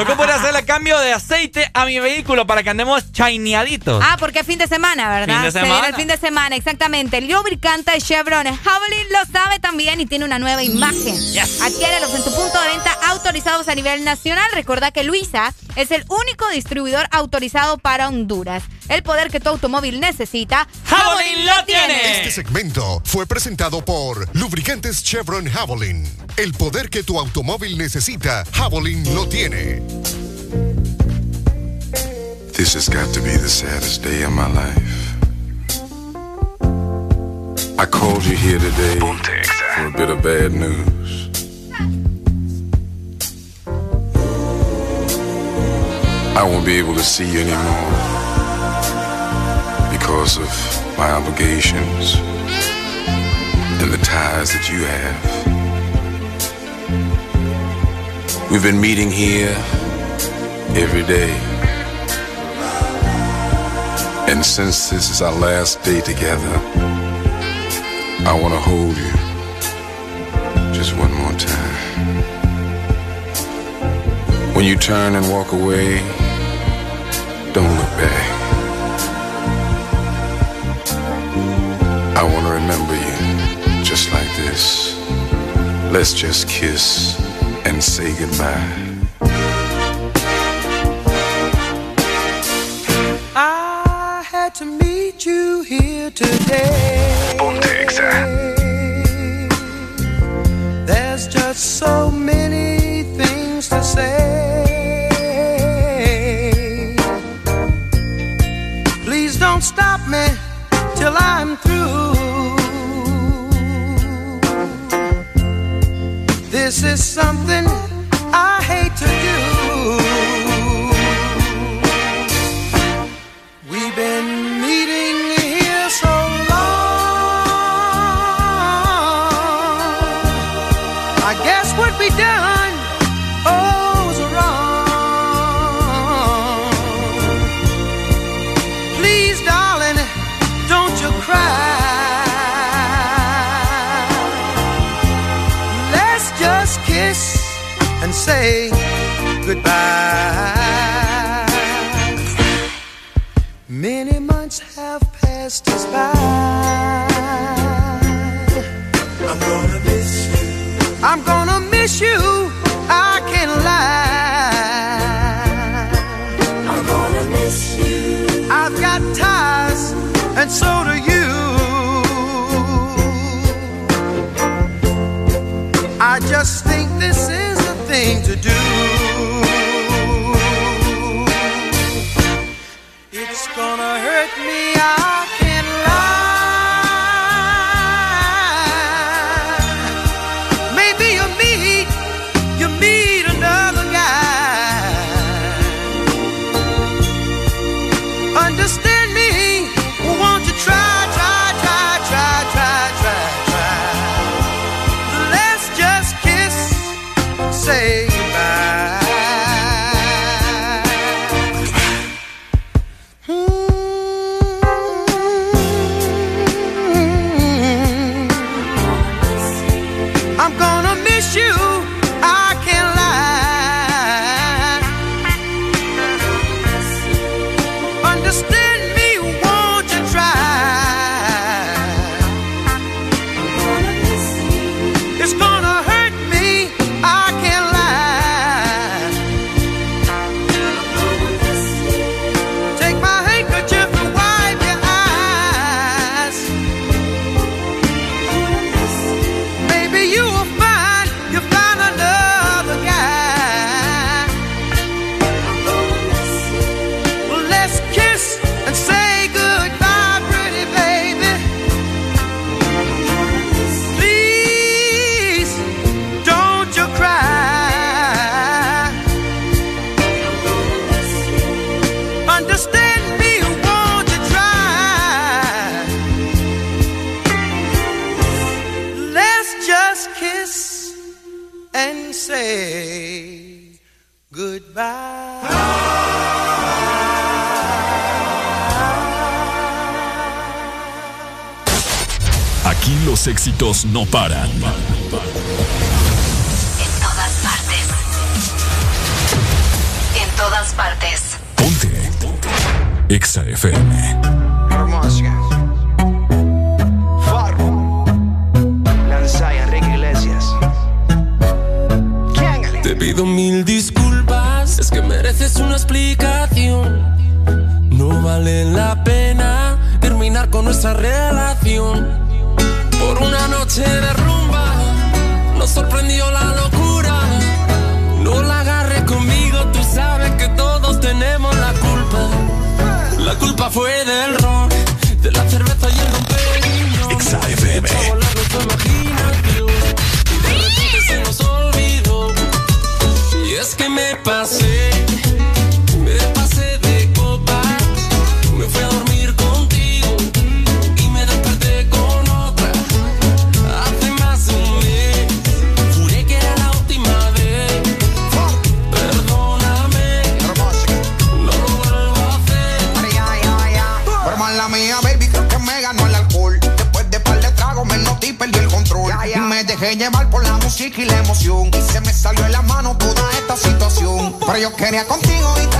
¿Cómo hacer hacerle cambio de aceite a mi vehículo para que andemos chaineaditos? Ah, porque es fin de semana, ¿verdad? Fin de semana. el fin de semana, exactamente. El lubricante Chevron Javelin lo sabe también y tiene una nueva imagen. Yes. Adquiérelos en tu punto de venta autorizados a nivel nacional. Recuerda que Luisa es el único distribuidor autorizado para Honduras. El poder que tu automóvil necesita, Javelin lo tiene. Este segmento fue presentado por Lubricantes Chevron Javelin. El poder que tu automóvil necesita, Javelin lo tiene. This has got to be the saddest day of my life. I called you here today for a bit of bad news. I won't be able to see you anymore because of my obligations and the ties that you have. We've been meeting here every day. And since this is our last day together, I want to hold you just one more time. When you turn and walk away, don't look back. I want to remember you just like this. Let's just kiss and say goodbye. I had to meet you here today. There's just so many things to say. Please don't stop me till I'm through. This is something I hate say goodbye. Many months have passed us by. I'm gonna miss you. I'm gonna miss you. Thing to do. Los éxitos no paran. En todas partes. En todas partes. Ponte. Ponte. Exa FM. Hermosa. Farro. Enrique Iglesias. Te pido mil disculpas. Es que mereces una explicación. No vale la pena terminar con nuestra red se derrumba, nos sorprendió la locura. No la agarres conmigo, tú sabes que todos tenemos la culpa. La culpa fue del Venía contigo y te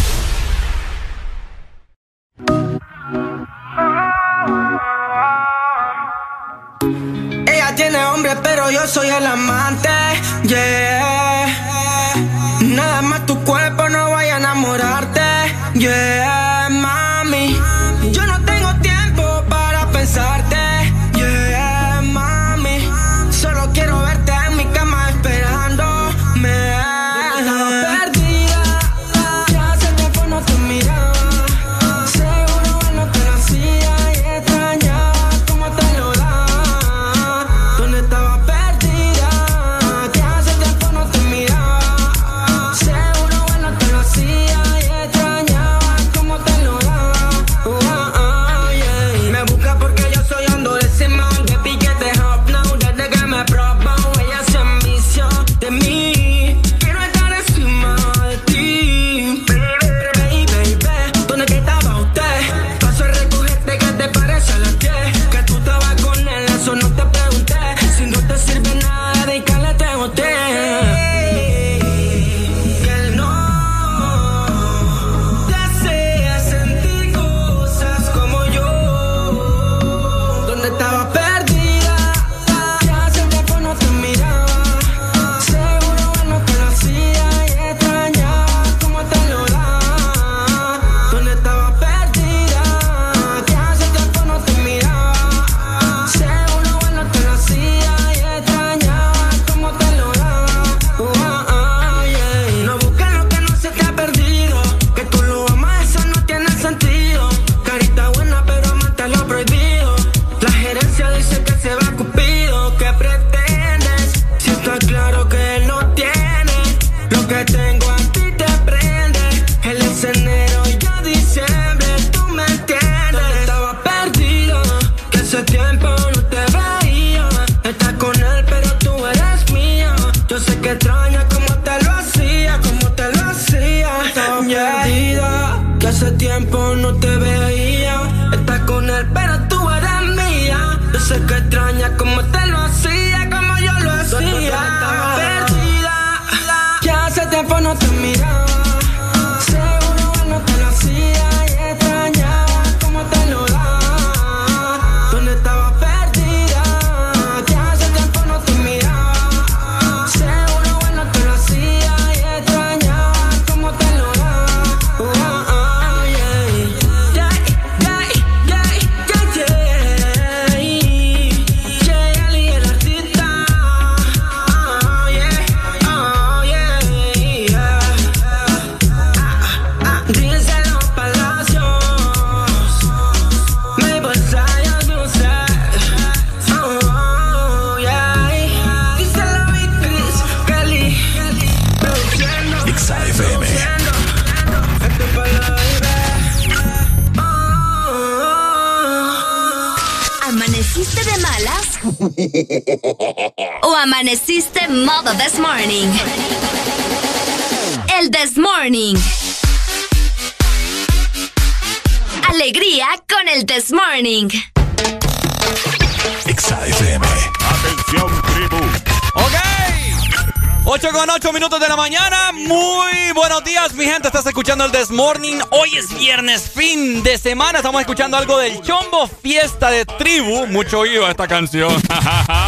Viernes, fin de semana. Estamos escuchando algo del Chombo Fiesta de Tribu. Mucho oído esta canción. [LAUGHS]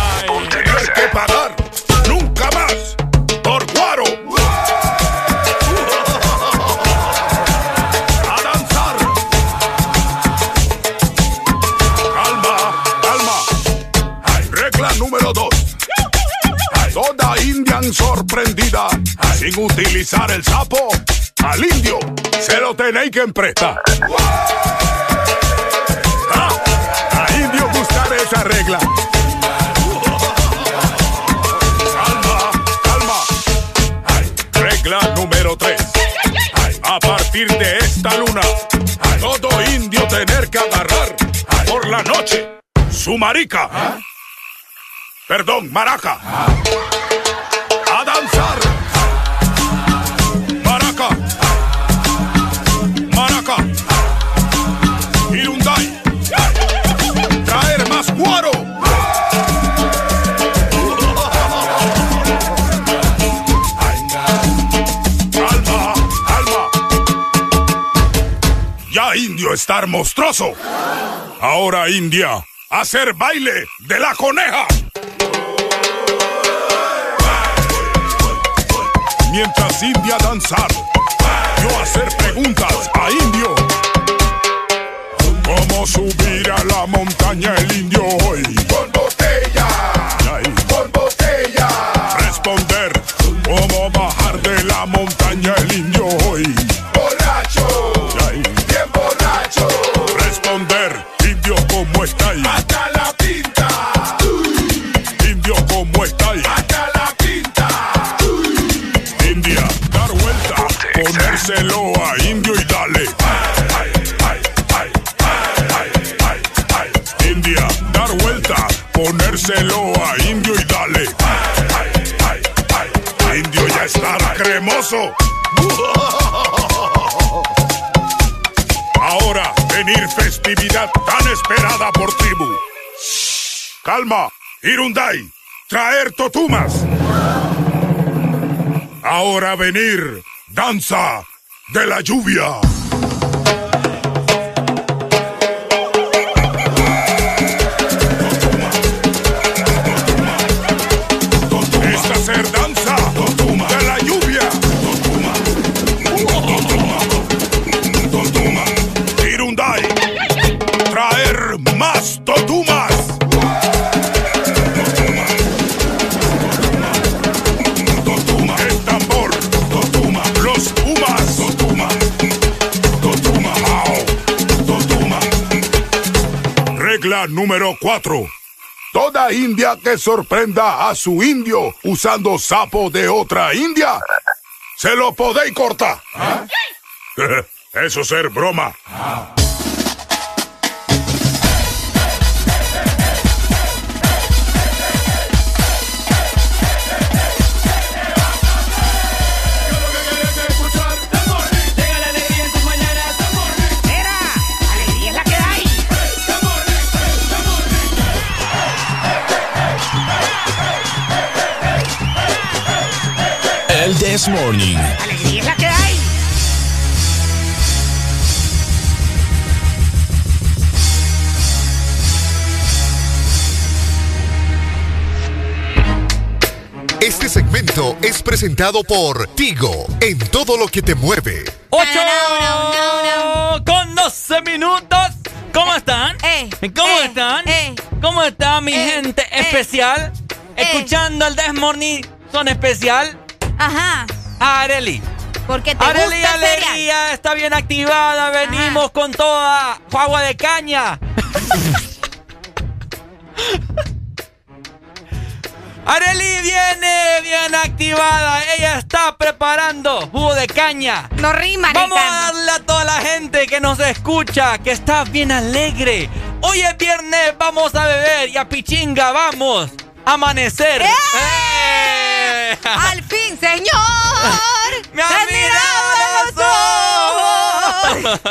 tenéis que emprestar. Ah, a indio gustar esa regla. Calma, calma. Regla número 3. A partir de esta luna, todo indio tener que agarrar por la noche su marica. Perdón, maraca. A estar monstruoso. Ahora India, hacer baile de la coneja. Mientras India danzar, yo hacer preguntas a indio. ¿Cómo subir a la montaña el indio hoy? Venir festividad tan esperada por tribu. Calma, Irundai, traer totumas. Ahora venir, danza de la lluvia. Regla número 4. Toda india que sorprenda a su indio usando sapo de otra india se lo podéis cortar. [LAUGHS] Eso ser broma. alegría This Morning. Alegría es la que hay. Este segmento es presentado por Tigo en todo lo que te mueve. 8 con 12 minutos. ¿Cómo están? ¿Cómo están? ¿Cómo está mi gente especial? Escuchando el This Morning son especial. Ajá. Areli. Porque te Areli gusta. Alegría está bien activada. Venimos con toda agua de caña. Areli viene bien activada. Ella está preparando jugo de caña. No rima, Vamos Ricardo. a darle a toda la gente que nos escucha, que está bien alegre. Hoy es viernes, vamos a beber y a Pichinga vamos a amanecer. ¡Eh! [LAUGHS] ¡Al fin, señor! [LAUGHS] ¡Me han mirado los ojos!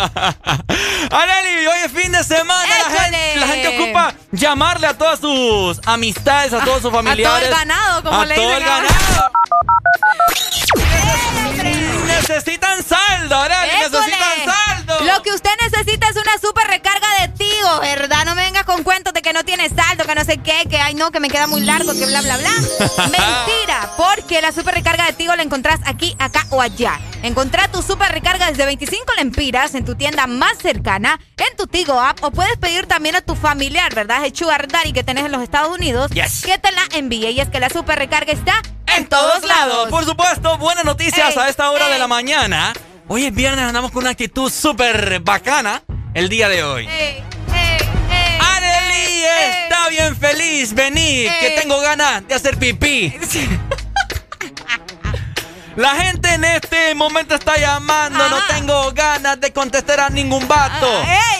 [LAUGHS] Areli, hoy es fin de semana. La gente, la gente ocupa llamarle a todas sus amistades, a todos sus familiares. A todo el ganado, como a le todo dicen el ahora. ganado. Necesitan saldo, Areli, necesitan saldo. Lo que usted necesita es una super recarga de Tigo, ¿verdad? No me venga con cuentos de que no tiene saldo, que no sé qué, que ay no, que me queda muy largo, que bla, bla, bla. [LAUGHS] Mentira, porque la super recarga de Tigo la encontrás aquí, acá o allá. Encontrá tu super recarga desde 25 lempiras en tu tienda más cercana, en tu Tigo app, o puedes pedir también a tu familiar, ¿verdad? El Sugar Daddy que tenés en los Estados Unidos, que te la envíe. Y es que la super recarga está en todos lados. Por supuesto, buenas noticias Ey, a esta hora ey. de la mañana. Hoy es viernes, andamos con una actitud súper bacana el día de hoy. Areli está bien feliz, vení, que tengo ganas de hacer pipí. [LAUGHS] La gente en este momento está llamando, no tengo ganas de contestar a ningún vato.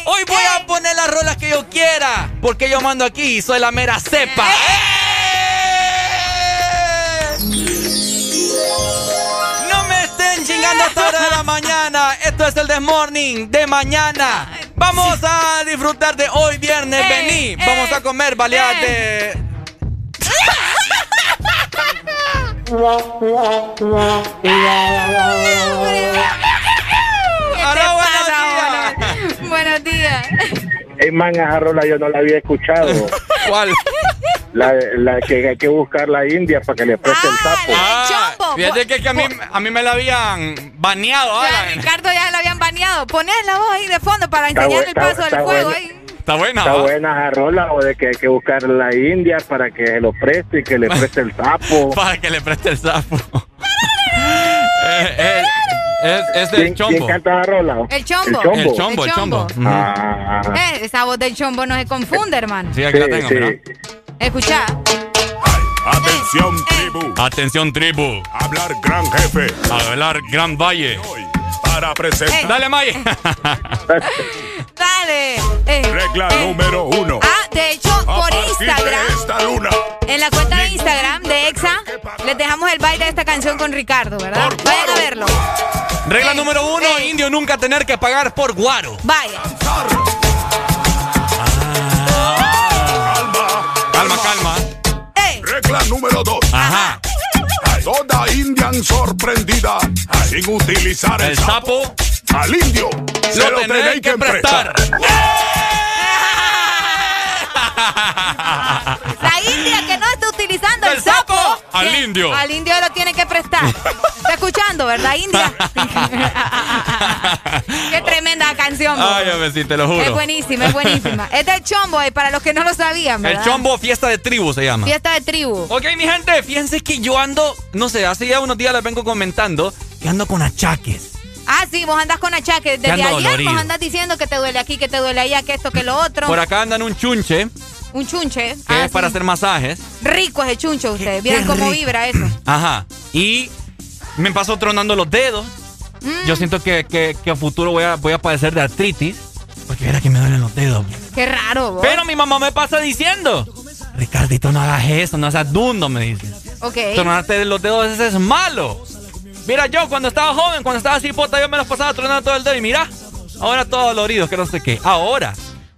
Hoy voy a poner las rolas que yo quiera, porque yo mando aquí y soy la mera cepa. Estén chingando hasta hora de la mañana. Esto es el This Morning de mañana. Vamos a disfrutar de hoy viernes. Vení, vamos a comer de. [LAUGHS] Aló, buenos días. Buenos días. Ey, man, esa rola yo no la había escuchado. [LAUGHS] ¿Cuál? La, la que hay que buscar la India para que le preste el sapo. Ah, fíjate que, que a, mí, a mí me la habían baneado. Ya, ahora. Ricardo ya la habían baneado. Ponés la voz ahí de fondo para Está enseñar el paso del está juego buena. ahí. Está buena. Está ¿va? buena esa rola o de que hay que buscar la India para que se lo preste y que le [LAUGHS] preste el sapo. Para que le preste el sapo. [LAUGHS] Eh, eh, es, es del ¿Quién, chombo. quién canta la rola? El chombo. El chombo. El chombo, el chombo. Ujú. Ah, Eh, esa voz del chombo no se confunde, hermano. Sí, aquí la tengo, sí. mira. Escucha. Atención, tribu. Atención, tribu. Hablar gran jefe. Hablar gran valle. Para presentar. Dale, May. [LAUGHS] Dale. Eh, Regla eh. número uno. Ah, de hecho, A por de Instagram, esta luna. en la cuenta de Instagram de Exa, les dejamos el baile de esta canción con Ricardo, ¿verdad? Vayan a verlo. Regla número uno, indio nunca tener que pagar por guaro. Vaya. Calma, calma. Regla número dos. Ajá. Toda indian sorprendida sin utilizar el, El sapo al indio. se lo, tenéis tenéis que prestar India que no el sapo. al indio. Al indio lo tiene que prestar. ¿Está escuchando, verdad, India? [LAUGHS] Qué tremenda canción. bo. Ay, ver si te lo juro. Es buenísima, es buenísima. Es del chombo, eh, para los que no lo sabían, El ¿verdad? chombo fiesta de tribu se llama. Fiesta de tribu. Ok, mi gente, fíjense que yo ando, no sé, hace ya unos días les vengo comentando que ando con achaques. Ah, sí, vos andas con achaques. Desde ayer dolorido. vos andas diciendo que te duele aquí, que te duele allá, que esto, que lo otro. Por acá andan un chunche, Un chunche. que Ah, es para sí. hacer masajes. Rico ese chunche ustedes. Vieran qué cómo rico. vibra eso. Ajá. Y Me paso tronando los dedos. Mm. Yo siento que, que, que a futuro voy a, voy a padecer de artritis. Porque mira que me duelen los dedos. Qué raro, vos. Pero mi mamá me pasa diciendo, Ricardito, no hagas eso, no seas dundo, me dice. Ok. Tronarte los dedos eso es malo. Mira, yo cuando estaba joven, cuando estaba así pota, yo me los pasaba tronando todo el dedo y mira, ahora todo dolorido, que no sé qué. Ahora.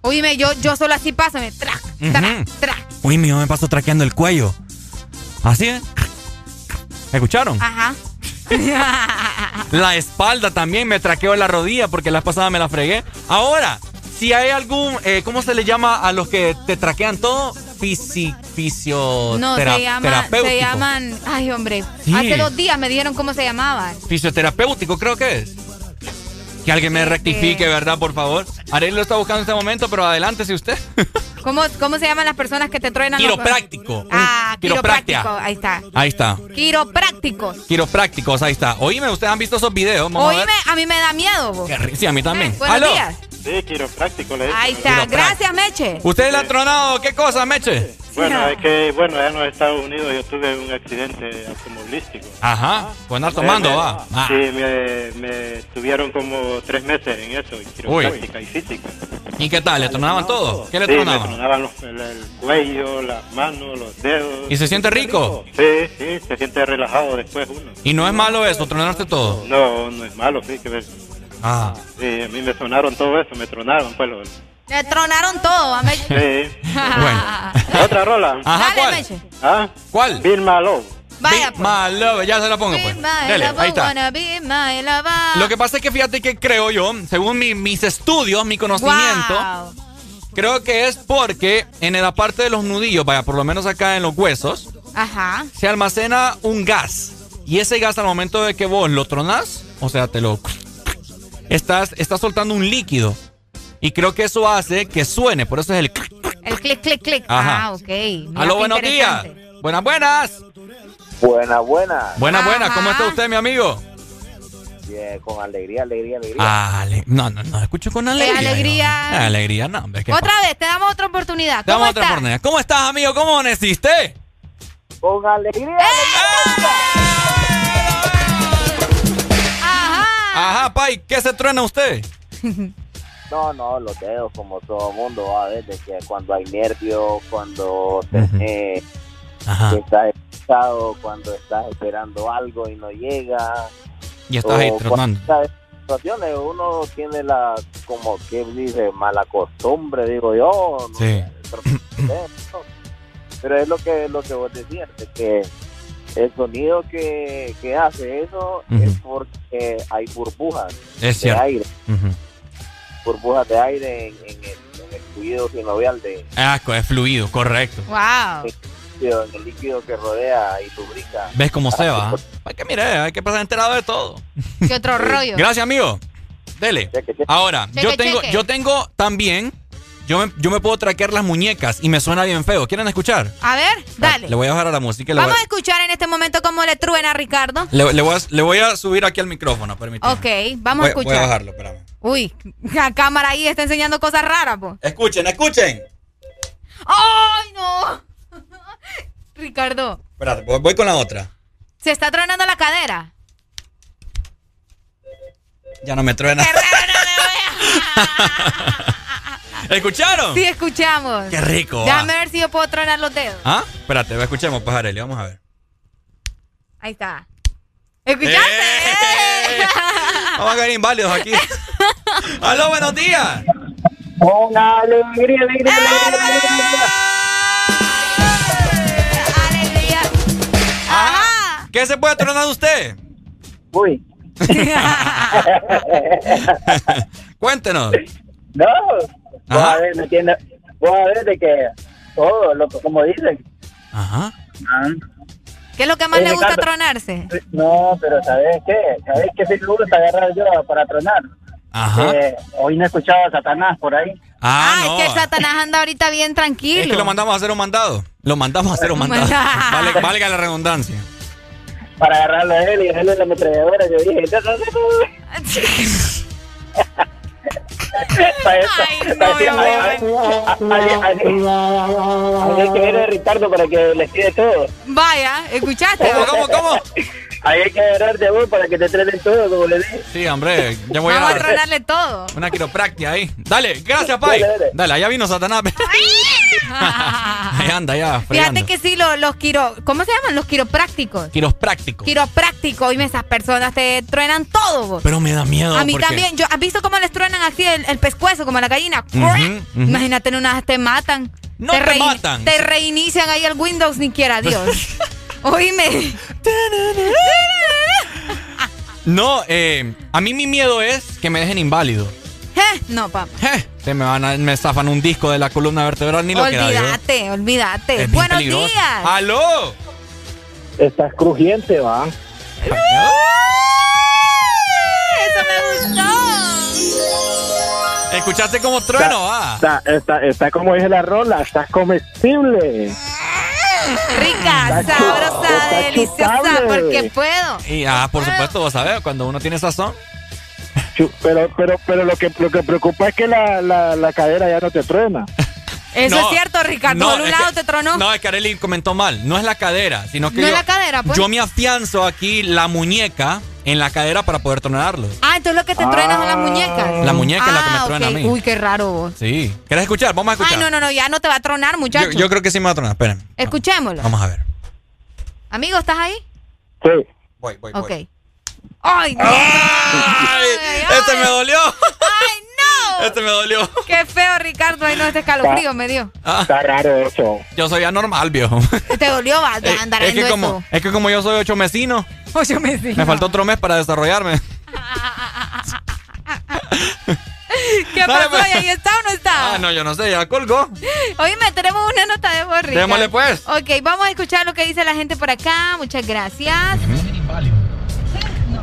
Oíme, yo, yo solo así paso, me trac, trac, Ujú. trac. Uy, mi mamá me pasó traqueando el cuello. ¿Así es? ¿Escucharon? Ajá. [LAUGHS] La espalda también me traqueó la rodilla porque la pasada me la fregué. Ahora, si hay algún, eh, ¿cómo se le llama a los que te traquean todo? Fisi, fisio, No, se, llama, se llaman. Ay, hombre. Sí. Hace dos días me dijeron cómo se llamaban. Fisioterapéutico, creo que es. Que alguien me rectifique, ¿verdad? Por favor. Ariel lo está buscando en este momento, pero adelante si usted. [LAUGHS] ¿Cómo, ¿Cómo se llaman las personas que te truenan los- Quiropráctico. Ah, quiropráctico. Ahí está. Ahí está. Quiroprácticos. Quiroprácticos, ahí está. Oíme, ustedes han visto esos videos. Vamos a Oíme, ver. a mí me da miedo, vos. Sí, a mí también. Buenos ¿Aló? días. Sí, quiropráctico le Ahí está. Gracias, Meche. ¿Usted le ha tronado qué cosa, Meche? Bueno, es que, bueno, allá en los Estados Unidos yo tuve un accidente automovilístico. Ajá. Pues andar tomando, Me- va. Ah. Sí, me, me tuvieron como tres meses en eso, en quiropráctica y física. ¿Y qué tal? ¿Le tronaban todo? ¿Qué le sí, tronaban? Los- el, el cuello, las manos, los dedos. ¿Y se siente rico? Sí, sí, se siente relajado después uno. ¿Y no es malo eso, tronarte todo? No, no es malo, sí, que ves. Ah. Sí, a mí me sonaron todo eso, me tronaron, pues los... Le tronaron todo a Meche. Sí. [LAUGHS] bueno. Otra rola. Ajá, Dale, ¿cuál? Meche. ¿Ah? ¿Cuál? Bill Malone. Vaya, Big My Love, ya se la pongo pues. Dele, ahí está. Lo que pasa es que fíjate que creo yo, según mi- mis estudios, mi conocimiento, Wow. Creo que es porque en la parte de los nudillos, vaya, por lo menos acá en los huesos, Ajá. se almacena un gas. Y ese gas al momento de que vos lo tronas, o sea, te lo... Estás, estás soltando un líquido. Y creo que eso hace que suene, por eso es el... El clic, clic, clic. Ajá. Ah, ok. Mira Aló, buenos días. Buenas, buenas. Buena, buena. Buenas, buenas. ¿Cómo está usted, mi amigo? Bien, con alegría, alegría, alegría. Ah, ale- no, no, no, escucho con alegría. alegría. yo. alegría, no, hombre. ¿qué Otra pasa? vez, te damos otra oportunidad. Te ¿Cómo damos otra estás? oportunidad. ¿Cómo estás, amigo? ¿Cómo amaneciste? Con alegría. Ajá. Ajá, Pai, ¿qué se truena usted? [LAUGHS] No, no, los dedos como todo mundo va a ver de que cuando hay nervios, cuando que estás estresado, cuando estás esperando algo y no llega. Y estás ahí o tronando. cuando estás en situaciones uno tiene la, como que dice, mala costumbre, digo yo. no Sí. Pero es lo que, lo que vos decías, de que el sonido que, que hace eso es porque hay burbujas Es de aire, burbujas de aire en, en el, en el fluido sinovial de Ah, es fluido, correcto. Wow. En el líquido que rodea y lubrica. ¿Ves cómo se va? Hay que mirar, hay que pasar enterado de todo. ¿Qué otro rollo? Gracias, amigo. Dele. Ahora, Cheque, yo tengo, yo tengo también, yo me, yo me puedo traquear las muñecas y me suena bien feo. ¿Quieren escuchar? A ver, dale. Le voy a bajar a la música. y Le, Vamos voy, a escuchar en este momento cómo le truena a Ricardo. le, le voy a, le voy a subir aquí al micrófono, permítame. Ok, vamos voy, a escuchar. Voy a bajarlo, espérame. Uy, [LAUGHS] la cámara ahí está enseñando cosas raras, po. Escuchen, escuchen. ¡Ay, no! Ricardo, Espérate, voy, con la otra. se está tronando la cadera. Ya no me truena. [LAUGHS] ¿Escucharon? Sí, escuchamos. Qué rico. Déjame ver si yo puedo tronar los dedos. ¿Ah? Espérate, escuchemos, pajareli, vamos a ver. Ahí está. ¿Escuchaste? [LAUGHS] Vamos a caer inválidos aquí. [LAUGHS] ¡Aló, buenos días! Con alegría, alegría, alegría, ¡Alegría! ¿Qué se puede tronar usted? Uy. [LAUGHS] Cuéntenos. No, vos a ver, ¿me entiendes? Vos a ver de que todo, lo, que- como dicen. Ajá. Ah, ¿Qué es lo que más le gusta Ricardo. tronarse? No, pero ¿sabes qué? ¿Sabes qué gusta agarrar yo para tronar? Ajá. Eh, hoy no he escuchado a Satanás por ahí. Ah, Ah, no. es que el Satanás anda ahorita bien tranquilo. Es que lo mandamos a hacer un mandado. Lo mandamos a hacer un [LAUGHS] mandado. vale, valga la redundancia. Para agarrarlo a él y dejarle la ametralladora. Yo dije, no, no, no, hay- que ver a Ricardo para que les quede todo. Vaya, ¿escuchaste? [LAUGHS] ¿Cómo, cómo, cómo? Ahí hay que agarrar de vos para que te traten todo, como le dije. Sí, hombre, ya voy Vamos a a... tronarle todo. Una quiropráctica ahí. Dale, gracias, Pai. Dale, Dale, allá vino Satanás. [LAUGHS] [LAUGHS] ahí anda, ya, fregando. Fíjate que sí, los, los quiro... ¿Cómo se llaman? Los quiroprácticos. Quiropráctico. Quiroprácticos. Dime, esas personas te truenan todo. vos. Pero me da miedo. A mí porque- también. Yo, ¿Has visto cómo les truenan así el, el pescuezo, como la gallina? Ujú, ujú. Imagínate, en unas te matan. No te rein- matan. Te reinician ahí el Windows, ni quiera Dios. [LAUGHS] Oíme. No, eh, a mí mi miedo es que me dejen inválido. Eh, No, papá. Se me van a, me zafan un disco de la columna vertebral ni lo que. Olvídate, olvídate. Es Buenos peligroso. días. ¡Aló! Estás crujiente, va. Eso me gustó. ¿Escuchaste como trueno? Ah. Está, está, está como dije la rola, estás comestible. Rica, sabrosa, deliciosa, porque puedo. Y ah, por supuesto, vos sabés, cuando uno tiene sazón. Pero, pero, pero lo que, lo que preocupa es que la, la, la cadera ya no te truena. [LAUGHS] Eso No, es cierto, Ricardo. no, Por un lado que- te tronó. No, es que Arely comentó mal. No es la cadera, sino que No es la cadera, pues. yo me afianzo aquí la muñeca en la cadera para poder tronarlo. Ah, entonces lo que te truenas son las muñecas. La muñeca es la que me Ah, truena a mí. Uy, qué raro vos. Sí. ¿Quieres escuchar? Vamos a escuchar. Ay, no, no, no, ya no te va a tronar, muchacho. yo creo que sí me va a tronar. Esperen. Escuchémoslo. Vamos a ver. Amigo, ¿estás ahí? Sí. Voy, voy, Ok. ¡Ay, no! ¡Ay! ¡Este me dolió! [LAUGHS] Este me dolió. ¡Qué feo, Ricardo! Ay, no, este escalofrío me dio. Ah, Está raro eso. yo soy anormal, viejo. ¿Te dolió? Va, [LAUGHS] Eh, andar es, que como, eso. es que como yo soy ocho mesino, Ocho meses. me faltó otro mes para desarrollarme. [LAUGHS] ¿Qué Dale, pasó? pues. ¿Y ahí está o no está? Ah, no, yo no sé, ya colgó. Oíme, tenemos una nota de voz, Ricardo. Démosle, pues. Ok, vamos a escuchar lo que dice la gente por acá. Muchas gracias.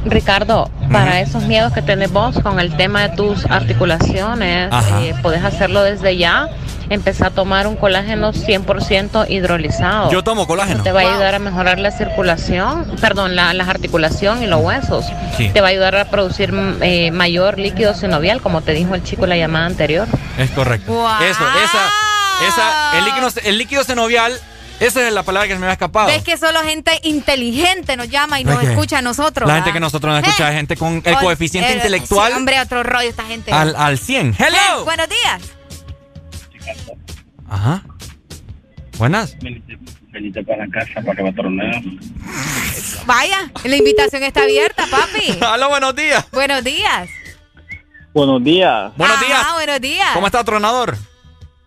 Ricardo, para esos miedos que tenés vos con el tema de tus articulaciones, eh, podés hacerlo desde ya. Empezar a tomar un colágeno 100% hidrolizado. Yo tomo colágeno. Te va a ayudar a mejorar la circulación, perdón, la, la articulación y los huesos. Sí. Te va a ayudar a producir eh, mayor líquido sinovial, como te dijo el chico en la llamada anterior. Es correcto. Eso, esa, esa, el líquido, el líquido senovial, esa es la palabra que se me había escapado. Ves que solo gente inteligente nos llama y nos escucha a nosotros. La ¿verdad? gente que nosotros nos [LAUGHS] escucha Eh. es gente con el coeficiente eh, intelectual sí, hombre, otro rollo esta gente. al, al 100. Eh, ¡Hello! buenos días. Ajá. Buenas. Venite para la casa para que me torneo. Vaya, la invitación está abierta, papi. [LAUGHS] ¡Aló, buenos días! buenos días. Buenos días. Buenos días. buenos días. ¿Cómo está, tronador?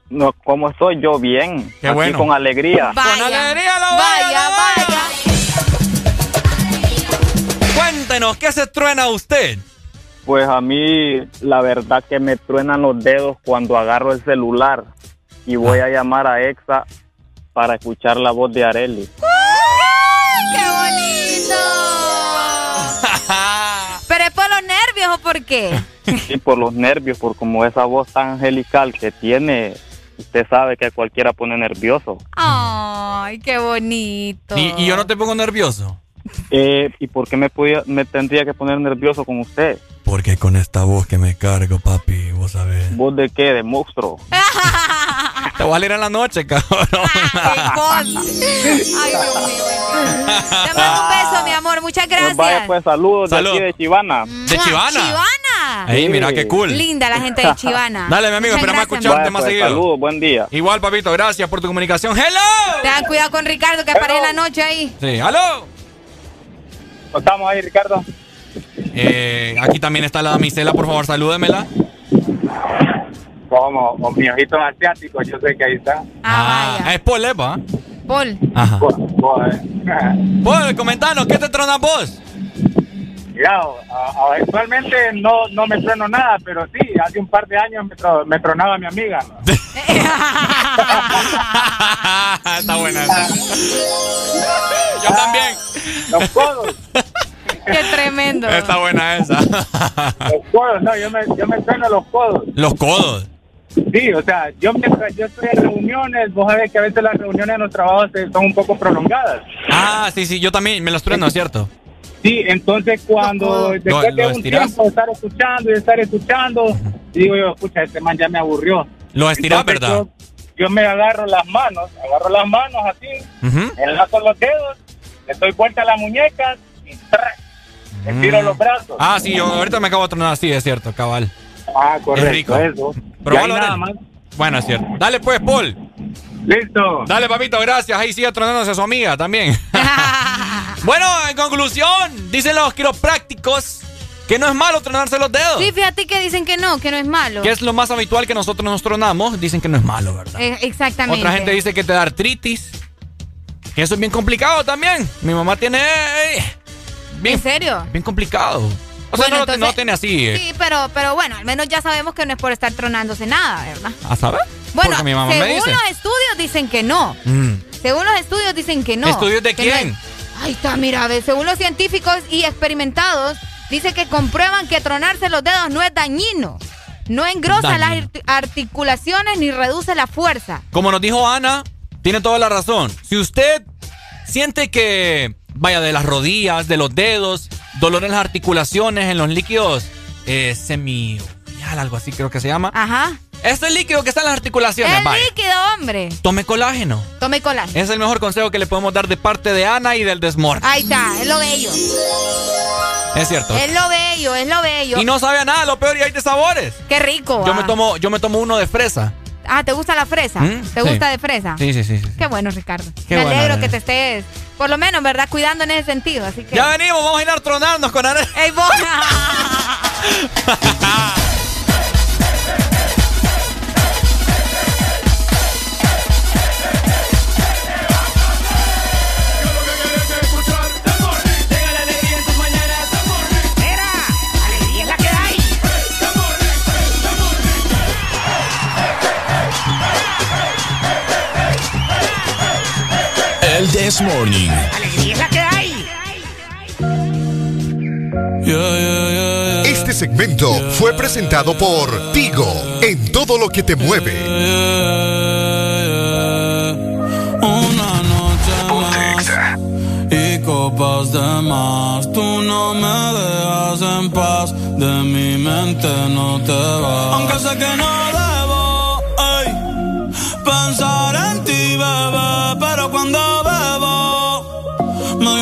No, ¿Cómo estoy yo? Bien. Qué Aquí bueno. con alegría. Vaya, Con alegría lo vaya, vaya, lo vaya. Cuéntenos, ¿qué se truena usted? Pues a mí la verdad que me truenan los dedos cuando agarro el celular y voy Ah. a llamar a Exa para escuchar la voz de Areli. ¡Qué bonito! [LAUGHS] ¿Pero es por los nervios o por qué? Y por los nervios, por como esa voz tan angelical que tiene, usted sabe que a cualquiera pone nervioso. Ay, qué bonito. Y, y yo no te pongo nervioso. Eh, ¿Y por qué me, podía, me tendría que poner nervioso con usted? Porque con esta voz que me cargo, papi, vos sabés. ¿Voz de qué? ¿De monstruo? Te voy a salir en la noche, cabrón. [LAUGHS] Ay, Ay, Dios mío. Te mando un beso, mi amor. Muchas Pues gracias. vaya, pues saludos de aquí de Chivana. ¿De Chivana? Chivana. Ey, mira qué cool. Linda la gente de [LAUGHS] Chivana. Dale, mi amigo, esperamos escucharte Vaya, más pues, seguido. saludos, buen día. Igual, papito, gracias por tu comunicación. ¡Hello! Tengan cuidado con Ricardo que aparece en la noche ahí. Sí, ¡aló! Estamos ahí, Ricardo. Eh, aquí también está la damisela, por favor, salúdemela. Como con mi ojito asiático, yo sé que ahí está. Ah, vaya. es Paul Eva. Paul. Ajá. Pues, Paul, comentanos, ¿qué te tronas vos? Mira, a- a- actualmente no, no me trueno nada, pero sí, hace un par de años me, tro- me tronaba mi amiga. [LAUGHS] está buena esa. Yo también. Los codos, Qué tremendo. Está buena esa. los codos, no, yo me, yo me trueno los codos. Los codos. Sí, o sea, yo mientras yo estoy en reuniones, vos sabés que a veces las reuniones en los trabajos son un poco prolongadas. Ah, sí, sí, yo también me los trueno, ¿cierto? Sí, entonces cuando después ¿Lo- de un estirás? tiempo de estar escuchando y de estar escuchando, digo yo, escucha, este man ya me aburrió. Lo estirás, Entonces, ¿verdad? Yo, yo me agarro las manos, agarro las manos así, Ujú. enlazo los dedos, le doy vuelta a las muñecas y estiro los brazos. Ah, sí, yo ahorita me acabo de tronar así, es cierto, cabal. Ah, correcto, Es rico. eso. Pero Y ahí bueno, nada más. Bueno, es cierto. Dale pues, Paul. Listo. Dale, papito, gracias. Ahí sigue tronándose a su amiga también. [LAUGHS] bueno, en conclusión, dicen los quiroprácticos que no es malo tronarse los dedos. Sí, fíjate que dicen que no, que no es malo. Que es lo más habitual que nosotros nos tronamos. Dicen que no es malo, ¿verdad? Eh, exactamente. Otra gente dice que te da artritis. Que eso es bien complicado también. Mi mamá tiene. eh, bien, ¿En serio? bien complicado. O sea, Bueno, no, entonces- no tiene así. eh, Sí, pero, pero bueno, al menos ya sabemos que no es por estar tronándose nada, ¿verdad? ¿A saber? Bueno, Porque mi mamá me según dice. los estudios dicen que no. Mm. Según los estudios dicen que no. ¿Estudios de no quién? es- Ahí está, mira, ve, según los científicos y experimentados, dice que comprueban que tronarse los dedos no es dañino. No engrosa las Dañino. articulaciones ni reduce la fuerza. Como nos dijo Ana, tiene toda la razón. Si usted siente que, vaya, de las rodillas, de los dedos, dolor en las articulaciones, en los líquidos eh, algo así creo que se llama. Ajá. Este líquido que está en las articulaciones, El vaya. líquido, hombre. Tome colágeno. Tome colágeno. Es el mejor consejo que le podemos dar de parte de Ana y del Desmor. Ahí está, es lo bello. Es cierto. Es lo bello, es lo bello. Y no sabe a nada, lo peor, y hay de sabores. Qué rico. Yo ah. me tomo, yo me tomo uno de fresa. Ah, ¿te gusta la fresa? ¿Mm? ¿Te Sí. gusta de fresa? Sí, sí, sí. sí. Qué bueno, Ricardo. Qué me alegro que te estés, por lo menos, ¿verdad? Cuidando en ese sentido. Así que. Ya venimos, vamos a ir a tronarnos con Ana. ¡Ey, vos! [LAUGHS] This Morning. Alegría es la que hay. Este segmento fue presentado por Tigo en todo lo que te mueve. Una noche más y copas de más. Tú no me dejas en paz, de mi mente no te vas. Aunque sé que no debo ey, pensar en ti, bebé, pero cuando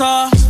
En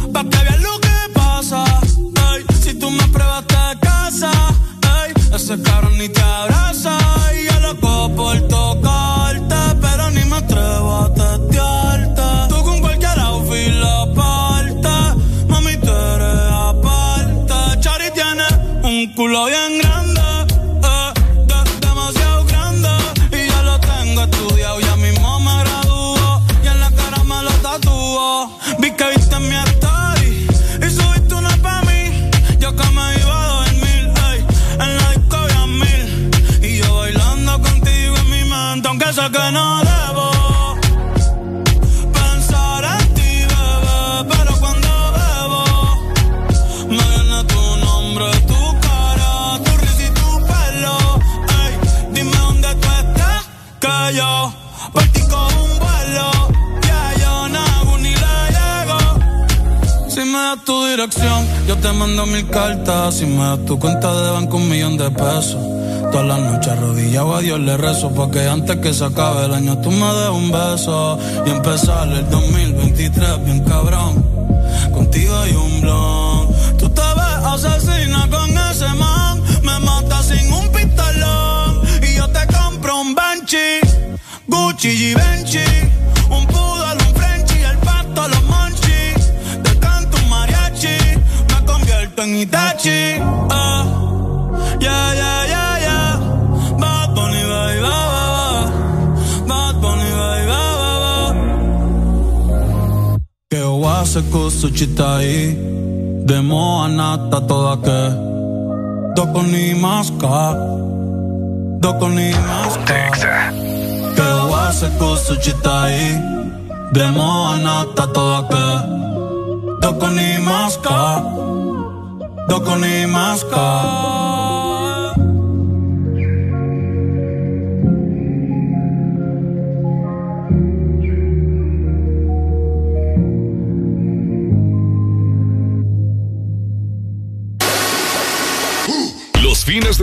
pesos. Todas las noches arrodillado a Dios le rezo Porque antes que se acabe el año tú me des un beso. Y empezar el 2023 bien cabrón Contigo hay un blon. Tú te ves asesina con ese man Me mata sin un pistolón. Y yo te compro un Banshee Gucci y Benchi Un poodle, un Frenchie El pato, los monchis Te canto un mariachi Me convierto en Itachi wase kusuchita ahí. Demo anata toda que. Doko ni maska. Doko ni maska Kewa se kusuchitai Demo anata toake Doko ni maska ni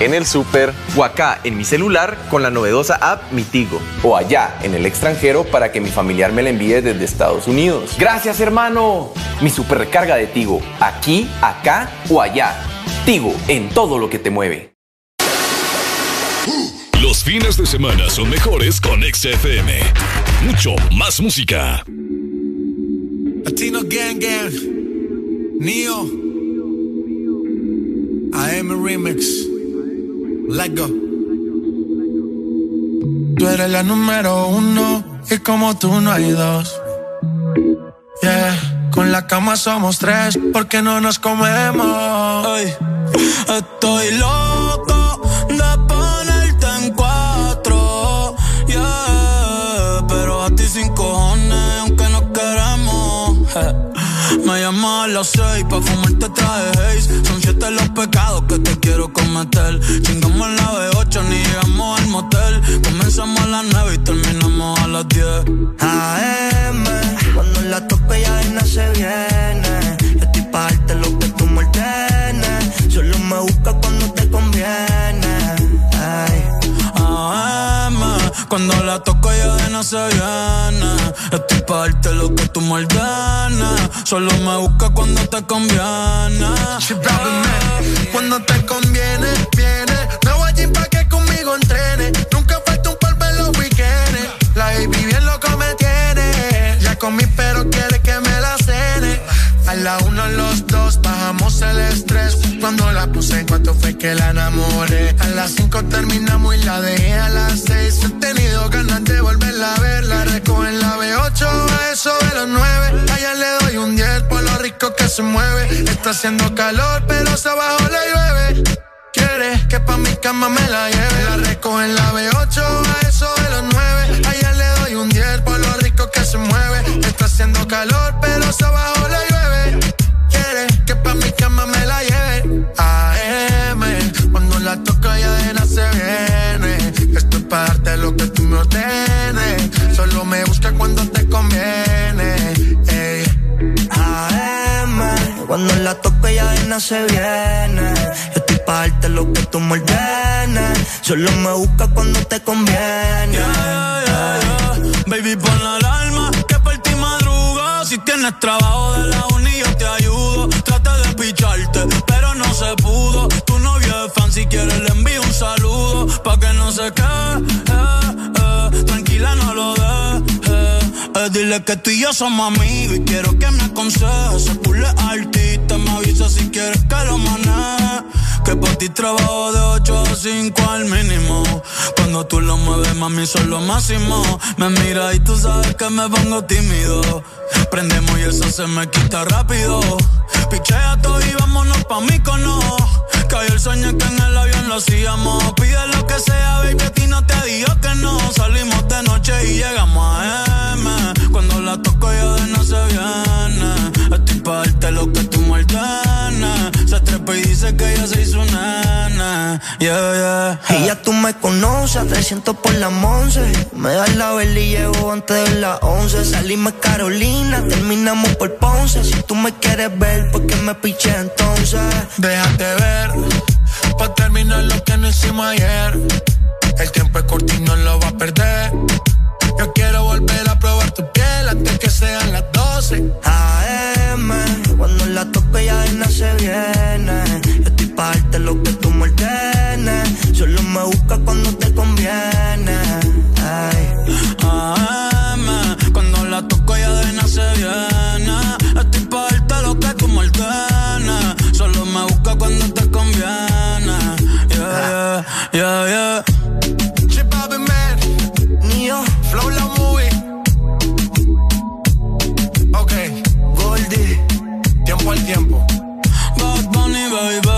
en el súper o acá en mi celular con la novedosa app Mitigo o allá en el extranjero para que mi familiar me la envíe desde Estados Unidos. Gracias hermano. Mi super recarga de Tigo, aquí, acá o allá. Tigo, en todo lo que te mueve. Los fines de semana son mejores con XFM. Mucho más música. Latino Gang Gang. Neo. AM Remix. Let go. Tú eres la número uno y como tú no hay dos. Yeah, con la cama somos tres porque no nos comemos. estoy loco las seis pa' fumarte traje haze. Son siete los pecados que te quiero cometer. Chingamos la B8 ni llegamos al motel. Comenzamos a las nueve y terminamos a las diez. AM, cuando la tope ya de se viene. Yo estoy pa' darte lo que tú me ordenes. Solo me busca cuando te conviene. Ay. AM, cuando la toco ya de no se viene. Estoy pa' darte lo que tú me Solo me busca cuando te conviene. Cuando te conviene, viene. Me voy allí pa' que conmigo entrene. Nunca falta un polvo en los weekends. La baby bien loco me tiene. Ya comí, pero quiere que me la uno, los dos, bajamos el estrés. Cuando la puse, en cuanto fue que la enamoré. A las cinco terminamos y la dejé a las seis. He tenido ganas de volverla a ver. La recojo en la B8, a eso de los nueve. Allá le doy un 10 por lo rico que se mueve. Está haciendo calor, pero se abajo le llueve. Quiere que pa' mi cama me la lleve. La recojo en la B8, a eso de los nueve. Rico que se mueve. Está haciendo calor, pero abajo le llueve. Quiere que pa' mi cama me la lleve. AM, cuando la toca ya de se viene. Esto es parte lo que tú me ordenes. Solo me busca cuando te conviene. AM, cuando la toca ya de se viene. Estoy parte lo que tú me ordenes. Solo me busca cuando te conviene. Baby, pon la Si tienes trabajo de la uni, yo te ayudo. Trata de picharte, pero no se pudo. Tu novio es fan, si quieres le envío un saludo. Pa' que no se quede, eh, eh. tranquila, no lo dejes. Eh, dile que tú y yo somos amigos y quiero que me aconsejes. Se pule artista, me avisa si quieres que lo maneje. Que por ti trabajo de 8 a 5 al mínimo. Cuando tú lo mueves, mami, son lo máximo. Me mira y tú sabes que me pongo tímido. Prendemos y eso se me quita rápido. Pichea todo y vámonos pa' mí cono. Cayó el sueño que en el avión lo hacíamos. Pide lo que sea, baby, a ti no te digo que no. Salimos de noche y llegamos a M. Cuando la toco yo de no se viene. Estoy parte lo que tú muerdanas. Se trepa y dice que ella se hizo nana. Yeah, yeah. Y ya tú me conoces, te siento por las once. Me das la vela y llevo antes de las once. Salimos Carolina, terminamos por Ponce. Si tú me quieres ver, ¿por qué me piché entonces? Déjate ver Pa' terminar lo que no hicimos ayer. El tiempo es corto y no lo va a perder. Yo quiero volver a probar tu piel antes que sean las 12. AM, cuando la tope ya no se viene. Yo estoy pa' darte lo que tú me ordenes. Solo me busca cuando te conviene. Ay. AM, cuando la toco ya de no se viene. Estoy pa' darte lo que tú me ordenes. Solo me busca cuando te yeah, yeah, yeah. J'ai pas de merde, flow la movie. Ok, Goldie, tiempo al tiempo. Bad Bunny, baby.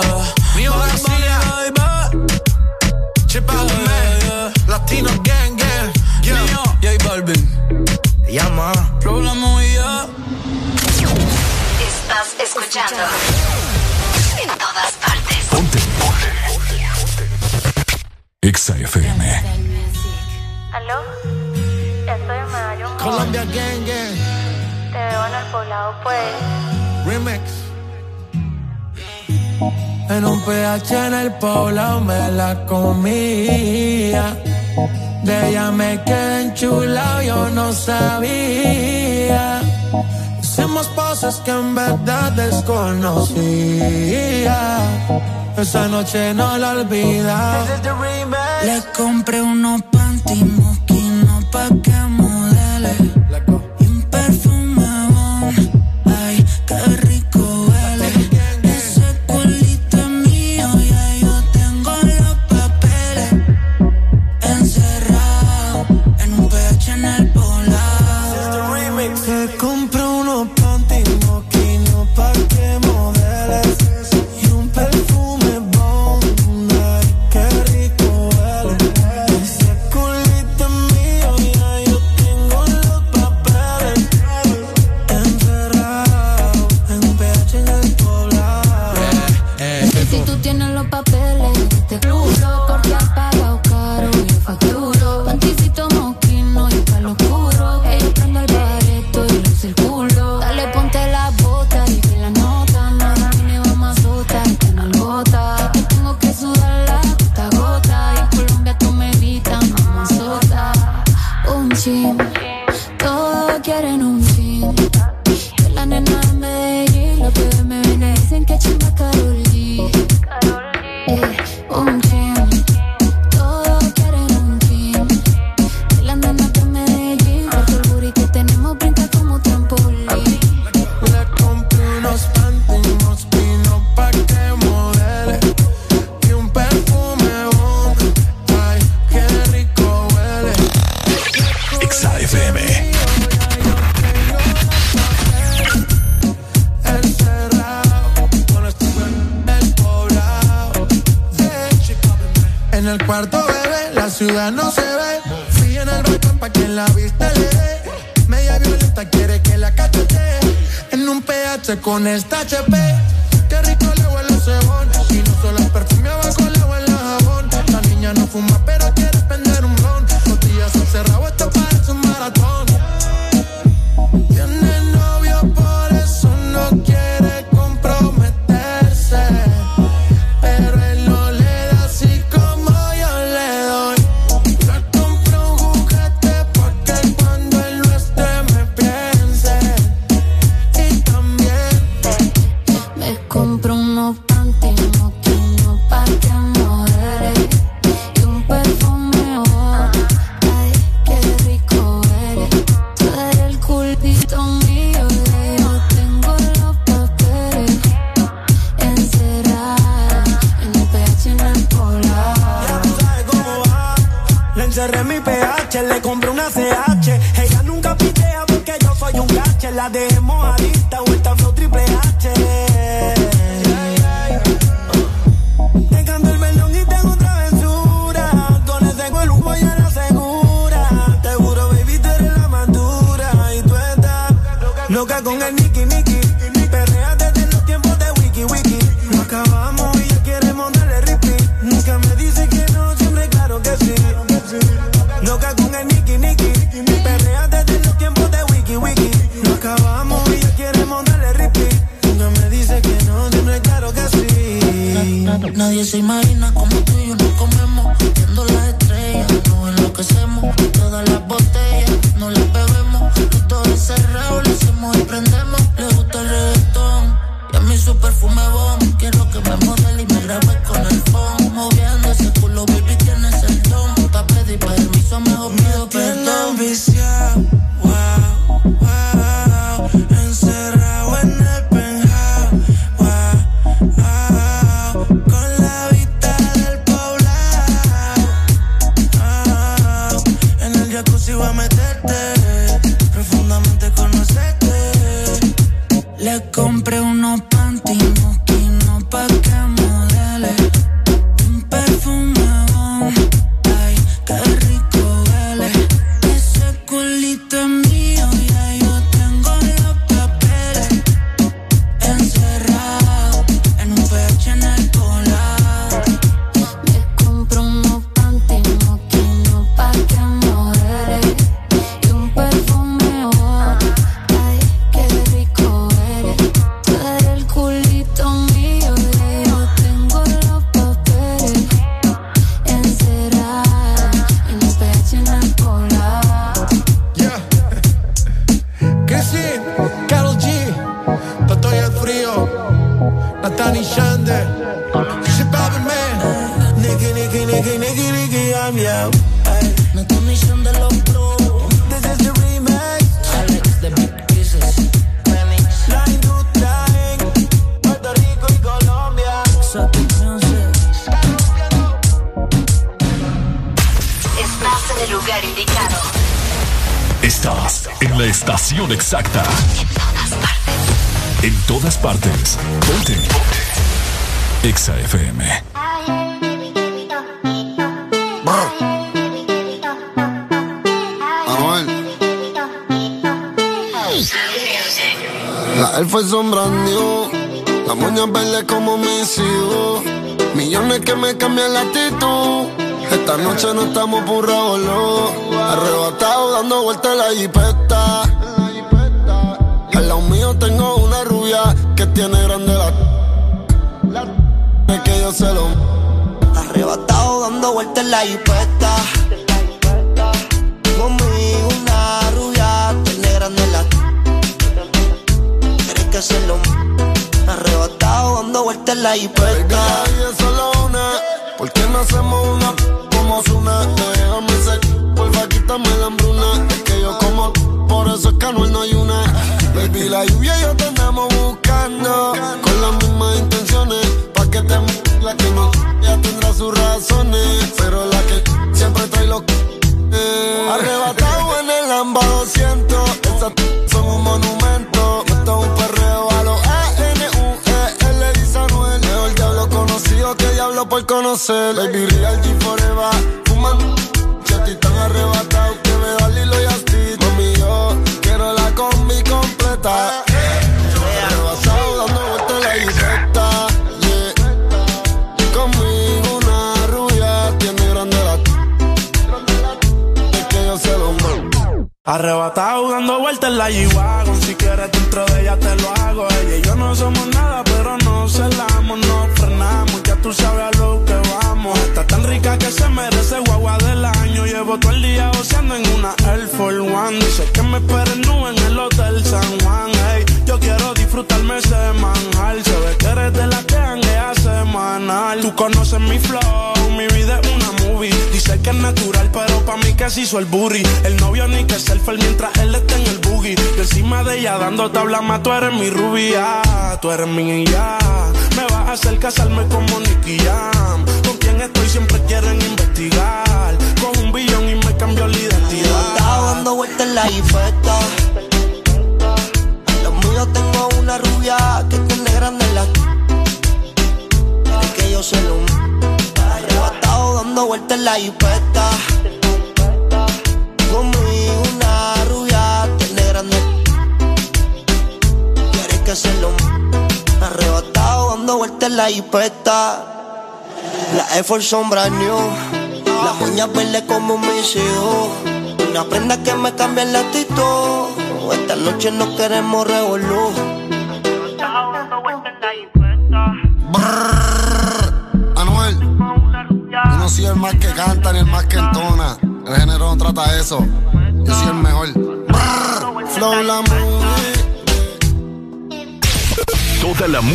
Uh, mi hora Bunny, baby. J'ai pas de merde, latino gang, gang. Yeah. Nio, J Balvin. Llama. Flow la movie, yeah. Estás escuchando. Exa FM. ¿Aló? Estoy en Nueva York. Colombia Gang Gang. Te veo en el poblado, pues. Remix. En un PH en el poblado me la comía. De ella me quedé enchulado, yo no sabía. Hicimos cosas que en verdad desconocía. Esa noche no la olvida. Le compré unos panty moquinos pa' que modele. tienes los papeles.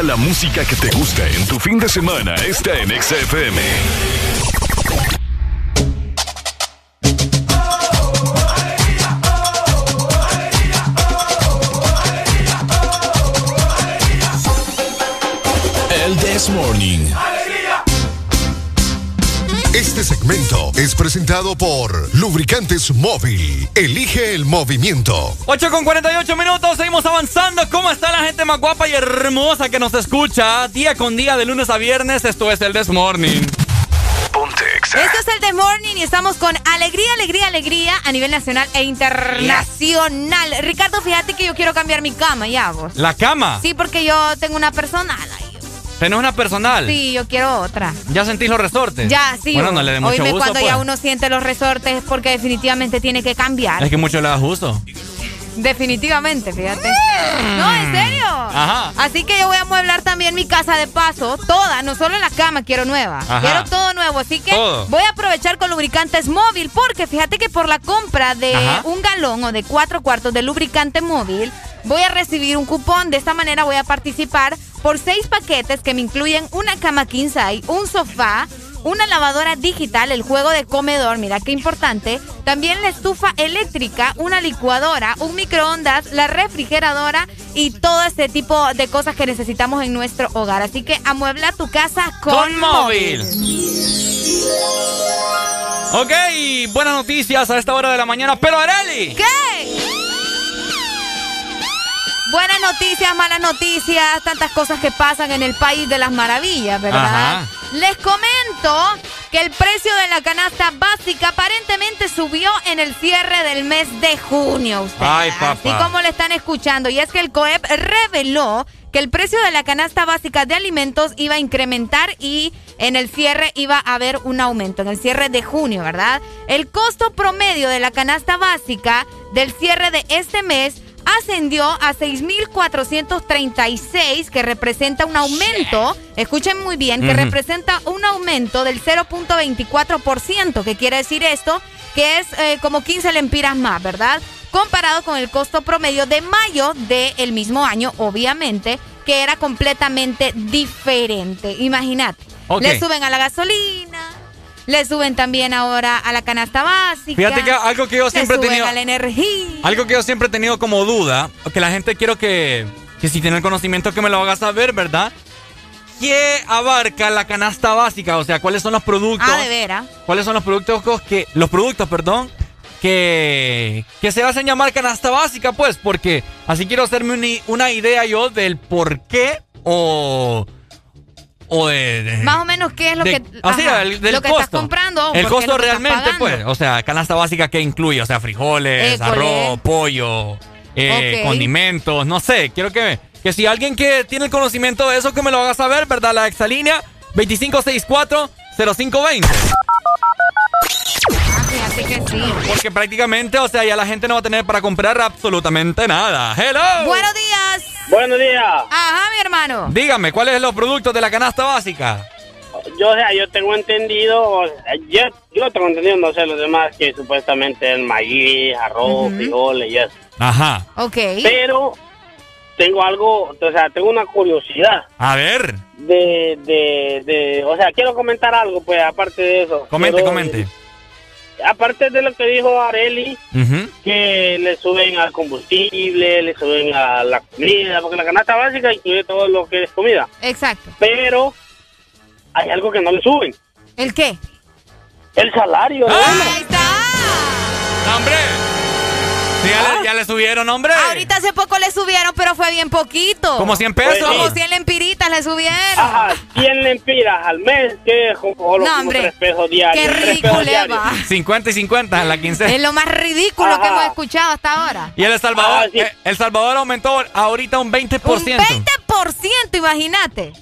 La música que te gusta en tu fin de semana está en XFM. El This Morning. Este segmento es presentado por Lubricantes Móvil. Elige el movimiento. 8 con 48 minutos, seguimos avanzando. ¿Cómo está la gente más guapa y hermosa que nos escucha día con día de lunes a viernes? Esto es el This Morning. Esto es el The Morning y estamos con alegría, alegría, alegría a nivel nacional e internacional. Ricardo, fíjate que yo quiero cambiar mi cama ya, vos. ¿La cama? Sí, porque yo tengo una personal ahí. ¿Tenés una personal? Sí, yo quiero otra. ¿Ya sentís los resortes? Ya, sí. Bueno, no le dé mucho Oíme, gusto, cuando pues. ya uno siente los resortes es porque definitivamente tiene que cambiar. Es que mucho le da gusto. Definitivamente, fíjate. No, en serio. Ajá. Así que yo voy a mueblar también mi casa de paso, toda, no solo la cama, quiero nueva. Ajá. Quiero todo nuevo, así que Todo. voy a aprovechar con lubricantes móvil, porque fíjate que por la compra de Ajá. un galón o de cuatro cuartos de lubricante móvil, voy a recibir un cupón. De esta manera voy a participar por seis paquetes que me incluyen una cama king size, un sofá, una lavadora digital, el juego de comedor, mira qué importante, también la estufa eléctrica, una licuadora, un microondas, la refrigeradora y todo este tipo de cosas que necesitamos en nuestro hogar. Así que amuebla tu casa con, Con móvil. Ok, buenas noticias a esta hora de la mañana. Pero Areli. ¿Qué? Buenas noticias, malas noticias, tantas cosas que pasan en el país de las maravillas, ¿verdad? Ajá. Les comento que el precio de la canasta básica aparentemente subió en el cierre del mes de junio. ustedes. Ay, papá. Así como lo están escuchando. Y es que el COEP reveló que el precio de la canasta básica de alimentos iba a incrementar y en el cierre iba a haber un aumento, en el cierre de junio, ¿verdad? El costo promedio de la canasta básica del cierre de este mes ascendió a 6.436, que representa un aumento, escuchen muy bien, que representa un aumento del 0.24%. ¿Qué quiere decir esto? Que es eh, como 15 lempiras más, ¿verdad? Comparado con el costo promedio de mayo del mismo año, obviamente, que era completamente diferente. Imagínate. Le suben a la gasolina. Le suben también ahora a la canasta básica. Fíjate que algo que yo siempre he tenido- a la energía. Algo que yo siempre he tenido como duda, que la gente quiero que, que si tiene el conocimiento que me lo haga saber, ¿verdad? ¿Qué abarca la canasta básica? O sea, ¿cuáles son los productos? Ah, de veras. ¿Cuáles son los productos que los productos, perdón, que que se hacen llamar canasta básica, pues? Porque así quiero hacerme una, una idea yo del por qué o o de, de- Más o menos qué es lo de- que, así, ajá, el- del lo que costo. estás comprando. El costo realmente, pues, o sea, canasta básica que incluye, o sea, frijoles, École. arroz, pollo, eh, condimentos, no sé, quiero que, que si alguien que tiene el conocimiento de eso, que me lo haga saber, ¿verdad? La exalínea 2564-0520. Fíjate que sí. Porque prácticamente, o sea, ya la gente no va a tener para comprar absolutamente nada. ¡Hello! Buenos días. Buenos días. Ajá, mi hermano. Dígame, ¿cuáles son los productos de la canasta básica? Yo, o sea, yo tengo entendido, yo, yo tengo entendido, no sé, los demás, que supuestamente el maíz, arroz, frijoles y eso. Ajá. Ok. Pero tengo algo, o sea, tengo una curiosidad A ver, de, de, de, o sea, quiero comentar algo, pues, aparte de eso. comente, Quiero- comente. Aparte de lo que dijo Areli, que le suben al combustible, le suben a la comida, porque la canasta básica incluye todo lo que es comida. Exacto. Pero hay algo que no le suben, ¿El qué? el salario. Ahí está. ¡No, ¡Hombre! Sí, ya, le, ya le subieron, hombre. Ahorita hace poco le subieron, pero fue bien poquito. ¿Como 100 pesos? Pues sí. Como 100 lempiritas le subieron. Ajá, 100 lempiras al mes, que No, hombre. tres pesos diarios. Qué ridículo, diarios. Eva. 50 y 50 en la quincena. Es lo más ridículo que Ajá. hemos escuchado hasta ahora. Y El Salvador, Ah, sí. eh, El Salvador aumentó ahorita un 20%. Un 20%, imagínate.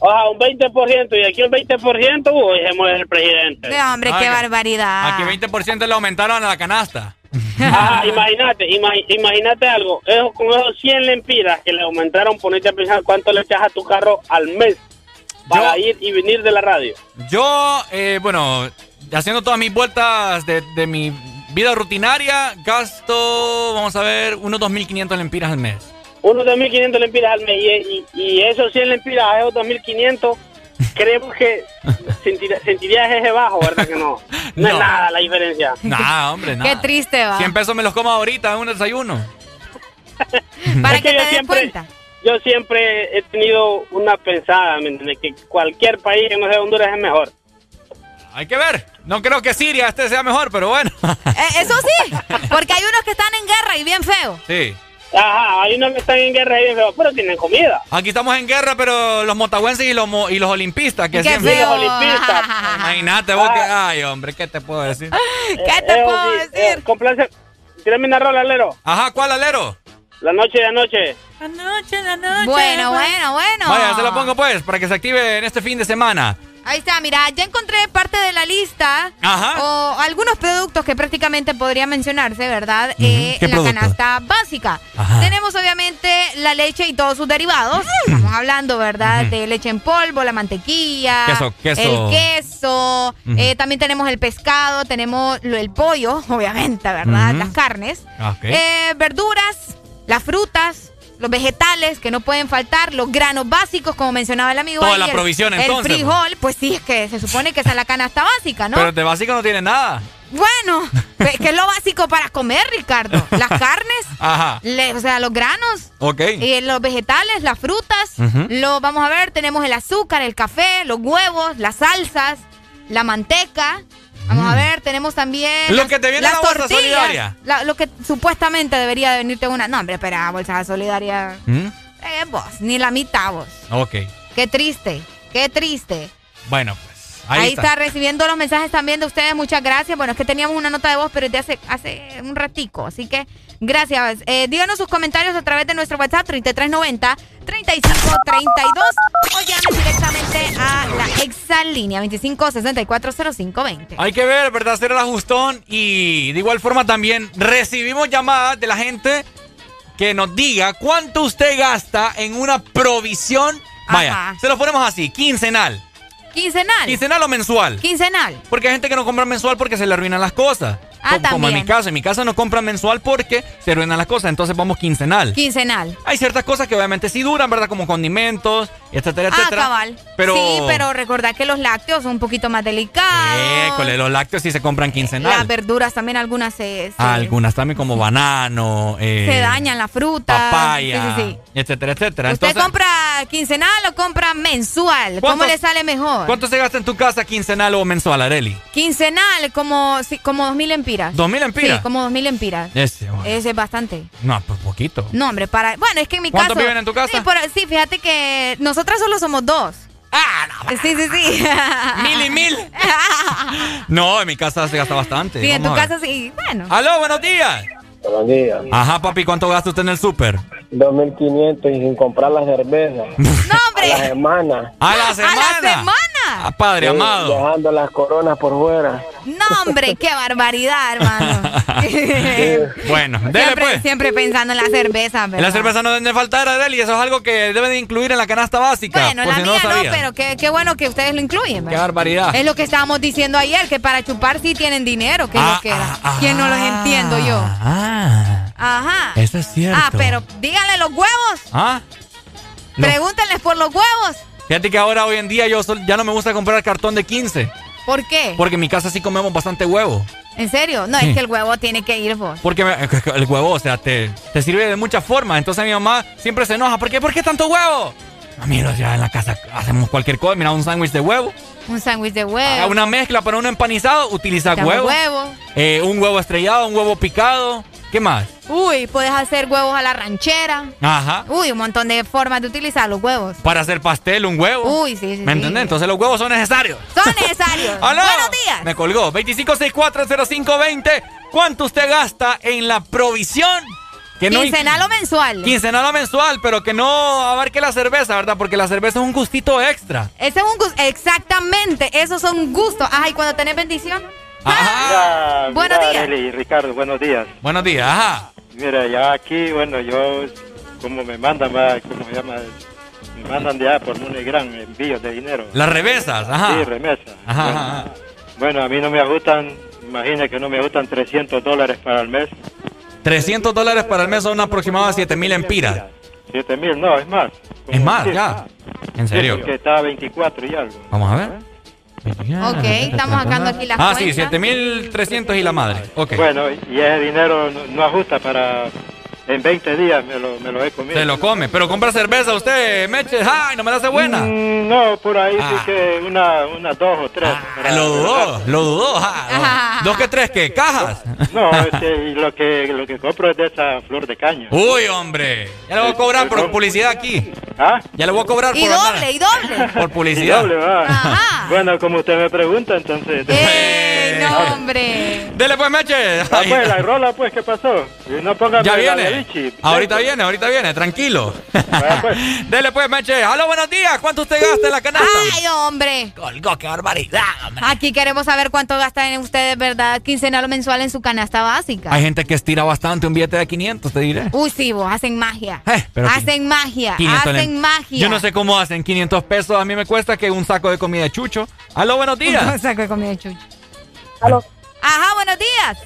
Ajá, un 20%, y aquí un 20%, uy, se muere el presidente. De hombre, Ah, qué que- barbaridad. Aquí 20% le aumentaron a la canasta. Ajá, imagínate, ima- imagínate algo, eso, con esos 100 lempiras que le aumentaron, ponete a pensar cuánto le echas a tu carro al mes para ir y venir de la radio. Yo, eh, bueno, haciendo todas mis vueltas de, de mi vida rutinaria, gasto, vamos a ver, unos 2.500 lempiras al mes. Unos 2.500 lempiras al mes y, y, y esos 100 lempiras a esos 2.500, [LAUGHS] creemos que sentir- sentirías ese bajo, ¿verdad que no? [LAUGHS] No, es nada la diferencia. [LAUGHS] Nah, hombre, nada. Qué triste va. 100 pesos me los como ahorita en un desayuno. Para Es que que te yo siempre- cuenta. Yo siempre he tenido una pensada, ¿me entiendes? Que cualquier país que no sea Honduras es mejor. Hay que ver. No creo que Siria este sea mejor, pero bueno. Eh, eso sí, porque hay unos que están en guerra y bien feos. sí. Ajá, hay unos que están en guerra y pero tienen comida. Aquí estamos en guerra, pero los motagüenses y los, mo- y los olimpistas, que Qué siempre... feo. Los olimpistas. [LAUGHS] Imagínate vos que... Ay, hombre, ¿qué te puedo decir? ¿Qué te Eh, puedo sí, decir? eh, complace. Tírame una rola, Alero. Ajá, ¿cuál alero? La noche de anoche. Anoche, la noche. Bueno, bueno, bueno. Vaya, se lo pongo pues, para que se active en este fin de semana. Ahí está, mira, ya encontré parte de la lista. Ajá. O algunos productos que prácticamente podrían mencionarse, ¿verdad? Eh, ¿Qué en la canasta básica. Ajá. Tenemos obviamente la leche y todos sus derivados. Estamos hablando, ¿verdad? De leche en polvo, la mantequilla. Queso, queso. El queso. Eh, también tenemos el pescado, tenemos el pollo, [LAUGHS] obviamente, ¿verdad? Las carnes. Ok. Eh, verduras, las frutas, los vegetales que no pueden faltar, los granos básicos, como mencionaba el amigo. Toda la provisión, El entonces, frijol, pues sí, es que se supone que esa es la canasta básica, ¿no? Pero de básico no tiene nada. Bueno, que que es lo básico para comer, Ricardo. Las [LAUGHS] carnes, Ajá. le- o sea, los granos. Ok. Y los vegetales, las frutas, lo vamos a ver, tenemos el azúcar, el café, los huevos, las salsas, la manteca. Vamos a ver, tenemos también Lo las- que te viene las la bolsa tortillas, solidaria. la- lo que supuestamente debería de venirte una, no, hombre, espera, bolsa solidaria. ¿Mm? Eh, vos, ni la mitad vos. Ok. Qué triste, qué triste. Bueno, pues. Ahí, Ahí, está. recibiendo los mensajes también de ustedes, muchas gracias. Bueno, es que teníamos una nota de voz, pero es de hace, hace un ratico, así que gracias. Eh, díganos sus comentarios a través de nuestro WhatsApp 3390-3532 o llamen directamente a la exalínea 25640520. Hay que ver, ¿verdad? Hacer el ajustón y de igual forma también recibimos llamadas de la gente que nos diga cuánto usted gasta en una provisión. Vaya, se lo ponemos así, quincenal. Quincenal. ¿Quincenal o mensual? Quincenal. Porque hay gente que no compra mensual porque se le arruinan las cosas. Ah, Co- Como en mi casa. En mi casa no compran mensual porque se arruinan las cosas. Entonces vamos quincenal. Quincenal. Hay ciertas cosas que obviamente sí duran, ¿verdad? Como condimentos, etcétera, Ah, etcétera. cabal. Pero... Sí, pero recordad que los lácteos son un poquito más delicados. École, los lácteos sí se compran quincenal. Las verduras también algunas se, se, Algunas también como banano, eh, se dañan, la fruta. papaya, Sí, sí, sí. etcétera, etcétera. ¿Usted Entonces, compra quincenal o compra mensual? ¿Cómo ¿Cuántos- le sale mejor? ¿Cuánto se gasta en tu casa quincenal o mensual, Areli? Quincenal, como, como 2.000 empiras. ¿Dos mil empiras? Sí, como 2.000 empiras. Ese, bueno. Ese es bastante. No, pues poquito. No, hombre, para... Bueno, es que en mi ¿Cuántos caso... viven en tu casa? Sí, por- sí, fíjate que nosotras solo somos dos. Ah, Sí, sí, sí. [LAUGHS] Mil y mil. [LAUGHS] No, en mi casa se gasta bastante. Sí, en tu Vamos a ver. casa sí. Bueno. Aló, buenos días. Buenos días. Ajá, papi, ¿cuánto gasta usted en el súper? 2.500 y sin comprar la cerveza. [LAUGHS] ¡No, hombre! A la semana. A la ¡A semana. la semana! Ah, padre amado. Dejando las coronas por fuera. No, hombre, qué barbaridad, hermano. [LAUGHS] bueno, dele siempre, pues. Siempre pensando en la cerveza, ¿verdad? En la cerveza no debe faltar, Adeli. Eso es algo que deben de incluir en la canasta básica. Bueno, en la mía no, pero qué, qué, bueno que ustedes lo incluyen. ¿verdad? Qué barbaridad. Es lo que estábamos diciendo ayer, que para chupar sí tienen dinero, que es ah, lo que era. Ah, ¿Quién no los entiendo yo? Ah. Ajá. Eso es cierto. Ah, pero díganle los huevos. Ah. Pregúntenles por los huevos. Fíjate que ahora hoy en día yo ya no me gusta comprar cartón de 15. ¿Por qué? Porque en mi casa sí comemos bastante huevo. ¿En serio? No, sí. es que el huevo tiene que ir vos. Porque me, [LAUGHS] el huevo, o sea, te, te, sirve de muchas formas. Entonces mi mamá siempre se enoja. ¿Por qué? ¿Por qué tanto huevo? Mami, ya en la casa hacemos cualquier cosa. Mira, un sándwich de huevo. Un sándwich de huevo. Ah, una mezcla para un empanizado, utiliza huevo. huevo. Eh, un huevo estrellado, un huevo picado. ¿Qué más? Uy, puedes hacer huevos a la ranchera. Ajá. Uy, un montón de formas de utilizar los huevos. Para hacer pastel, un huevo. Uy, sí, sí. ¿Me sí. entendés? Entonces los huevos son necesarios. Son necesarios. [LAUGHS] ¡Aló! Buenos días. Me colgó. 25640520. ¿Cuánto usted gasta en la provisión? Que quincenal no, o mensual. Quincenal o mensual, pero que no abarque la cerveza, ¿verdad? Porque la cerveza es un gustito extra. Ese es un gusto. Exactamente. Esos son gustos. Ay, cuando tenés bendición. Ajá. buenos mira, días. Eli, Ricardo, buenos días. Buenos días, ajá. Mira, ya aquí, bueno, yo, como me mandan, ¿cómo se llama? Me mandan allá por un gran envío de dinero. Las remesas, ajá. Sí, remesas. Ajá, bueno, ajá. bueno, a mí no me ajustan, imagina que no me ajustan 300 dólares para el mes. 300 dólares para el mes son aproximadamente 7 mil empiras. 7 mil, no, es más. Es más, ya. ¿En serio? Sí, porque está a 24 y algo. Vamos a ver. Ok, estamos sacando aquí las Ah, cuentas. sí, 7300 y la madre. Ok. Bueno, y ese dinero no ajusta para. En 20 días me lo, me lo he comido. Se lo come. Pero compra cerveza usted, Meche. ¡Ay, no me la hace buena! Mm, no, por ahí Ah. sí que una, una dos o tres. Ah, lo dudó, lo dudó. ja. [LAUGHS] ¿Dos que tres qué? ¿Cajas? No, [LAUGHS] este, y lo que, lo que compro es de esa flor de caña. Uy, hombre. Ya le voy a cobrar por publicidad aquí. ¿Ah? Ya le voy a cobrar Y por doble, andar- y doble. [LAUGHS] por publicidad. Y doble, va. Ajá. Bueno, como usted me pregunta, entonces. ¡Ey, no, hombre! Dele pues, Meche. Ah, pues, la rola, pues, ¿qué pasó? Y no póngame Ya viene. Ahorita viene, ahorita viene, tranquilo. pues. [LAUGHS] Dele pues, Meche. Aló, buenos días. ¿Cuánto usted gasta en la canasta? ¡Ay, hombre! Colgó, qué barbaridad, hombre. Aquí queremos saber cuánto gastan ustedes, ¿verdad? Quincenal o mensual en su canasta básica. Hay gente que estira bastante un billete de 500, te diré. Uy, sí, vos, hacen magia. Eh, pero hacen magia, 500 hacen magia. Yo no sé cómo hacen 500 pesos. A mí me cuesta que un saco de comida de chucho. Aló, buenos Un días. saco de comida de chucho. Aló. Ajá, buenos días.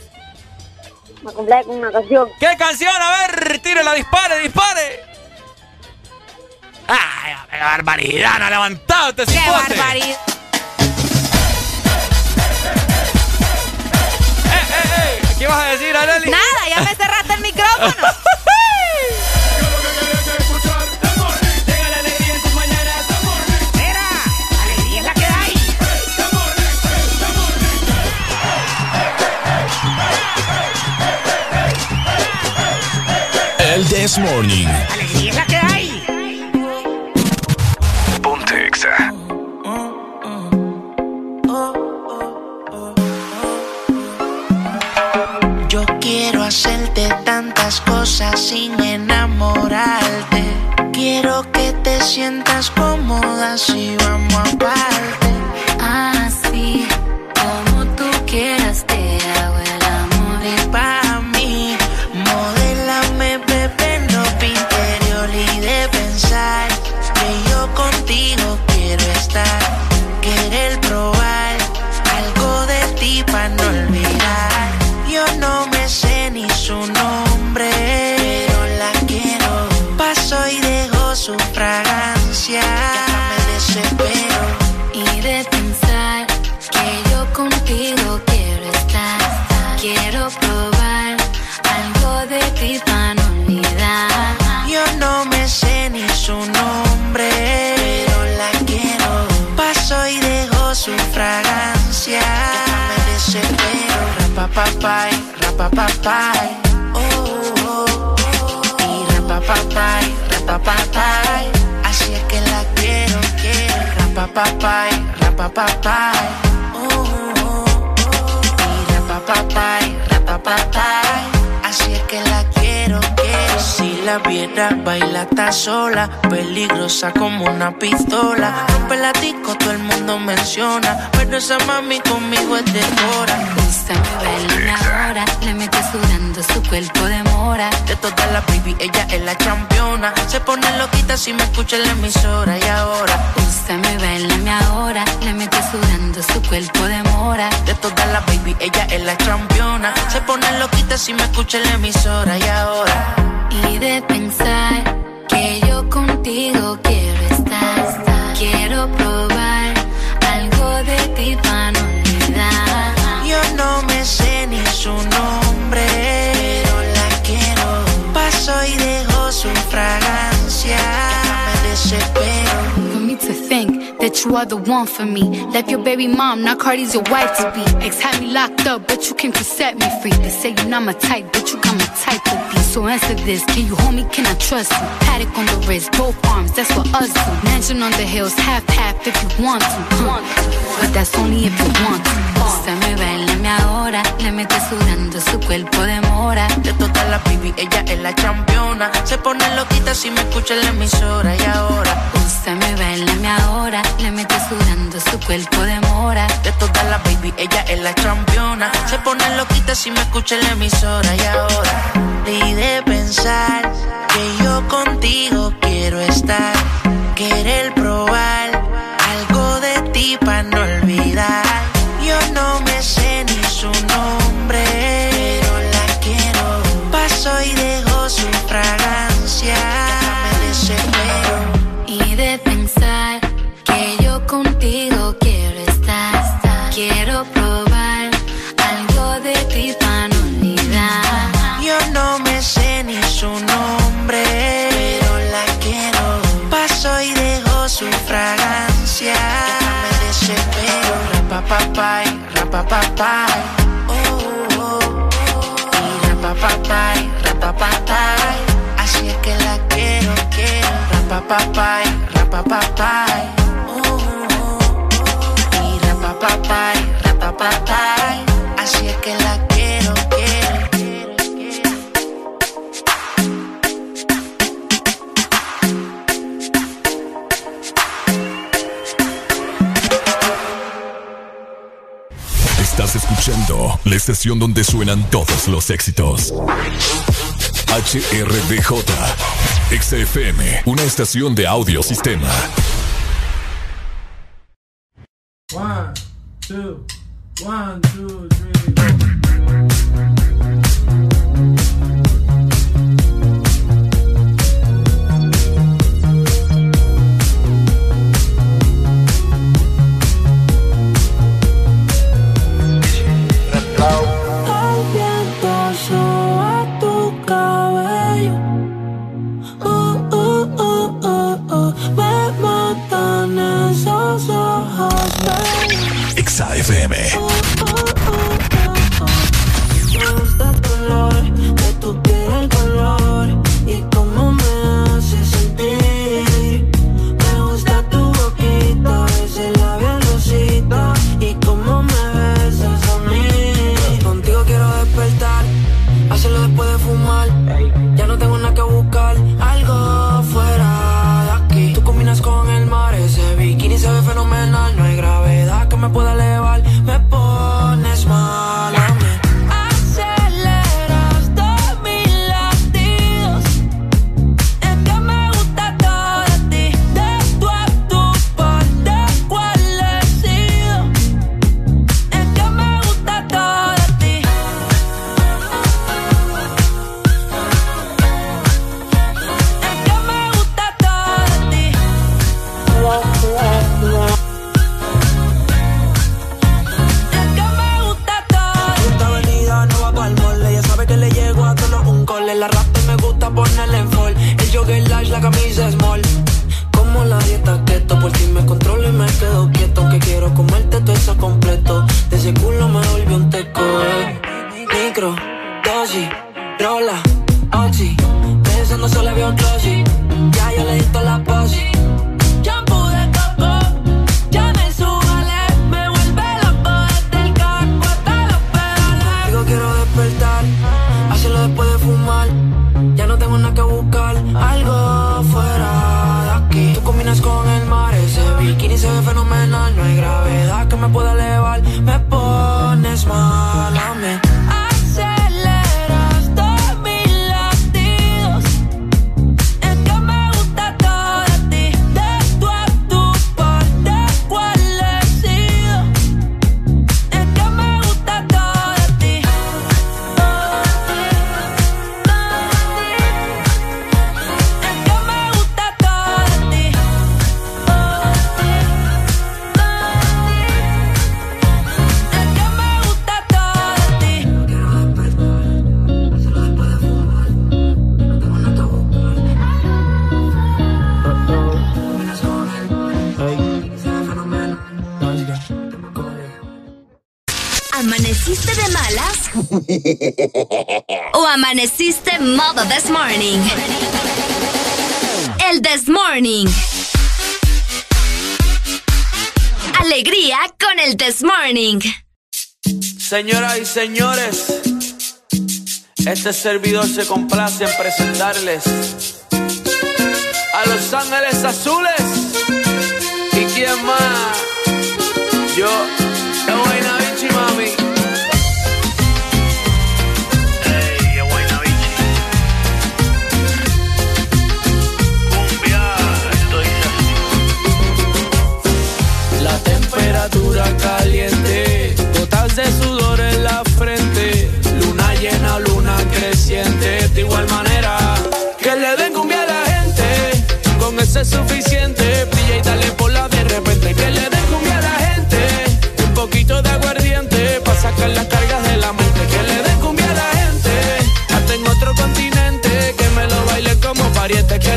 Me con una canción. ¿Qué canción? A ver, tírela, dispare, dispare. ¡Ay, qué barbaridad! ¡No ha levantado este ¡Qué cipote! barbaridad! ¿Qué vas a decir, Arely? Nada, ya me cerraste el micrófono. [LAUGHS] This Morning. Alegría es la que hay. Ponte Exa. Yo quiero hacerte tantas cosas sin enamorarte. Quiero que te sientas cómoda si vamos aparte. Así rapapapay. Oh, oh, oh. Y. Así es que la quiero, quiero. Rapapapay, rapapapay. Oh, oh, oh. Y rapapapay, rapapapay. La viera, baila está sola, peligrosa como una pistola. Rompe la disco, todo el mundo menciona, pero esa mami conmigo es de hora. Gusta me ahora, le mete sudando su cuerpo de mora. De todas las baby, ella es la campeona. Se pone loquita si me escucha en la emisora y ahora. Gusta me ahora, le mete sudando su cuerpo de mora. De todas las baby, ella es la campeona. Se pone loquita si me escucha en la emisora y ahora. Y de pensar que yo contigo quiero estar. Quiero probar algo de ti para no olvidar. Yo no me sé ni su nombre, pero la quiero. Paso y dejo su fragancia. Me desespero. For me to think that you are the one for me. Left your baby mom, now Cardi's your wife to be. Ex had me locked up, but you came to set me free. They say you're not my type, but you got my type to be. So answer this, can you hold me, can I trust you? Paddock on the wrist, both arms, that's what us do. Mansion on the hills, half half if you want to. huh. But that's only if you want to. Usted me bailame ahora, le mete sudando su cuerpo de mora. De todas las baby, ella es la campeona. Se pone loquita si me escucha en la emisora y ahora. Usted me bailame ahora, le mete sudando su cuerpo de mora. De todas las baby, ella es la campeona. Se pone loquita si me escucha en la emisora y ahora. De pensar que yo contigo quiero estar. Querer probar algo de ti para no olvidar. Yo no me Así es que la quiero, quiero. Rapapapay, rapapapay. Estás escuchando la estación donde suenan todos los éxitos. HRDJ, XFM, una estación de audio sistema. One, two, one, two, three. FM. Me quedo quieto. Que quiero comerte todo eso completo. De ese culo me volvió un teco, eh. Micro, dosis, rola, oxi. Pensando solo veo glossy. Ya yo le di toda la posi. ¿Amaneciste de malas? ¿O amaneciste modo this morning? El this morning. Alegría con el this morning. Señoras y señores, este servidor se complace en presentarles a Los Ángeles Azules. ¿Y quién más? Yo, temperatura caliente, gotas de sudor en la frente, luna llena, luna creciente, de igual manera que le den cumbia a la gente, con ese es suficiente, brilla y dale por la de repente, que le den cumbia a la gente, un poquito de aguardiente, pa' sacar las cargas de la mente, que le den cumbia a la gente, hasta en otro continente, que me lo baile como pariente, que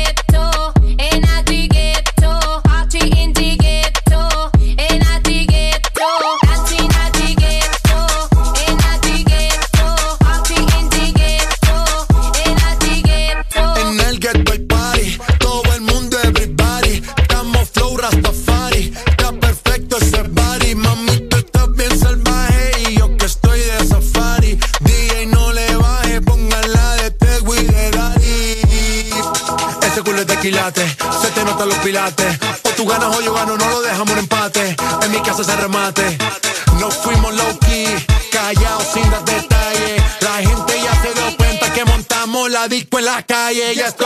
En mi casa se remate. No fuimos low key, callados sin dar detalles. La gente ya se dio cuenta que montamos la disco en la calle. Ya esto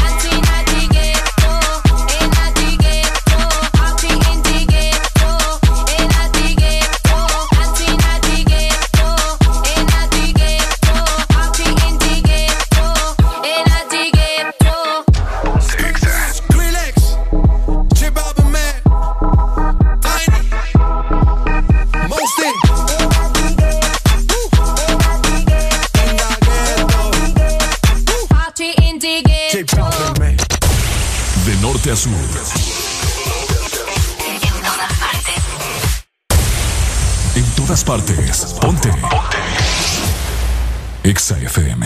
Exa FM.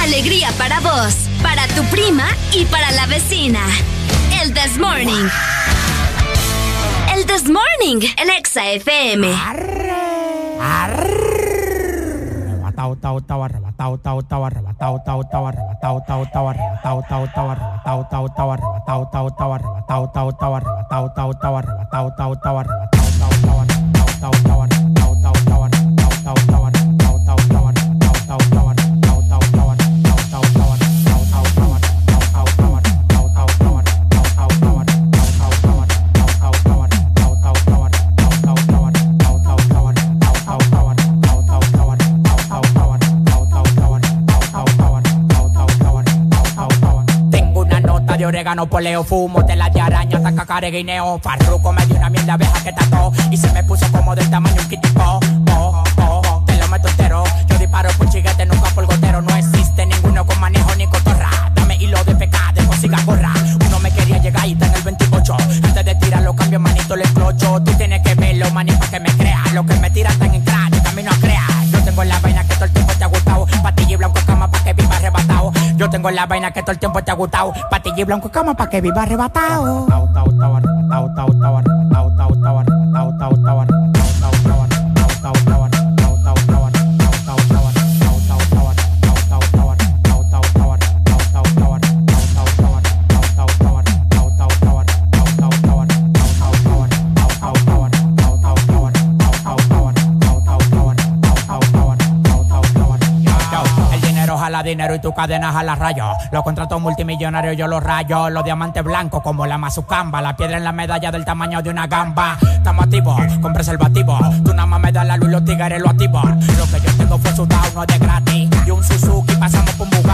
Alegría para vos, para tu prima y para la vecina. El This Morning. El This Morning, el Exa FM. Arrebatado, tao, tao, arrebatado, tao, tao, arrebatado, tao, tao, arrebatado, tao, tao, arrebatado, tao, tao, arrebatado, tao, tao, arrebatado, tao, tao, arrebatado, tao, tao, arrebatado, tao, tao, arrebatado, tao, tao, arrebatado, tao, tao, de orégano, poleo, fumo, tela de araña, taca, care, guineo. Farruco me dio una miel de abeja que tató y se me puso como del tamaño un kitipo. Oh, oh, te lo meto entero. Yo disparo por chiguete, nunca por gotero. No existe ninguno con manejo ni cotorra. Dame hilo de pecado, consiga gorra. Uno me quería llegar y está en el 28. Antes de tirarlo, cambio manito, le explocho. Tengo la vaina que todo el tiempo te ha gustado. Patilla y blanco cama pa' que viva arrebatado. Jala dinero y tu cadena jala rayos. Los contratos multimillonarios yo los rayo. Los diamantes blancos como la mazucamba. La piedra en la medalla del tamaño de una gamba. Estamos activos con preservativo. Tú nada más me das la luz los tigres lo activan. Lo que yo tengo fue sudado, no es de gratis. Y un Suzuki pasamos por un.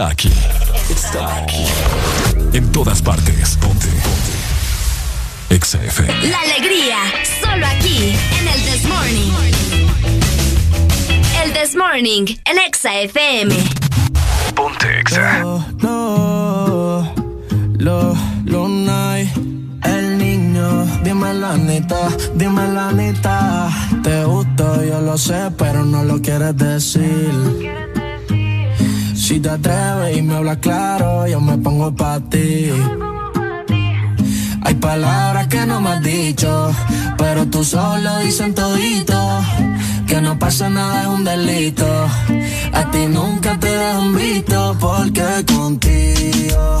Está aquí. Está aquí. En todas partes. Ponte. Ponte. Exa FM. La alegría, solo aquí, en el This Morning. El This Morning, en Exa FM. Ponte Exa. No, lo, lo night, el niño, dime la neta, dime la neta. Te gusto, yo lo sé, pero no lo quieres decir. Si te atreves y me hablas claro, yo me pongo pa' ti. Hay palabras que no me has dicho, pero tú solo dicen todito. Que no pasa nada es un delito. A ti nunca te dejan visto porque contigo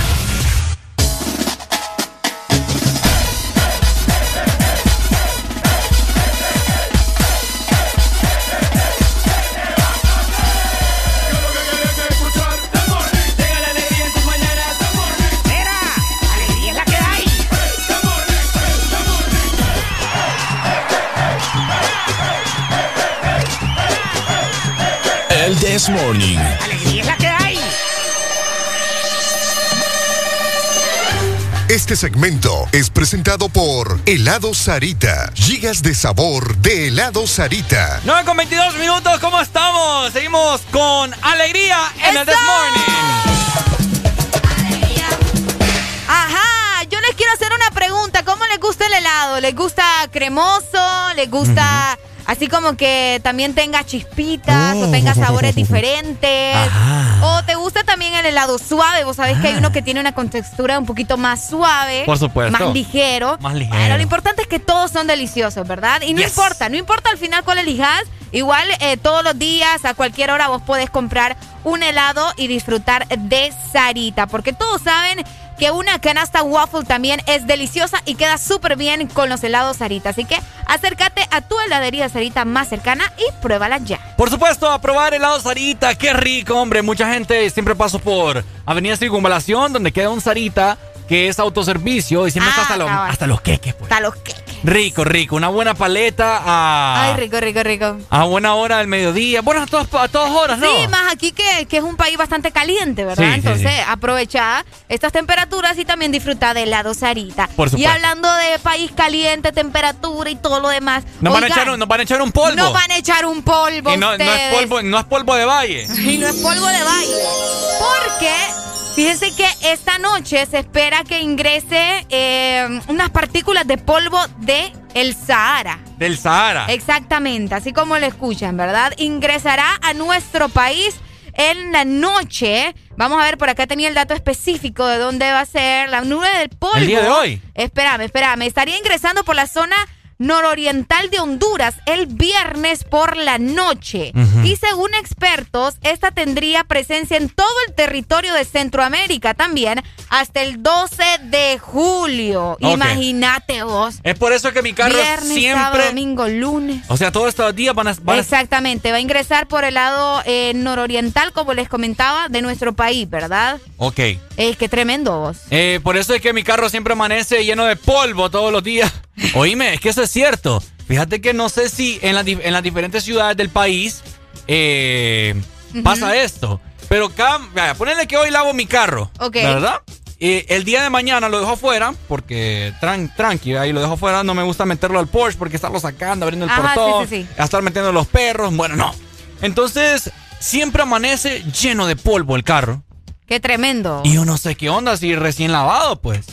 This Morning. Alegría es la que hay. Este segmento es presentado por Helado Sarita. Gigas de sabor de Helado Sarita. 9 con 22 minutos, ¿cómo estamos? Seguimos con alegría en el This Morning. Ajá, yo les quiero hacer una pregunta. ¿Cómo les gusta el helado? ¿Les gusta cremoso? ¿Les gusta así como que también tenga chispitas o tenga sabores diferentes? ¿O te gusta también el helado suave? Vos sabés que hay uno que tiene una contextura un poquito más suave. Por supuesto. Más ligero. Más ligero. Bueno, lo importante es que todos son deliciosos, ¿verdad? Y no Yes. importa, no importa al final cuál elijas. Igual eh, todos los días, a cualquier hora, vos podés comprar un helado y disfrutar de Sarita. Porque todos saben que una canasta waffle también es deliciosa y queda súper bien con los helados Sarita. Así que acércate a tu heladería Sarita más cercana y pruébala ya. Por supuesto, a probar helado Sarita, qué rico, hombre. Mucha gente siempre paso por Avenida Circunvalación, donde queda un Sarita que es autoservicio y siempre Ah, está hasta, los- hasta los queques. pues. Hasta los que. Rico, rico. Una buena paleta a, Ay, rico, rico, rico. a buena hora del mediodía. Bueno, a todas, a todas horas, ¿no? Sí, más aquí que, que es un país bastante caliente, ¿verdad? Sí, Entonces, sí. aprovecha estas temperaturas y también disfruta de helado Sarita. Por y supuesto. hablando de país caliente, temperatura y todo lo demás. Nos van, a echar un, nos van a echar un polvo. Nos van a echar un polvo y no, no es polvo, no es polvo de valle. [LAUGHS] Y no es polvo de baile. Porque fíjense que esta noche se espera que ingrese eh, unas partículas de polvo de el Sahara. Del Sahara. Exactamente, así como lo escuchan, ¿verdad? Ingresará a nuestro país en la noche. Vamos a ver, por acá tenía el dato específico de dónde va a ser la nube del polvo. El día de hoy. Espérame, espérame. Estaría ingresando por la zona nororiental de Honduras el viernes por la noche. Y según expertos, esta tendría presencia en todo el territorio de Centroamérica también hasta el 12 de julio. Ok. Imagínate vos. Es por eso que mi carro Viernes, sábado, siempre. domingo, lunes. O sea, todos estos días van a. van a- Exactamente, va a ingresar por el lado eh, nororiental, como les comentaba, de nuestro país, ¿verdad? Ok. Es que tremendo vos. Eh, por eso es que mi carro siempre amanece lleno de polvo todos los días. [LAUGHS] Oíme, es que eso es cierto. Fíjate que no sé si en, en las diferentes ciudades del país eh, pasa esto. Pero acá, ponele que hoy lavo mi carro. Ok. ¿Verdad? Eh, el día de mañana lo dejo afuera, porque tran tranqui, ahí lo dejo afuera. No me gusta meterlo al Porsche porque estarlo sacando, abriendo el Ajá, portón, sí, sí, sí. a estar metiendo los perros. Bueno, no. Entonces, siempre amanece lleno de polvo el carro. Qué tremendo. Y yo no sé qué onda, si recién lavado, pues.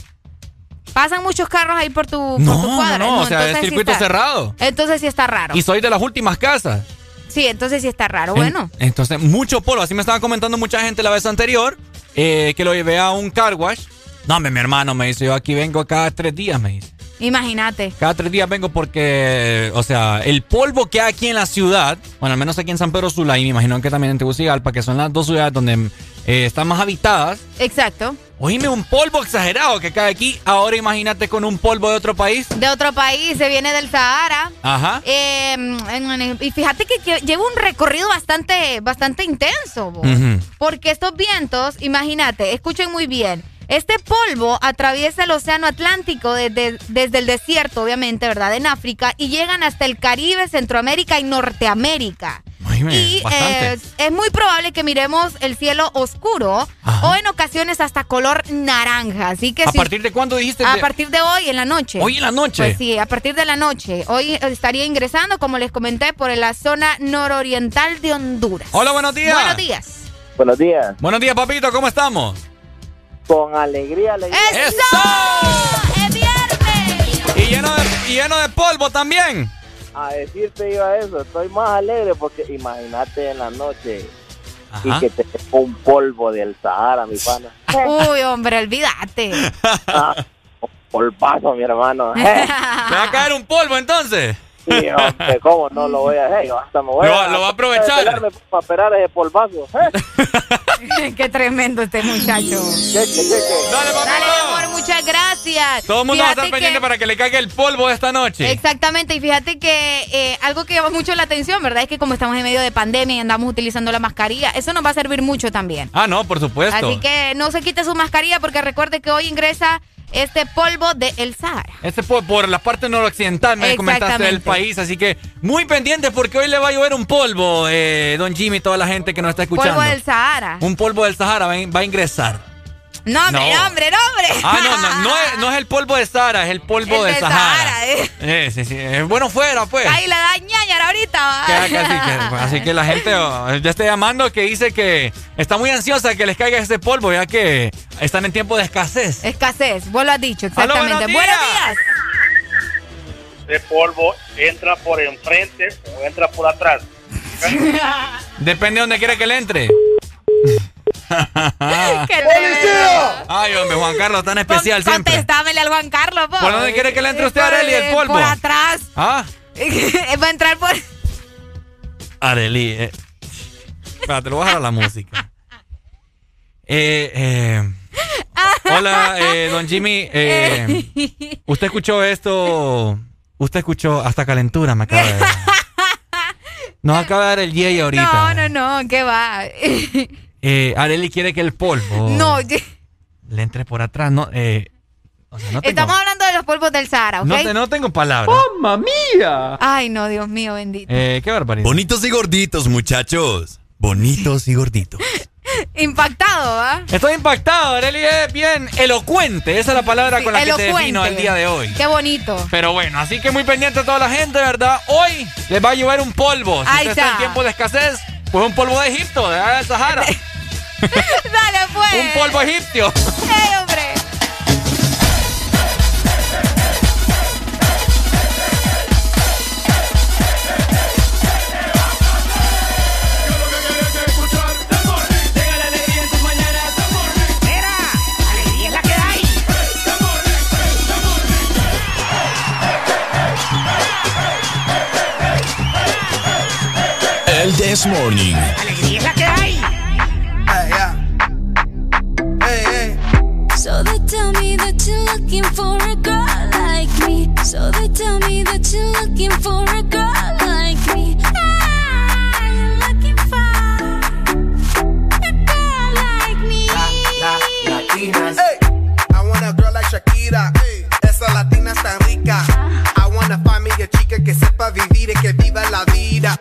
Pasan muchos carros ahí por tu, por No, tu cuadra. no, no, o sea, entonces es circuito cerrado. Entonces sí está raro. Y soy de las últimas casas. Sí, entonces sí está raro. En- Bueno, entonces, mucho polvo. Así me estaba comentando mucha gente la vez anterior eh, que lo llevé a un car wash. No, hombre, mi hermano me dice, yo aquí vengo cada tres días, me dice. imagínate. Cada tres días vengo porque, o sea, el polvo que hay aquí en la ciudad, bueno, al menos aquí en San Pedro Sula y me imagino que también en Tegucigalpa, que son las dos ciudades donde eh, están más habitadas. Exacto. Oíme, un polvo exagerado que cae aquí. Ahora imagínate con un polvo de otro país. De otro país, se viene del Sahara. Ajá. Eh, y fíjate que lle- lleva un recorrido bastante, bastante intenso. Porque estos vientos, imagínate, escuchen muy bien. Este polvo atraviesa el Océano Atlántico desde, desde el desierto, obviamente, ¿verdad? En África y llegan hasta el Caribe, Centroamérica y Norteamérica. Oíme, Y eh, es muy probable que miremos el cielo oscuro o en ocasiones hasta color naranja. Así que ¿A si- partir de cuándo dijiste? a de- partir de hoy en la noche. Hoy en la noche. Pues sí, a partir de la noche. Hoy estaría ingresando, como les comenté, por la zona nororiental de Honduras. Hola, buenos días. Buenos días. Buenos días. Buenos días, papito, ¿cómo estamos? Con alegría, alegría. ¡Eso! ¡Es viernes! Y lleno de, y lleno de polvo también. A decirte iba eso, estoy más alegre porque imagínate en la noche Ajá. y que te un polvo del Sahara, mi pana. [LAUGHS] Uy, hombre, olvídate. Ah, un polvazo, mi hermano. [LAUGHS] ¿Me va a caer un polvo entonces? Sí, hombre, ¿cómo no lo voy a hacer? Yo hasta me voy Lo- a... lo va a aprovechar. Para esperar ese polvazo. ¿eh? [LAUGHS] Qué tremendo este muchacho. Cheque, cheque. Dale, papito. Dale, mi amor, muchas gracias. Todo el mundo va a estar Fíjate pendiente que- para que le caiga el polvo esta noche. Exactamente, y fíjate que eh, algo que llama mucho la atención, ¿verdad? Es que como estamos en medio de pandemia y andamos utilizando la mascarilla, eso nos va a servir mucho también. Ah, no, por supuesto. Así que no se quite su mascarilla porque recuerde que hoy ingresa este polvo de El Sahara. Este por, por la parte noroccidental, me comentaste del país, así que muy pendiente porque hoy le va a llover un polvo, eh, don Jimmy, toda la gente que nos está escuchando. Polvo del Sahara. Un polvo del Sahara va a ingresar. No, hombre, no, hombre, no, hombre. Ah, no, no, no es, no es el polvo de Sahara, es el polvo de, Sahara. eh. eh. sí, sí, es bueno fuera, pues. Ahí le da ñañara ahorita, va. así que la [LAUGHS] gente oh, ya está llamando que dice que está muy ansiosa que les caiga ese polvo, ya que están en tiempo de escasez. Escasez, vos lo has dicho, exactamente. buenos, días. Ese polvo entra por enfrente o entra por atrás. [LAUGHS] Depende de donde quiera que le entre. ¡Policía! Ay, hombre, Juan Carlos, tan especial Con, siempre. Contestámele al Juan Carlos, ¿Por dónde quiere que le entre usted, Areli, el polvo? Por atrás. ¿Ah? [LAUGHS] Va a entrar por... Areli, eh. Espérate, lo voy a dejar a la música. [LAUGHS] Eh, eh. Hola, eh, don Jimmy. Eh, ¿Usted escuchó esto? Usted escuchó hasta calentura, me acaba de dar. [LAUGHS] Nos acaba de dar el yey ahorita. No, no, no, ¿qué va? Eh, Areli quiere que el polvo. No, le entre por atrás. No, eh, Estamos hablando de los polvos del Sahara, ¿ok? No, no tengo palabras. ¡Mamma mía! Ay, no, Dios mío, bendito. Eh, qué barbaridad. Bonitos y gorditos, muchachos. Bonitos y gorditos. [LAUGHS] Impactado, ¿ah? Estoy impactado, Areli es bien elocuente. Esa es la palabra con la que te defino el día de hoy. Qué bonito. Pero bueno, así que muy pendiente a toda la gente, ¿verdad? Hoy les va a llover un polvo. Si usted está en tiempo de escasez, pues un polvo de Egipto, de Sahara. [LAUGHS] Dale, pues. Un polvo egipcio. ¡Ey, hombre! This Morning. Alegría es la que hay. Hey, yeah. hey, hey. So they tell me that you're looking for a girl like me. So they tell me that you're looking for a girl like me. Ah, I'm looking for a girl like me. La, la, latinas. Hey. I want a girl like Shakira. Hey. Esa latina está rica. Ah. I wanna find me a chica que sepa vivir y que viva la vida.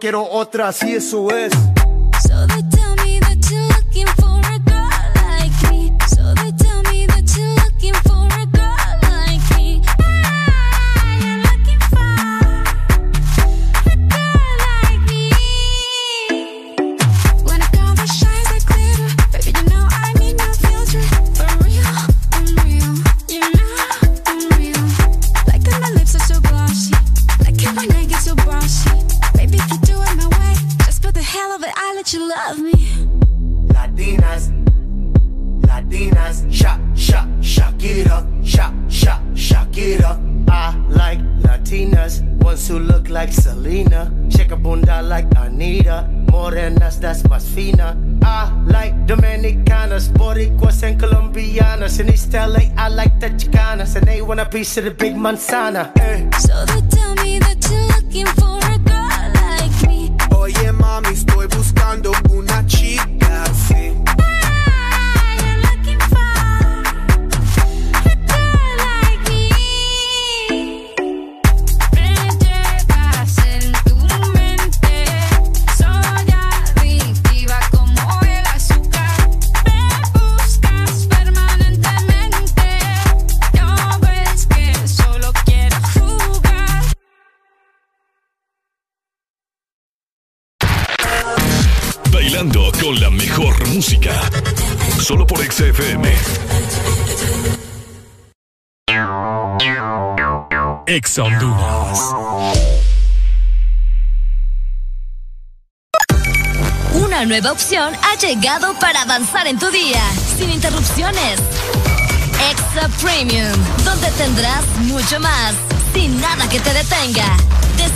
quiero otra, así eso es. Want a piece of the big manzana. So they tell me that you're looking for a girl like me. Oye mami, estoy buscando Ex Honduras. Una nueva opción ha llegado para avanzar en tu día, sin interrupciones. Extra Premium, donde tendrás mucho más, sin nada que te detenga.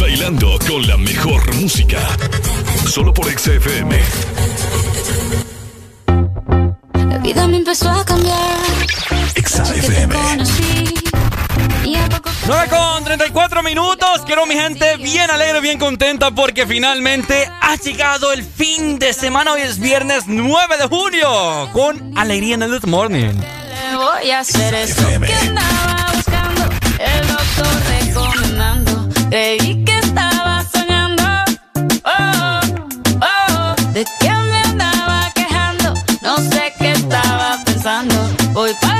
Bailando con la mejor música. Solo por XFM. La vida me empezó a cambiar XFM. Conocí Y a poco 9 con 34 minutos. Quiero mi gente bien alegre, bien contenta porque finalmente ha llegado el fin de semana. Hoy es viernes 9 de junio con alegría en el Morning. le voy a hacer eso que andaba buscando El doctor Creí que estaba soñando. Oh, oh, oh De que me andaba quejando No sé qué estaba pensando. Voy para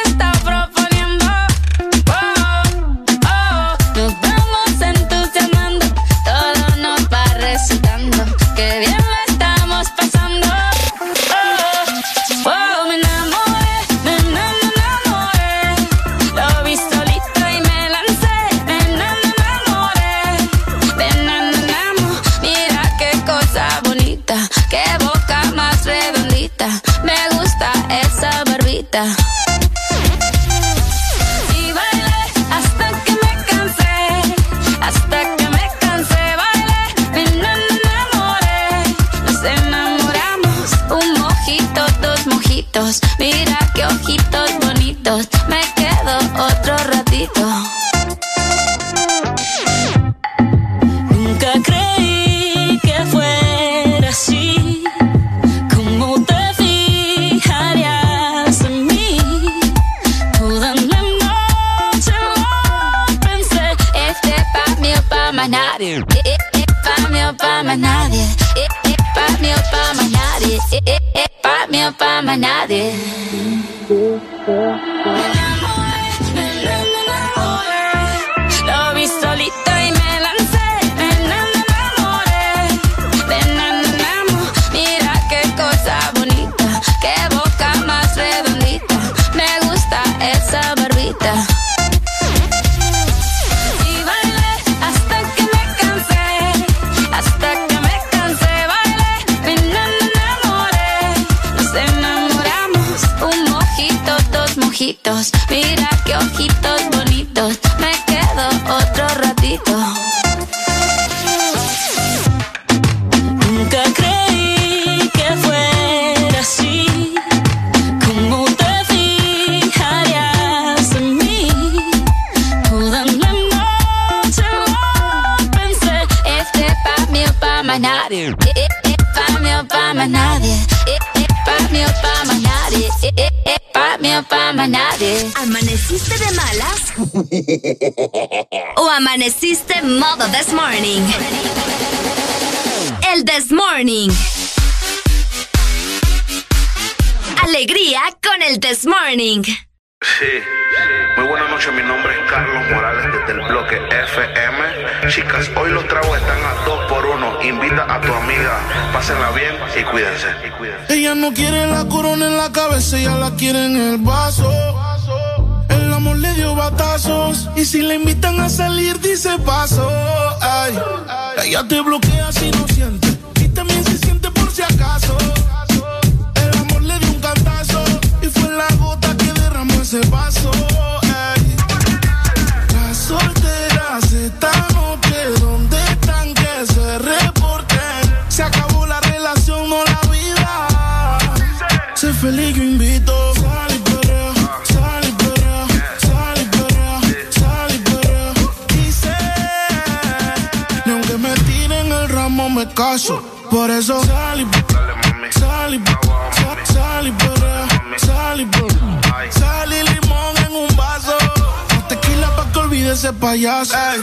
Te bloqueé my yas. Ay,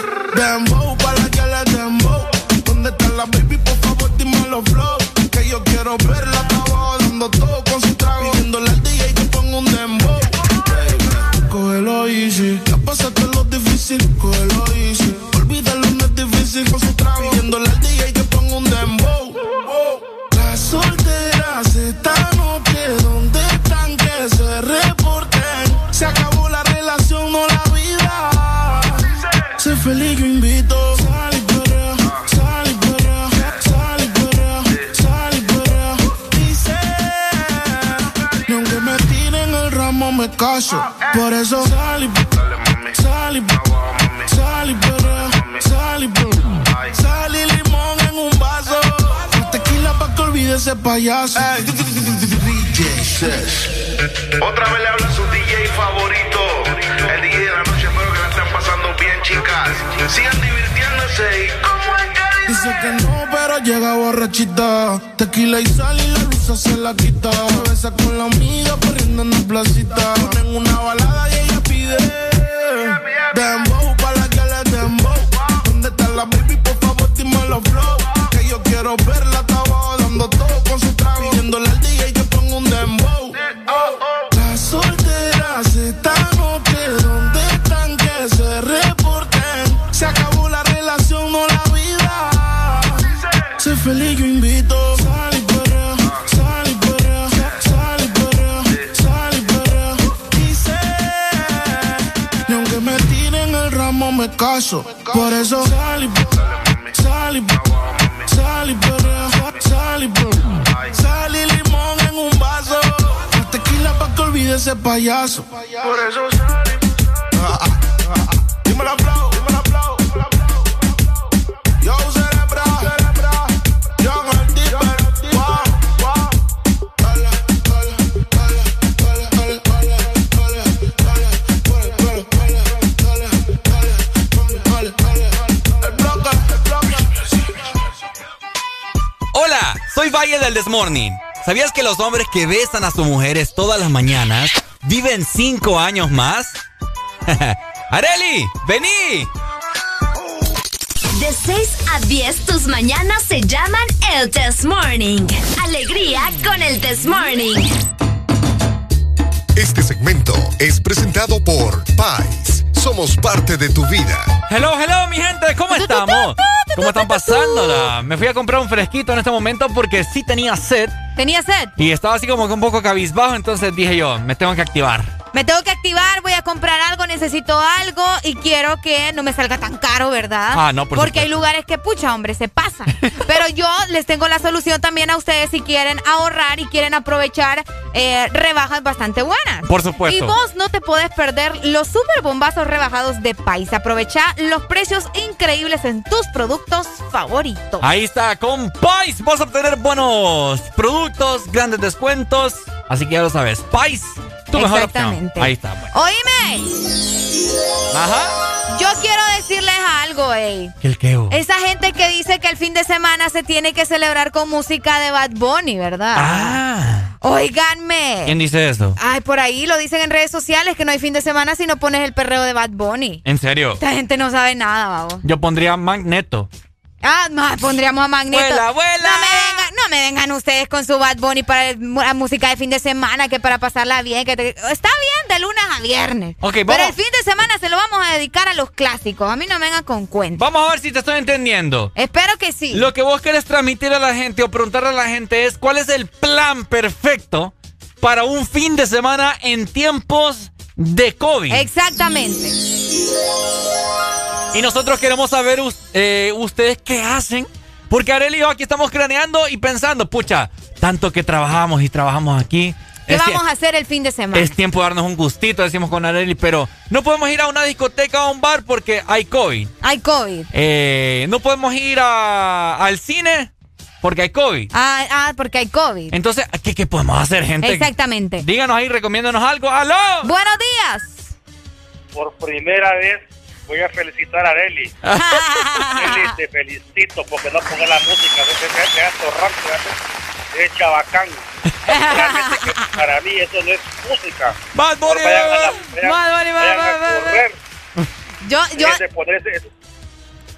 Tequila y sal y la risa se la quita. Cabeza con la amiga corriendo en la placita. Ponen una balada y ella pide. Dembow pa' la que le dembow. ¿Dónde está la baby? Por favor, dime los flow. Que yo quiero verla por eso Sal y sal y sal y limón en un vaso, la tequila pa' que olvide ese payaso. Por eso Morning. ¿Sabías que los hombres que besan a sus mujeres todas las mañanas viven cinco años más? [LAUGHS] ¡Areli! ¡Vení! De 6 a 10, tus mañanas se llaman el This Morning. Alegría con el This Morning. Este segmento es presentado por Pais. Somos parte de tu vida. Hello, hello, mi gente, ¿cómo estamos? ¿Cómo están pasándola? Me fui a comprar un fresquito en este momento porque sí tenía sed. Tenía sed. Y estaba así como que un poco cabizbajo, entonces dije yo, me tengo que activar. Me tengo que activar, voy a comprar algo, necesito algo y quiero que no me salga tan caro, ¿verdad? Ah, no, por Porque hay lugares que, pucha, hombre, se pasan. [LAUGHS] Pero yo les tengo la solución también a ustedes si quieren ahorrar y quieren aprovechar eh, rebajas bastante buenas. Por supuesto. Y vos no te podés perder los super bombazos rebajados de País. Aprovecha los precios increíbles en tus productos favoritos. Ahí está, con Pais vas a obtener buenos productos, grandes descuentos. Así que ya lo sabes. Pais, tu mejor opción. Exactamente. Ahí está. bueno. Oíme. Ajá. Yo quiero decirles algo, ey. ¿El qué? oh? Esa gente que dice que el fin de semana se tiene que celebrar con música de Bad Bunny, ¿verdad? Ah. Oiganme. ¿Quién dice eso? Ay, por ahí lo dicen en redes sociales que no hay fin de semana si no pones el perreo de Bad Bunny. ¿En serio? Esta gente no sabe nada, babo. Yo pondría Magneto. Ah, más pondríamos a Magneto. Vuela, vuela. No me, vengan, no me vengan ustedes con su Bad Bunny para la música de fin de semana, que para pasarla bien. que te- Está bien de lunes a viernes. Ok, Pero vamos. el fin de semana se lo vamos a dedicar a los clásicos. A mí no me vengan con cuentos. Vamos a ver si te estoy entendiendo. Espero que sí. Lo que vos querés transmitir a la gente o preguntarle a la gente es cuál es el plan perfecto para un fin de semana en tiempos de COVID. Exactamente. Y nosotros queremos saber eh, ustedes qué hacen. Porque Arely y yo aquí estamos craneando y pensando, pucha, tanto que trabajamos y trabajamos aquí. ¿Qué es, vamos a hacer el fin de semana? es tiempo de darnos un gustito, decimos con Arely, pero no podemos ir a una discoteca o a un bar porque hay COVID. Hay COVID. Eh, no podemos ir a- al cine porque hay COVID. Ah, ah, porque hay COVID. Entonces, ¿qué, qué podemos hacer, gente? Exactamente. Díganos ahí, recomiéndanos algo. ¡Aló! Buenos días. Por primera vez voy a felicitar a Areli. Areli, te felicito porque no pongo la música de ese de alto rango, de chabacán. Para mí eso no es música. Bad Bunny, a a. Yo, yo.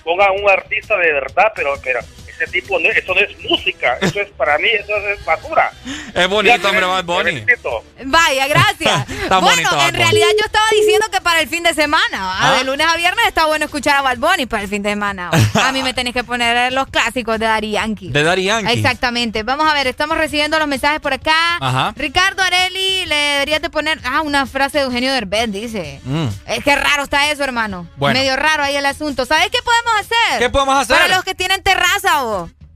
Pongan un artista de verdad, pero, pero tipo, no, eso no es música. Eso es para mí, eso es basura. [LAUGHS] Es bonito, hombre, Bad Bunny. Vaya, gracias. [LAUGHS] Está bueno, bonito, en realidad yo estaba diciendo que para el fin de semana. ¿Ah? de lunes a viernes está bueno escuchar a Bad Bunny para el fin de semana. [LAUGHS] A mí me tenés que poner los clásicos de Daddy Yankee. De Daddy Yankee. Exactamente. Vamos a ver, estamos recibiendo los mensajes por acá. Ajá. Ricardo Areli, le deberías de poner, ah, una frase de Eugenio Derbez, dice. Mm. Es que raro está eso, hermano. Bueno. Medio raro ahí el asunto. ¿Sabes qué podemos hacer? ¿Qué podemos hacer? Para los que tienen terraza,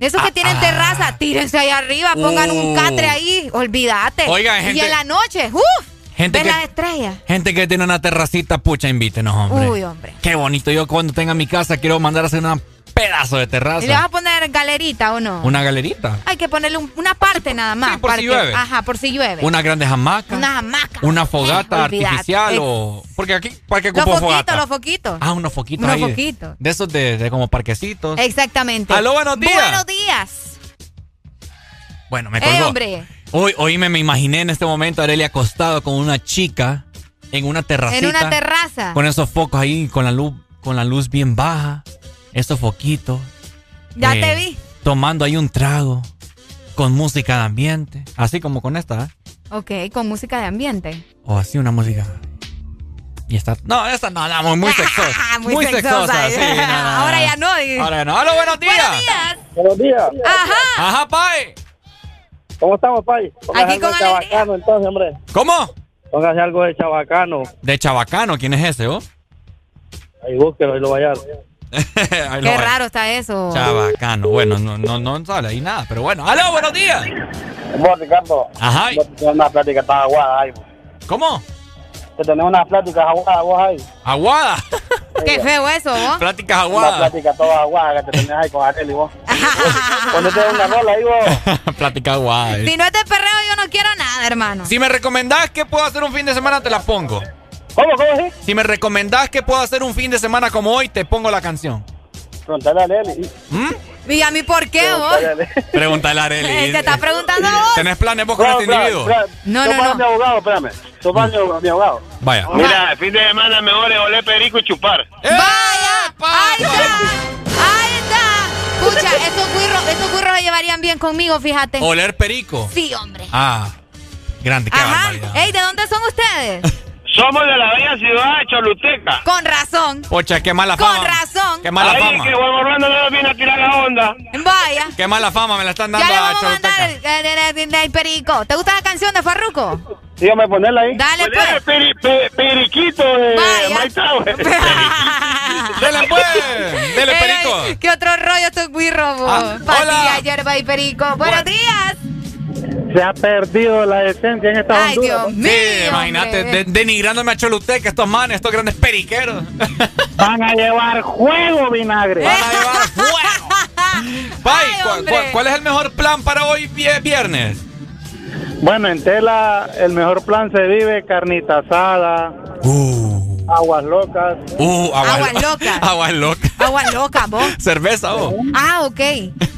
Esos que Ah, tienen ah. terraza, tírense ahí arriba, pongan un Uh. catre ahí, olvídate. Oiga, Y gente- en la noche, ¡uf! Gente ves que- las estrellas. Gente que tiene una terracita, pucha, invítenos, hombre. Uy, hombre. Qué bonito. Yo cuando tenga mi casa quiero mandar a hacer un pedazo de ¿Y le vas terraza. a poner galerita o no? Una galerita. Hay que ponerle un- una parte nada más. por para si llueve. Ajá, por si llueve. Unas grandes hamacas. Una hamaca. Una fogata Eh, artificial o... Porque aquí, ¿para qué Los ocupo foquitos, fogata? los foquitos. Ah, unos foquitos Unos ahí foquitos. De, esos de, de como parquecitos. Exactamente. Aló, buenos días. Buenos días. Bueno, me Eh, colgó. hombre. Hoy, hoy me, me imaginé en este momento a Arely acostado con una chica en una terracita. En una terraza. Con esos focos ahí, con la luz, con la luz bien baja. Esos foquitos. Ya eh, te vi. Tomando ahí un trago. Con música de ambiente. Así como con esta, ¿eh? Ok, con música de ambiente. O así una música. Y está. No, esta no, no, muy, muy [LAUGHS] sexosa. Muy sexosa. sí, no, no, [LAUGHS] no. Ahora ya no. di- Ahora ya no. ¡Aló, buenos días! Buenos días. Buenos días. Ajá. Ajá, Pai. ¿Cómo estamos, Pai? Póngase Aquí algo con de chabacano, entonces, hombre. ¿Cómo? Póngase algo de chabacano. De Chabacano, ¿quién es ese, oh? Ahí búsquelo y lo vayan. [LAUGHS] Qué raro está eso. Chabacano. Bueno, no, no, no sale ahí nada, pero bueno. ¡Aló, buenos días! Vos, Ricardo. Ajá. Vos tenés una plática tan aguada ahí. ¿Cómo? Que tenés una plática aguada vos ahí. Aguada. [LAUGHS] Qué feo eso, vos. Pláticas Una aguadas. plática toda aguada que te tenés ahí con Arely vos. [LAUGHS] Ponete una rola ahí vos. Plática aguada. eh. Si no es de perreo, yo no quiero nada, hermano. Si me recomendás que puedo hacer un fin de semana, te la pongo. ¿Cómo, cómo es? Si me recomendás que puedo hacer un fin de semana como hoy, te pongo la canción. Preguntale a Arely. ¿Mm? ¿Y a mí por qué, vos? Preguntale a Arely. Pregúntale a Eh. Te está preguntando a vos. ¿Tenés planes vos con este individuo? No, Tú no, no. mi abogado, espérame. Tú vas mi, mi abogado. Vaya. Mira, el fin de semana mejor es oler perico y chupar. Vaya, ahí está, ahí está. Escucha, estos cuirros, estos cuirros se llevarían bien conmigo, fíjate. Oler perico. Sí, hombre. Ah, grande, qué Ajá. barbaridad. Ey, ¿de dónde son ustedes? [LAUGHS] Somos de la bella ciudad de Choluteca. Con razón. Pocha, qué mala Con fama. razón. Qué mala Ahí fama. que Juan Orlando no nos viene a tirar la onda. Vaya. Qué mala fama me la están dando Ya le a vamos a mandar Choluteca. el, el- el- perico. ¿Te gusta la canción de Farruko? Sí, Dígame ponerla ahí. Dale, pues. Peri, pe- periquito de Mike. [LAUGHS] Dele, pues. Dele, perico. ¿Qué otro rollo estos guirros? Ah, Patilla, hierba y perico. Buenos días. Se ha perdido la esencia en esta Ay, Honduras. Dios mío. Sí, imagínate, de- denigrándome a Choluteca, estos manes, estos grandes periqueros. [LAUGHS] Van a llevar juego vinagre. Van a llevar fuego. [LAUGHS] Pai, ¿cu- cu- ¿cuál es el mejor plan para hoy vie- viernes? Bueno, en tela el mejor plan se vive carnita asada, aguas locas. Uh, aguas, Aguas locas. [LAUGHS] Aguas locas. Agua loca, vos. [LAUGHS] Cerveza, oh. Ah, ok.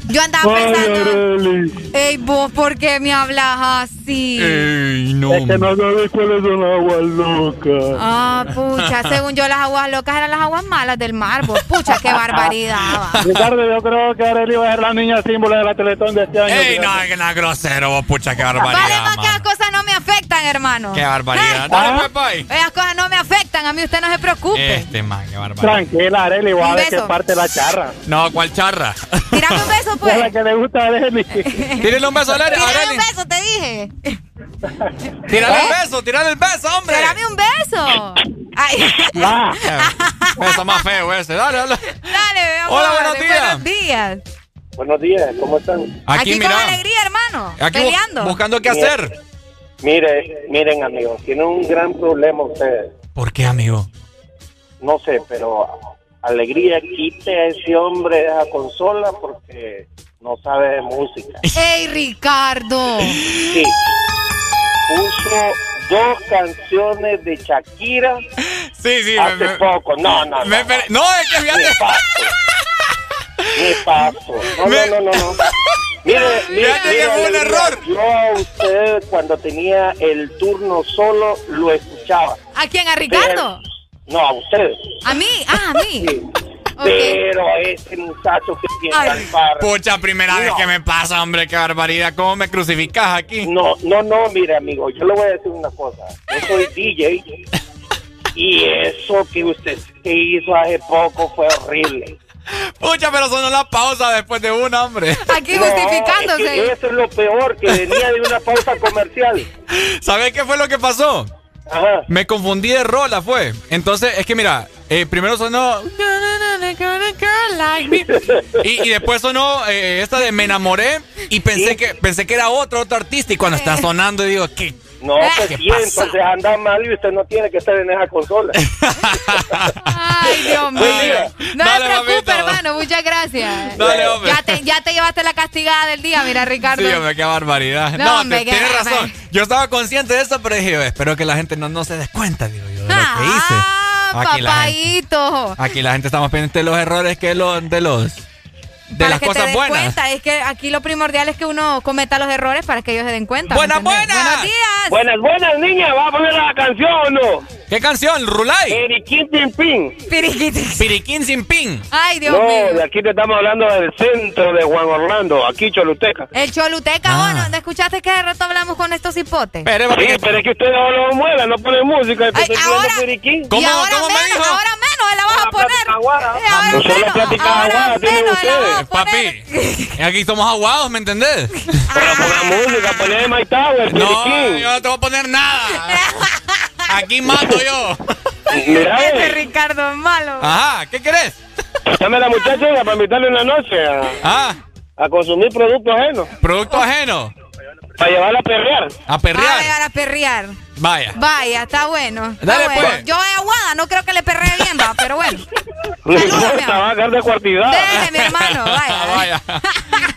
Yo andaba pensando. Ey, vos, ¿por qué me hablas así? Ey, no. Es que no sabes cuáles son las aguas locas. Ah, pucha, [LAUGHS] según yo las aguas locas eran las aguas malas del mar, vos. Pucha, qué barbaridad. va. Ricardo, yo creo que Arely va a ser la niña símbolo de la Teletón de este año. Ey, no, que nada grosero, vos, pucha, qué Vale barbaridad, más que las cosas no me afectan, hermano. Qué barbaridad. Ah. Dale, pues, pai. Esas cosas no me afectan, a mí usted no se preocupe. Este man, qué barbaridad. Tranquila, Arely, voy a ver qué parte la charra. No, ¿cuál charra? Tírame un beso, Es pues. [LAUGHS] la que le gusta a Arely. [LAUGHS] Tírale un beso a un beso, te dije. [LAUGHS] Tírale ¿Eh? el beso, tírale el beso, hombre. Tírame un beso. Ay. Ah. Beso más feo ese. Dale, dale. Dale, amor. Hola, buenos días. Buenos días. Buenos días, ¿cómo están? Aquí, Aquí con alegría, hermano. Aquí bu- peleando. buscando qué hacer. Mire, miren, amigos, tienen un gran problema ustedes. ¿Por qué, amigo? No sé, pero alegría, quite a ese hombre de esa consola porque no sabe de música. [LAUGHS] Ey, Ricardo. Sí. Puso dos canciones de Shakira Sí, sí. hace me- poco. No, no, no. me- no. me- no, es que fíjate. paso. Ni paso. No, Me- no, no, no, no. [LAUGHS] Mire, mire, mire, un error. Yo a usted cuando tenía el turno solo lo ¿A quién? ¿A Ricardo? No, a usted. ¿A mí? Ah, a mí. Ok. Pero a ese muchacho que tiene Ay. al par. Pucha, primera vez que me pasa, hombre, qué barbaridad. ¿Cómo me crucificas aquí? No, no, no, mire, amigo, yo le voy a decir una cosa. Yo soy [LAUGHS] DJ y eso que usted que hizo hace poco fue horrible. Pucha, pero sonó la pausa después de una, hombre. Aquí No, justificándose. es que eso es lo peor, que venía de una pausa comercial. [LAUGHS] ¿Sabes qué fue lo que pasó? Ajá. Me confundí de rola, fue. Entonces, es que mira, eh, primero sonó. Y, y después sonó eh, esta de Me enamoré. Y pensé que pensé que era otro, otro artista. Y cuando está sonando, digo, ¿qué? No, pues ¿Qué sí, pasa? entonces anda mal y usted no tiene que estar en esa consola. [LAUGHS] Ay, Dios mío. Buen día. No Dale, se preocupe, mamita. hermano. Muchas gracias. Dale, hombre. Ya te, ya te llevaste la castigada del día, mira, Ricardo. Sí, hombre, qué barbaridad. No, No, hombre, te- qué tienes barbaridad. razón. Yo estaba consciente de eso, pero dije, yo, espero que la gente no, no se des cuenta, digo yo, de lo que hice. Ah, Aquí la gente, aquí la gente estamos pendientes de los errores que los, de los de para las que cosas te buenas. cuenta, es que aquí lo primordial es que uno cometa los errores para que ellos se den cuenta. Buenas, ¿me buenas. Buenos días. Buenas, buenas, niña. ¿Va a poner la canción o no? ¿Qué canción? ¿Rulay? Periquín Tin Pin. Piriquitis. Piriquín sin pin. Ay, Dios No, mío. de aquí te estamos hablando del centro de Juan Orlando, aquí Choluteca. El Choluteca, Ah. bueno, ¿te escuchaste que de rato hablamos con estos hipotes? Pero, Sí, pero es que ustedes no lo muevan, no ponen música. Ay, ahora-. ¿Cómo- y ahora cómo me menos, dijo? ahora menos la vas a poner. aguada. Eh, ahora No solo aguada tienen menos la vas a ustedes. poner. Papi, aquí somos aguados, ¿me entendés? Pero pongan música, ponen My Tower, No, yo no te voy a poner nada. Aquí mato yo. Mira, Ese eh, Ricardo es malo. Ajá, ¿qué querés? llame a la muchacha para invitarle una noche a, Ah, a consumir productos ajenos, producto ajeno. Para llevarla a perrear. A A perrear. ver, a perrear. Vaya. Vaya, está bueno. Está Dale, bueno. pues. Yo de aguada, no creo que le perree bien, va, pero bueno. No importa, va a dar de cuartidad. Dele, mi hermano, [LAUGHS] vaya. Vaya.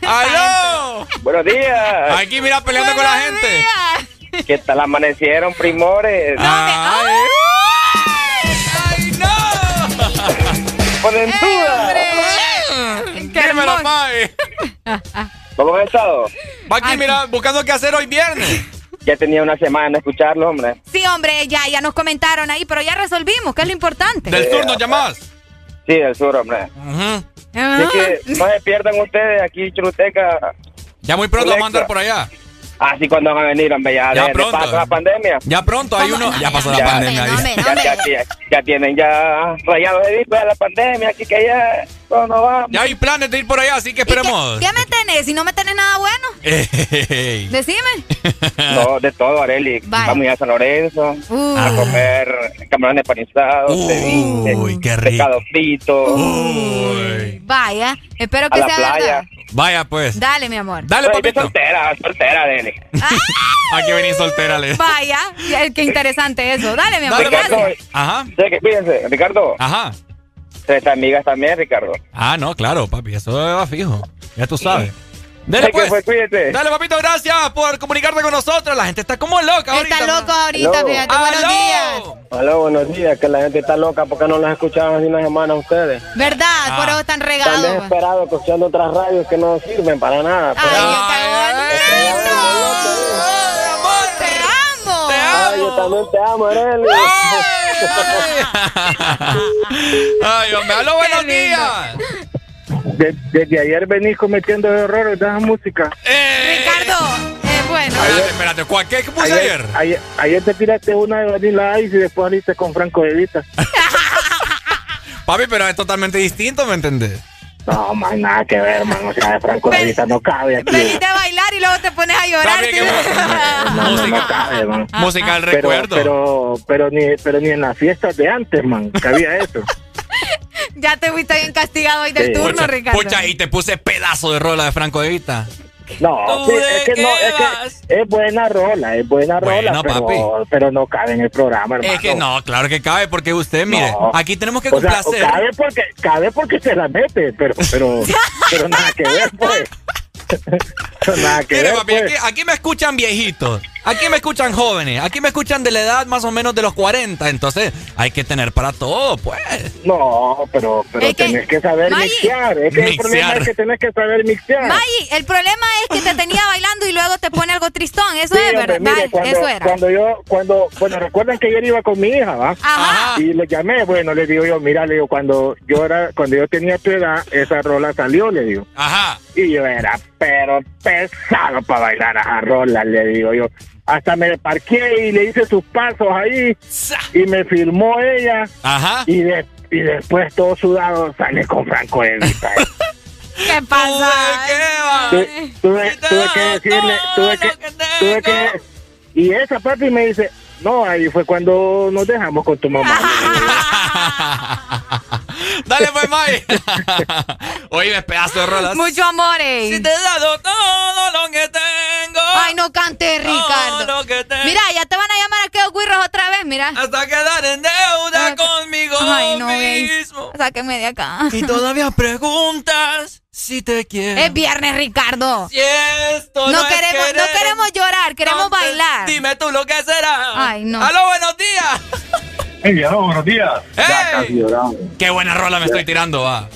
[LAUGHS] ¡Aló! Buenos días. Aquí mira peleando con la Buenos gente. días. ¿Qué tal amanecieron, primores? Ay, ¡Ay, no! ¡Ponentuda! Hombre. Qué Dímelo, hermoso. pai. [LAUGHS] ¿Cómo han estado? Va aquí, mira, buscando qué hacer hoy viernes. [LAUGHS] Ya tenía una semana de escucharlo, hombre. Sí, hombre, ya, ya nos comentaron ahí, pero ya resolvimos, que es lo importante. Del sur nos llamás. Sí, del sur, hombre. Ajá. Así que no se pierdan ustedes aquí, Choluteca. Ya muy pronto vamos a andar por allá. Así cuando van a venir, hombre, ya, Ya de, de pronto. paso la pandemia. Ya pronto hay uno. Ya pasó No, la ya, pandemia. Ya, ya, ya, ya tienen ya rayados de vista de la pandemia, así que ya No, no vamos. Ya hay planes de ir por allá, así que esperemos. ¿Qué, qué me tenés? Si no me tenés nada bueno, [LAUGHS] Ey. decime. [LAUGHS] No, de todo, Areli. Vale. Vamos a ir a San Lorenzo Uh. a comer camarones empanizados, ceviche, Uy, qué rico. pescado frito, Vaya, espero a que la sea playa. verdad. Vaya, pues. Dale, mi amor. Dale, Pero ahí papito. soltera, soltera, Areli. Aquí venís soltera, le. Vaya, qué qué interesante eso. Dale, mi amor. Dale, Ricardo. Ajá. sí, que fíjense, Ricardo, Ajá. Tres amigas también, Ricardo. Ah, no, claro, papi, eso va fijo. Ya tú sabes. Dale, pues. fue, cuídate. Dale, papito, gracias por comunicarte con nosotros. La gente está como loca ahorita. Está loco ahorita, Aló. fíjate. Buenos ¡Aló! días. Hola, buenos días, que la gente está loca porque no los escuchaban hace una semana a ustedes. ¿Verdad? Ah. Por eso están Están regados. pues. desesperados escuchando otras radios que no sirven para nada. Ay, qué bonito. Te amo. Te Ay, yo también te amo, Areli. Ay, hombre, aló, buenos días. De- desde ayer venís cometiendo errores de esa música. Eh, Ricardo, eh, bueno. Espérate, espérate, ¿cuál qué qué puse ayer? ayer, ayer te tiraste una de Vanilla Ice y después saliste con Franco de Vita. [LAUGHS] Papi, pero es totalmente distinto, ¿me entendés? No, más nada que ver, man. O sea, de Franco de Vita no cabe aquí. Veniste a bailar y luego te pones a llorar. Que- No, no, no música, cabe, man. música del Pero, recuerdo. pero, pero, ni, pero ni en las fiestas de antes, man, cabía eso. [LAUGHS] ya te fuiste bien castigado hoy del Sí. turno, Pucha, Ricardo. pucha, y te puse pedazo de rola de Franco de Vita. No, ¿Tú sí, de es que no, es que es buena rola, es buena Bueno, rola, pero, papi. pero no cabe en el programa, hermano. Es que no, claro que cabe, porque usted, mire, No. aquí tenemos que O sea, complacer. cabe porque cabe porque se la mete, pero pero [LAUGHS] pero nada que ver, pues. [LAUGHS] Pero nada que Mire, ver, papi, pues. aquí, aquí me escuchan viejitos, aquí me escuchan jóvenes, aquí me escuchan de la edad más o menos de los 40, entonces hay que tener para todo, pues. No, pero pero Es que- tenés que saber Maggi. mixear, es que el problema es que tenés que saber mixear. Maggi, el problema es que te tenía bailando y luego te pone algo tristón. Eso Sí, es hombre, verdad. mire, cuando, Eso era. cuando yo, cuando, bueno, recuerdan que ayer iba con mi hija, ¿va? Ajá. Y le llamé, bueno, le digo yo, mira, le digo, cuando yo era, cuando yo tenía tu edad, esa rola salió, le digo. Ajá. Y yo era, pero pesado para bailar a esa rola, le digo yo. Hasta me parqué y le hice sus pasos ahí y me filmó ella Ajá. y, de- y después todo sudado sale con Franco de Vita. [LAUGHS] ¿Qué pasa? Tu- tuve, tuve que decirle, tuve que, tuve que, y esa papi me dice, no, ahí fue cuando nos dejamos con tu mamá. [LAUGHS] Dale, pues, May. Oye, pedazo de rolas. Mucho amores. Si te he dado todo lo que tengo. Ay, no cante, Ricardo. Todo lo que tengo. Mira, ya te van a llamar a Keo Guirros otra vez, mira. Hasta quedar en deuda Ay, conmigo Ay, no, mismo. Sáquenme de acá. Y todavía preguntas si te quiero. Es viernes, Ricardo. Si esto No no, es queremos, no querer, queremos llorar, queremos bailar. Dime tú lo que será. Ay, no. ¡Aló, buenos días! [LAUGHS] Hey, buenos días. Ya ¡Ey! casi lloramos. ¡Qué buena rola me estoy tirando, va!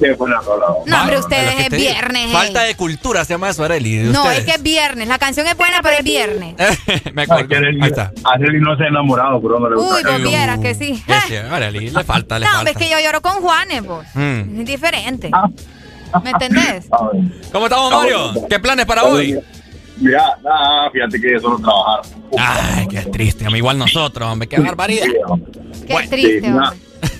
Qué buena rola. No, hombre, ustedes es viernes. Falta de cultura se llama eso, Areli. No, ustedes. es que es viernes. La canción es buena, pero es viernes. [LAUGHS] Me acuerdo. Ahí está. Arely no se ha enamorado, pero no le Uy, vos vieras uh, que sí. Es que, Areli, le falta, le No, falta. hombre, es que yo lloro con Juanes, pues. Mm. Es diferente. ¿Me entendés? [LAUGHS] ¿Cómo estamos, Mario? ¿Qué planes para hoy? Mira, nada, fíjate que solo trabajar. Ay, qué triste, amigo. Igual nosotros, hombre. Qué barbaridad. Qué Bueno, triste, Sí, hombre.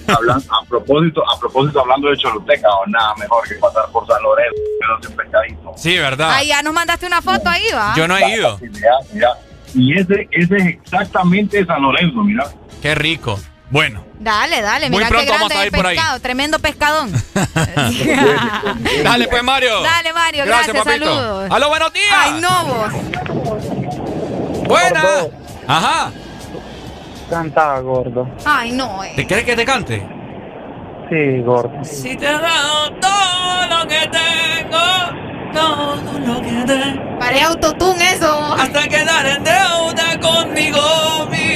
Hablan- a propósito, a propósito hablando de Choluteca, o nada mejor que pasar por San Lorenzo, pero sin pescadito. Sí, ¿verdad? Ay, ya nos mandaste una foto ahí, ¿va? Yo no he ido. Mira, mira. Y ese, ese es exactamente San Lorenzo, mira. Qué rico. Bueno, Dale, dale, Muy mira qué pronto vamos grande ir por ahí. pescado, tremendo pescadón. [LAUGHS] dale pues, Mario. Dale, Mario, gracias, papito. saludos. ¡Aló, buenos días! Ay, no vos. ¡Buena! Ajá. Cantaba gordo. Ay, no, eh. ¿Te quieres que te cante? Sí, gordo. Si te he dado todo lo que tengo, todo lo que tengo. Paré autotune eso. Hasta quedar en deuda conmigo mismo.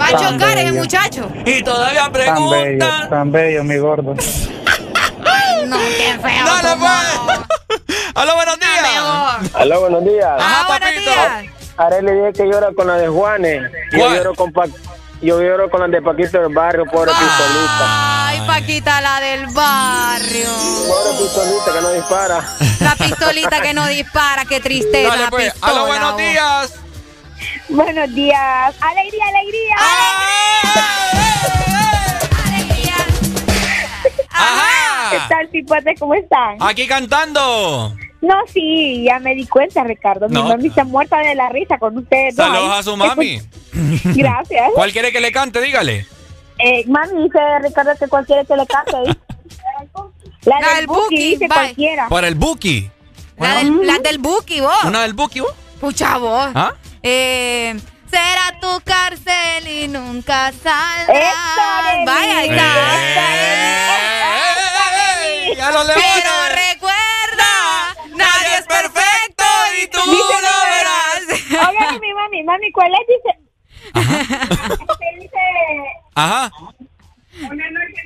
Va a chocar ese muchacho. Y todavía Tan bello, preguntan. tan bello, mi gordo. [LAUGHS] No, qué feo. Dale, pues. [LAUGHS] ¡Aló, buenos días! Aló, buenos días. Ah, Ajá, papito. Arely dice que llora con la de Juanes. Yo lloro con Pa- yo lloro con la de Paquito del Barrio, pobre pistolita. Ay, Paquita, la del barrio. Pobre pistolita que no dispara. La pistolita que no dispara, qué tristeza. Dale, la pues. pistola, ¡Aló, buenos días! Buenos días. Alegría, alegría. ¡Ajá! chipotes, ¿cómo están? Aquí cantando. No, sí, ya me di cuenta, Ricardo. Mi No. mami está muerta de la risa con ustedes. dos Saludos a su mami. Gracias. ¿Cuál quiere que le cante? Dígale. Eh, mami dice Ricardo que cualquiera que le cante. ¿eh? [LAUGHS] La, La del del Buki, dice bye. cualquiera. Por el Buki. La del, la del Buki, vos. ¿Una del Buki, vos? Pucha, vos. ¿Ah? Eh, será tu cárcel y nunca saldrás. Vaya, ahí está. Ya lo leí. Pero recuerda, nadie es perfecto y tú lo verás. Oigan, mi mami, mami, ¿cuál es? Dice. [LAUGHS] dice. Ajá. Una noche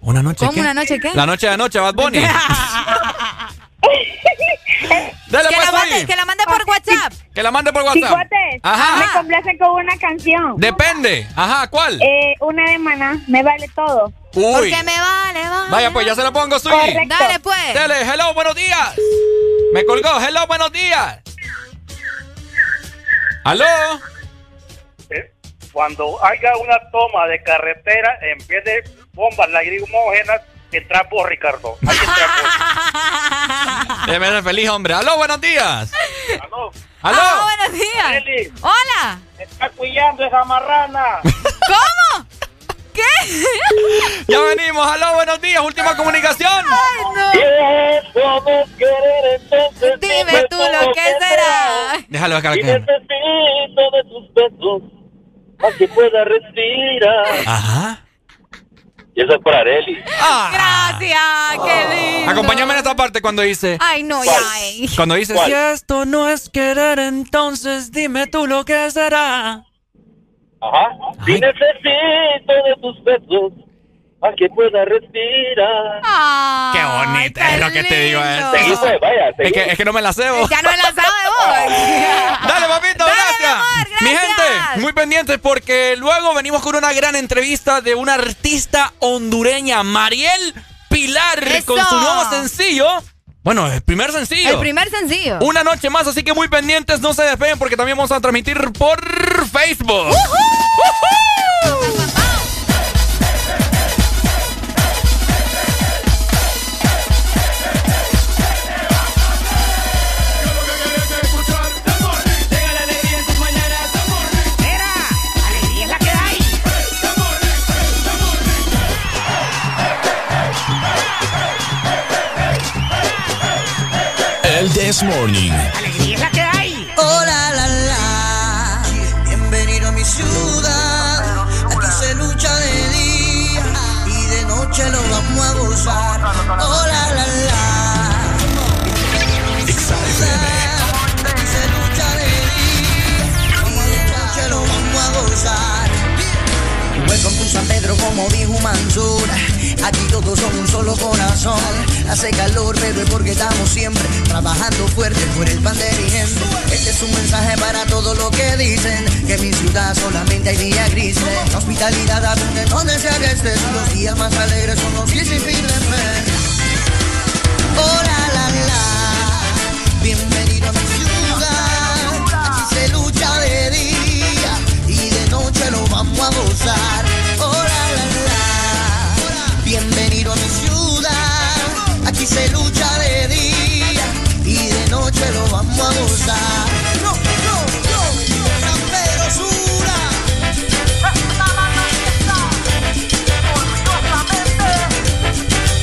¿Una noche ¿Cómo qué? una noche qué? La noche de anoche, Bad Bunny. [LAUGHS] [LAUGHS] Dale, que, pues, la mande, que la mande por WhatsApp. Que la mande por WhatsApp. Chicotes, Ajá. me complace con una canción. Depende. Ajá, ¿cuál? Eh, una de maná, me vale todo. Uy. Porque me vale, vale. Vaya, pues ya se la pongo, Sui. Dale, pues. Dale, hello, buenos días. Me colgó, hello, buenos días. ¿Aló? Eh, Cuando haya una toma de carretera, en vez de bombas lacrimógenas, entra vos, Ricardo. Entra vos. Déjeme ser feliz, hombre. ¿Aló, buenos días? Aló. ¿Aló? Ah, buenos días. Hola. me está cuidando esa marrana. [LAUGHS] ¿Cómo? ¿Qué? [LAUGHS] Ya venimos, aló, buenos días. Última comunicación. Ay, no. Podemos querer entonces. Dime tú lo que será. Déjalo acá. Y necesito de tus besos para que pueda respirar. Ajá. Y eso es para Areli. Ah. Gracias, qué lindo. Acompáñame en esta parte cuando dice. Ay, no, ya. eh. Cuando dice, ¿Cuál? si esto no es querer, entonces dime tú lo que será. Ajá. Y necesito de tus besos para que pueda respirar. Ay, Qué bonito, qué es lo que te digo. Es, Seguí, pues, es seguí. que, es que no me la cebo. Ya no la sabe vos. [LAUGHS] Dale, papito, Dale, gracias. mi gente, muy pendientes porque luego venimos con una gran entrevista de una artista hondureña, Mariel Pilar, Eso. con su nuevo sencillo. Bueno, el primer sencillo. El primer sencillo. Una noche más, así que muy pendientes, no se despeguen porque también vamos a transmitir por Facebook. Mira, This Morning. Alegría es la que hay. Oh la la bienvenido a mi ciudad. Aquí se lucha de día y de noche lo vamos a gozar. Oh la la la, aquí se lucha de día y de noche lo vamos a gozar. Welcome to San Pedro, como dijo Mansura. Aquí todos son un solo corazón. Hace calor, es porque estamos siempre trabajando fuerte por el pan de mi gente. Este es un mensaje para todos los que dicen que en mi ciudad solamente hay días grises. La hospitalidad abunde donde sea que estés. Los días más alegres son los sin fin de. Oh la la la, bienvenido a mi ciudad. Aquí se lucha de día y de noche lo vamos a gozar. Se lucha de día y de noche lo vamos a gozar. No, no, no, San Pedro Sura. Orgullosamente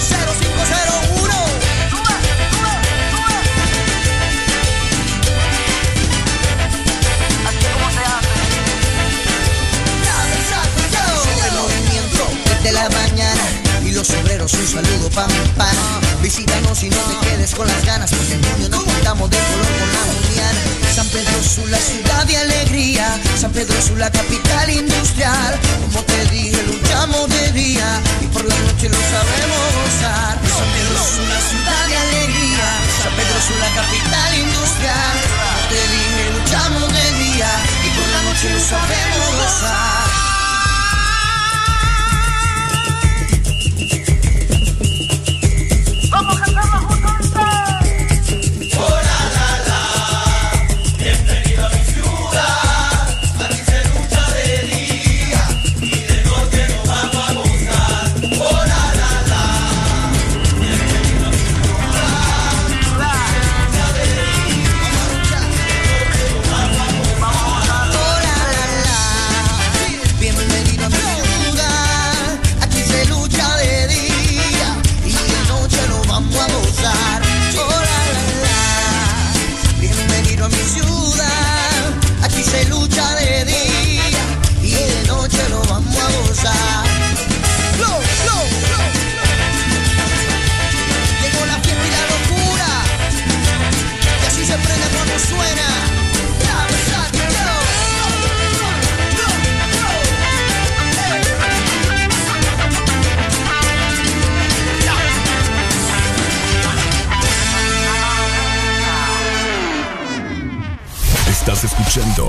0501 Así es como se hace. El movimiento desde la mañana y los obreros un saludo pa' mi. Visítanos y no te quedes con las ganas porque en junio nos pintamos de color con la mundial. San Pedro Sula, ciudad de alegría. San Pedro Sula, capital industrial. Como te dije, luchamos de día y por la noche lo sabemos gozar. San Pedro Sula, ciudad de alegría. San Pedro Sula, capital industrial. Como te dije, luchamos de día y por la noche lo sabemos gozar.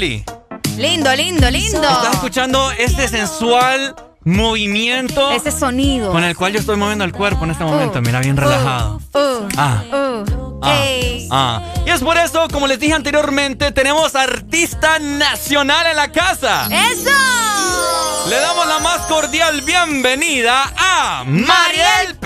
Lindo, lindo, lindo. ¿Estás escuchando este sensual movimiento? Ese sonido. Con el cual yo estoy moviendo el cuerpo en este momento. Mira, bien relajado. Uh, Ah. uh, Ah, ah. Y es por eso, como les dije anteriormente, tenemos artista nacional en la casa. ¡Eso! Le damos la más cordial bienvenida a Mariel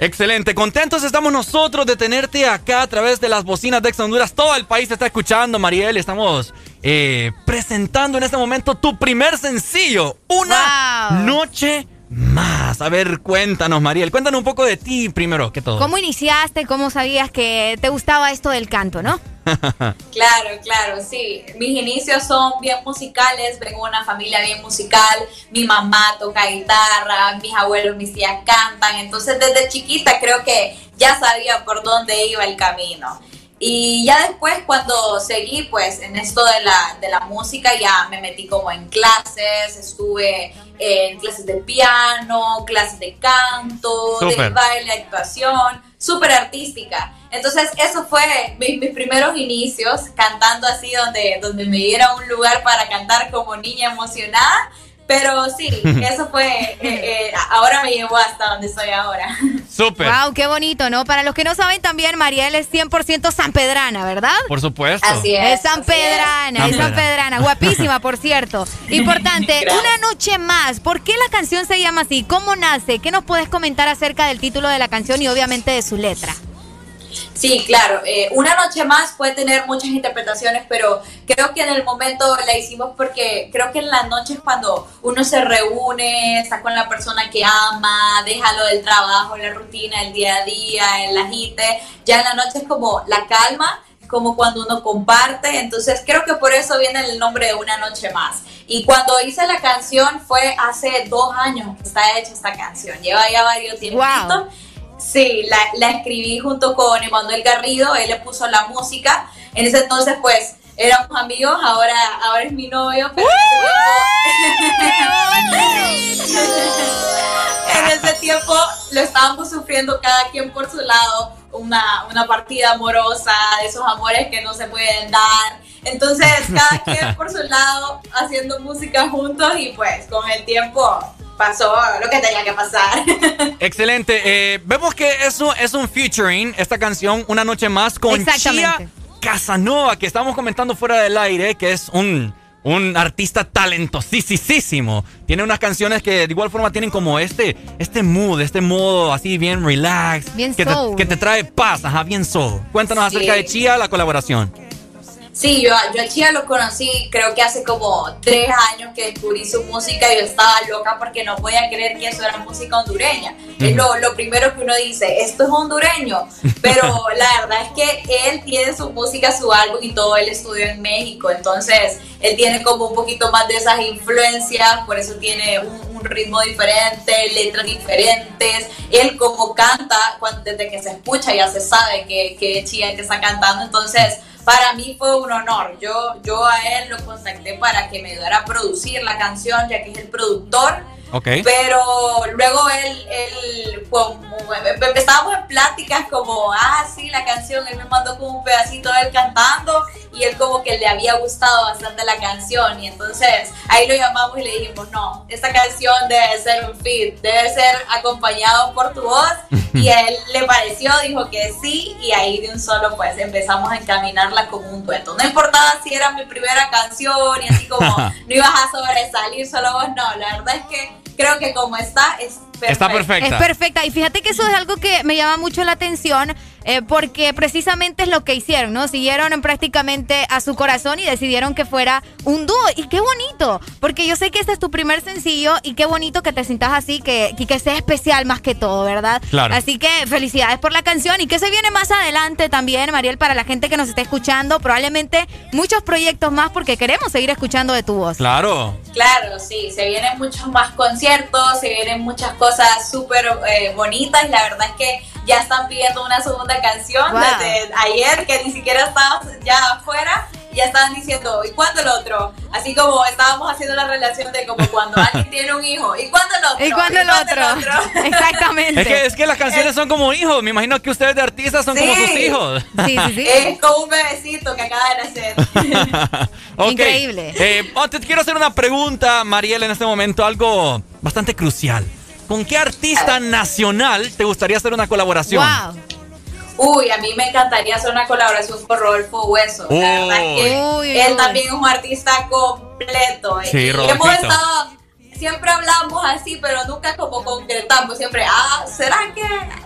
Excelente, contentos estamos nosotros de tenerte acá a través de las bocinas de Ex Honduras. Todo el país te está escuchando, Mariel. Estamos eh, presentando en este momento tu primer sencillo, Una Wow. Noche Más. A ver, cuéntanos, Mariel. Cuéntanos un poco de ti primero que todo. ¿Cómo iniciaste? ¿Cómo sabías que te gustaba esto del canto, no? [LAUGHS] Claro, claro, sí. Mis inicios son bien musicales, vengo de una familia bien musical, mi mamá toca guitarra, mis abuelos, mis tías cantan, entonces desde chiquita creo que ya sabía por dónde iba el camino. Y ya después cuando seguí pues en esto de la, de la música ya me metí como en clases, estuve en clases de piano, clases de canto, de baile, actuación, súper artística. Entonces eso fue mis, mis primeros inicios cantando así donde, donde me diera un lugar para cantar como niña emocionada. Pero sí, [LAUGHS] eso fue, eh, eh, ahora me llevó hasta donde estoy ahora. [LAUGHS] Súper. Wow, qué bonito, ¿no? Para los que no saben también, Mariel es 100% sanpedrana, ¿verdad? Por supuesto. Es sanpedrana, San es sanpedrana. Guapísima, por cierto. [LAUGHS] Importante, una noche más. ¿Por qué la canción se llama así? ¿Cómo nace? ¿Qué nos puedes comentar acerca del título de la canción y obviamente de su letra? Sí, claro. eh, una noche más puede tener muchas interpretaciones, pero creo que en el momento la hicimos porque creo que en las noches cuando uno se reúne, está con la persona que ama, deja lo del trabajo, la rutina, el día a día, el agite, ya en la noche es como la calma como cuando uno comparte, entonces creo que por eso viene el nombre de Una Noche Más. Y cuando hice la canción fue hace dos años que está hecha esta canción, lleva ya varios tiempitos. Sí, la, la escribí junto con Emanuel Garrido, él le puso la música. En ese entonces, pues, éramos amigos, ahora, ahora es mi novio, pero en ese tiempo- [LAUGHS] en ese tiempo lo estábamos sufriendo cada quien por su lado, una, una partida amorosa, de esos amores que no se pueden dar. Entonces, cada quien [LAUGHS] por su lado, haciendo música juntos y pues con el tiempo pasó lo que tenía que pasar. [LAUGHS] Excelente. Eh, vemos que eso es un featuring, esta canción, Una Noche Más, con Chia Casanova, que estamos comentando fuera del aire, que es un, un artista talentosísimo. Tiene unas canciones que de igual forma tienen como este, este mood, este modo así bien relax. Bien que, te, que te trae paz, ajá, bien soul. Cuéntanos Sí. acerca de Chia, la colaboración. Sí, yo, yo a Chia lo conocí creo que hace como tres años que descubrí su música y yo estaba loca porque no podía creer que eso era música hondureña. Es lo, lo primero que uno dice, esto es hondureño, [LAUGHS] pero la verdad es que él tiene su música, su álbum y todo, él estudió en México, entonces él tiene como un poquito más de esas influencias, por eso tiene un, un ritmo diferente, letras diferentes, él como canta, cuando, desde que se escucha ya se sabe que, que es Chia el que está cantando, entonces para mí fue un honor. Yo, yo a él lo contacté para que me ayudara a producir la canción, ya que es el productor. Ok. Pero luego él, él como, empezábamos en pláticas como, ah, sí, la canción, él me mandó como un pedacito de él cantando y él como que le había gustado bastante la canción y entonces ahí lo llamamos y le dijimos, no, esta canción debe ser un feat, debe ser acompañado por tu voz [LAUGHS] y a él le pareció, dijo que sí y ahí de un solo pues empezamos a encaminarla como un dueto. No importaba si era mi primera canción y así como [LAUGHS] no ibas a sobresalir solo vos, no, la verdad es que creo que como está es perfecta. Está perfecta. Es perfecta. Y fíjate que eso es algo que me llama mucho la atención eh, porque precisamente es lo que hicieron, ¿no? Siguieron prácticamente a su corazón y decidieron que fuera un dúo. Y qué bonito, porque yo sé que este es tu primer sencillo y qué bonito que te sientas así, que, que sea especial más que todo, ¿verdad? Claro. Así que felicidades por la canción y que se viene más adelante también, Mariel, para la gente que nos está escuchando, probablemente muchos proyectos más porque queremos seguir escuchando de tu voz. Claro. Claro, sí, se vienen muchos más conciertos, se vienen muchas cosas súper eh, bonitas y la verdad es que ya están pidiendo una segunda canción desde ayer que ni siquiera estábamos ya afuera ya estaban diciendo, ¿y cuándo el otro? Así como estábamos haciendo la relación de como cuando [LAUGHS] alguien tiene un hijo, ¿y cuándo el otro? ¿Y cuándo el, otro? [LAUGHS] Exactamente. Es que, es que las canciones son como hijos, me imagino que ustedes de artistas son como sus hijos. Sí, sí, sí. Es como un bebecito que acaba de nacer. [LAUGHS] Increíble. Eh, oh, te quiero hacer una pregunta, Mariel, en este momento, algo bastante crucial. ¿Con qué artista nacional te gustaría hacer una colaboración? Wow. Uy, a mí me encantaría hacer una colaboración con Rodolfo Hueso. La verdad es que Uy, él uy. también es un artista completo. Sí, y Rodolfito. hemos estado, siempre hablamos así, pero nunca como concretamos. Siempre, ah, ¿será que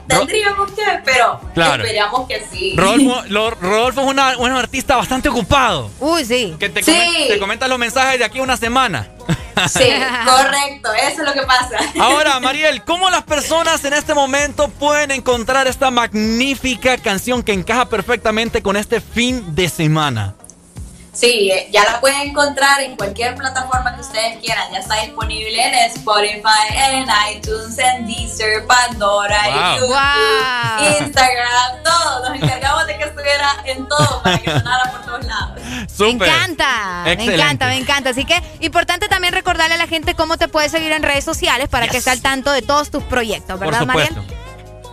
tendríamos que? Pero Claro. esperamos que sí. Rodolfo, lo- Rodolfo es una- un artista bastante ocupado. Uy, sí. Que te, Sí. te comenta los mensajes de aquí a una semana. Sí, [LAUGHS] correcto, eso es lo que pasa. Ahora, [LAUGHS] Mariel, ¿cómo las personas en este momento pueden encontrar esta magnífica canción que encaja perfectamente con este fin de semana? Sí, eh, ya la pueden encontrar en cualquier plataforma que ustedes quieran. Ya está disponible en Spotify, en iTunes, en Deezer, Pandora, Wow. YouTube, Wow. Instagram, todo. Nos encargamos de que estuviera en todo para que sonara por todos lados. Me Súper. encanta, me Excelente. encanta, me encanta. Así que importante también recordarle a la gente cómo te puedes seguir en redes sociales para que esté al tanto de todos tus proyectos, Por ¿verdad, supuesto. Mariel?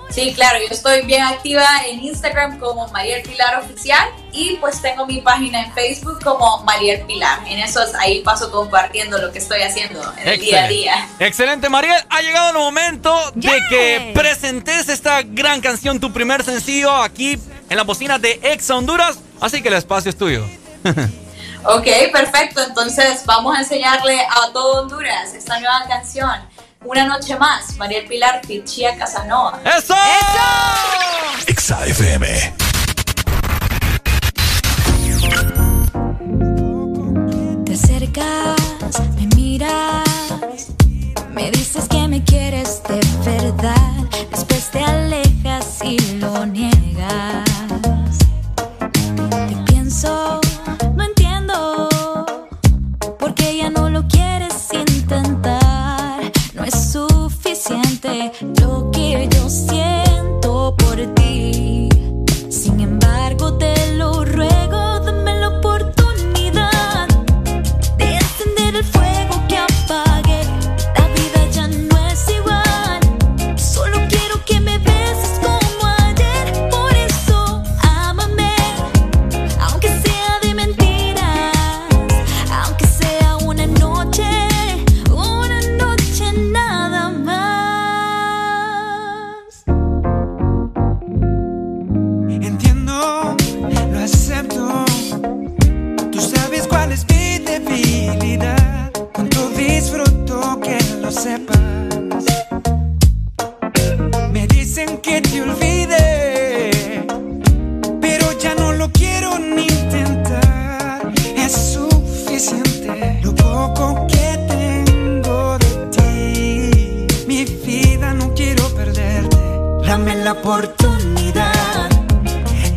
Sí, claro, yo estoy bien activa en Instagram como Mariel Pilar Oficial y pues tengo mi página en Facebook como Mariel Pilar. En esos ahí paso compartiendo lo que estoy haciendo en el día a día. Excelente, Mariel. Ha llegado el momento de que presentes esta gran canción, tu primer sencillo, aquí en la bocina de Ex Honduras. Así que el espacio es tuyo. [LAUGHS] Ok, perfecto. Entonces vamos a enseñarle a todo Honduras esta nueva canción. Una noche más, Mariel Pilar Pichia Casanova. ¡Eso! Exa FM. Te acercas, me miras, me dices que me quieres de verdad. Después te alejas y lo niegas. Suficiente lo que yo siento sepas. Me dicen que te olvide, pero ya no lo quiero ni intentar. Es suficiente lo poco que tengo de ti. Mi vida no quiero perderte. Dame la oportunidad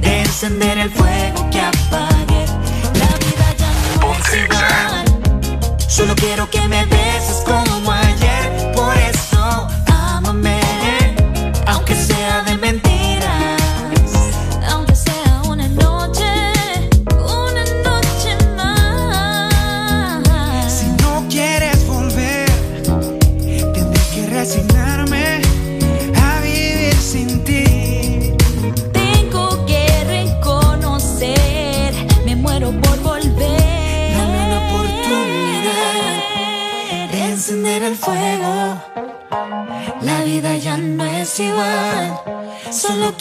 de encender el fuego que apague. La vida ya no es igual. Solo quiero que me beses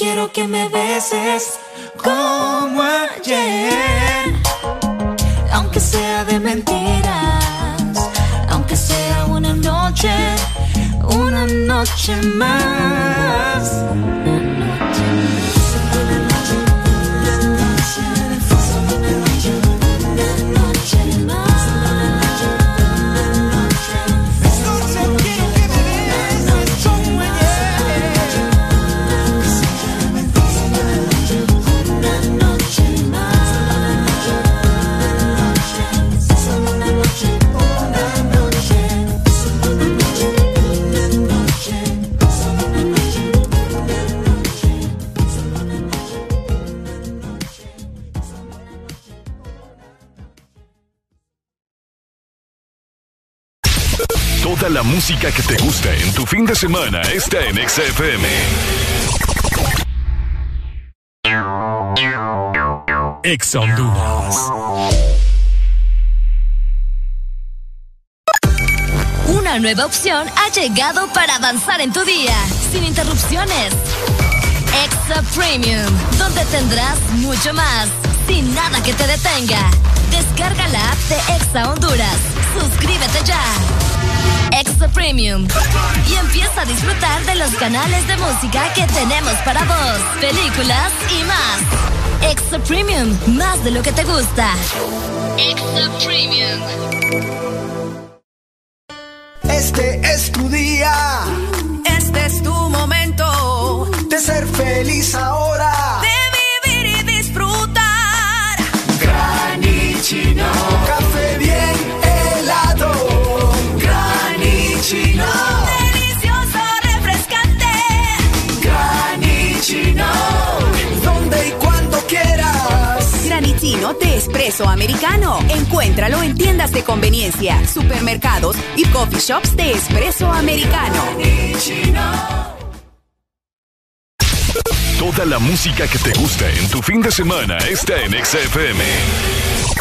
quiero que me beses como ayer. Aunque sea de mentiras, aunque sea una noche, una noche más. Que te gusta en tu fin de semana está en XFM. Ex Honduras. Una nueva opción ha llegado para avanzar en tu día, sin interrupciones. Extra Premium, donde tendrás mucho más, sin nada que te detenga. Descarga la app de Exa Honduras. Suscríbete ya. Extra Premium. Y empieza a disfrutar de los canales de música que tenemos para vos, películas y más. Extra Premium, más de lo que te gusta. Extra Premium. Este es tu día. Este es tu momento. De ser feliz ahora. De espresso americano. Encuéntralo en tiendas de conveniencia, supermercados y coffee shops de espresso americano. Toda la música que te gusta en tu fin de semana está en XFM.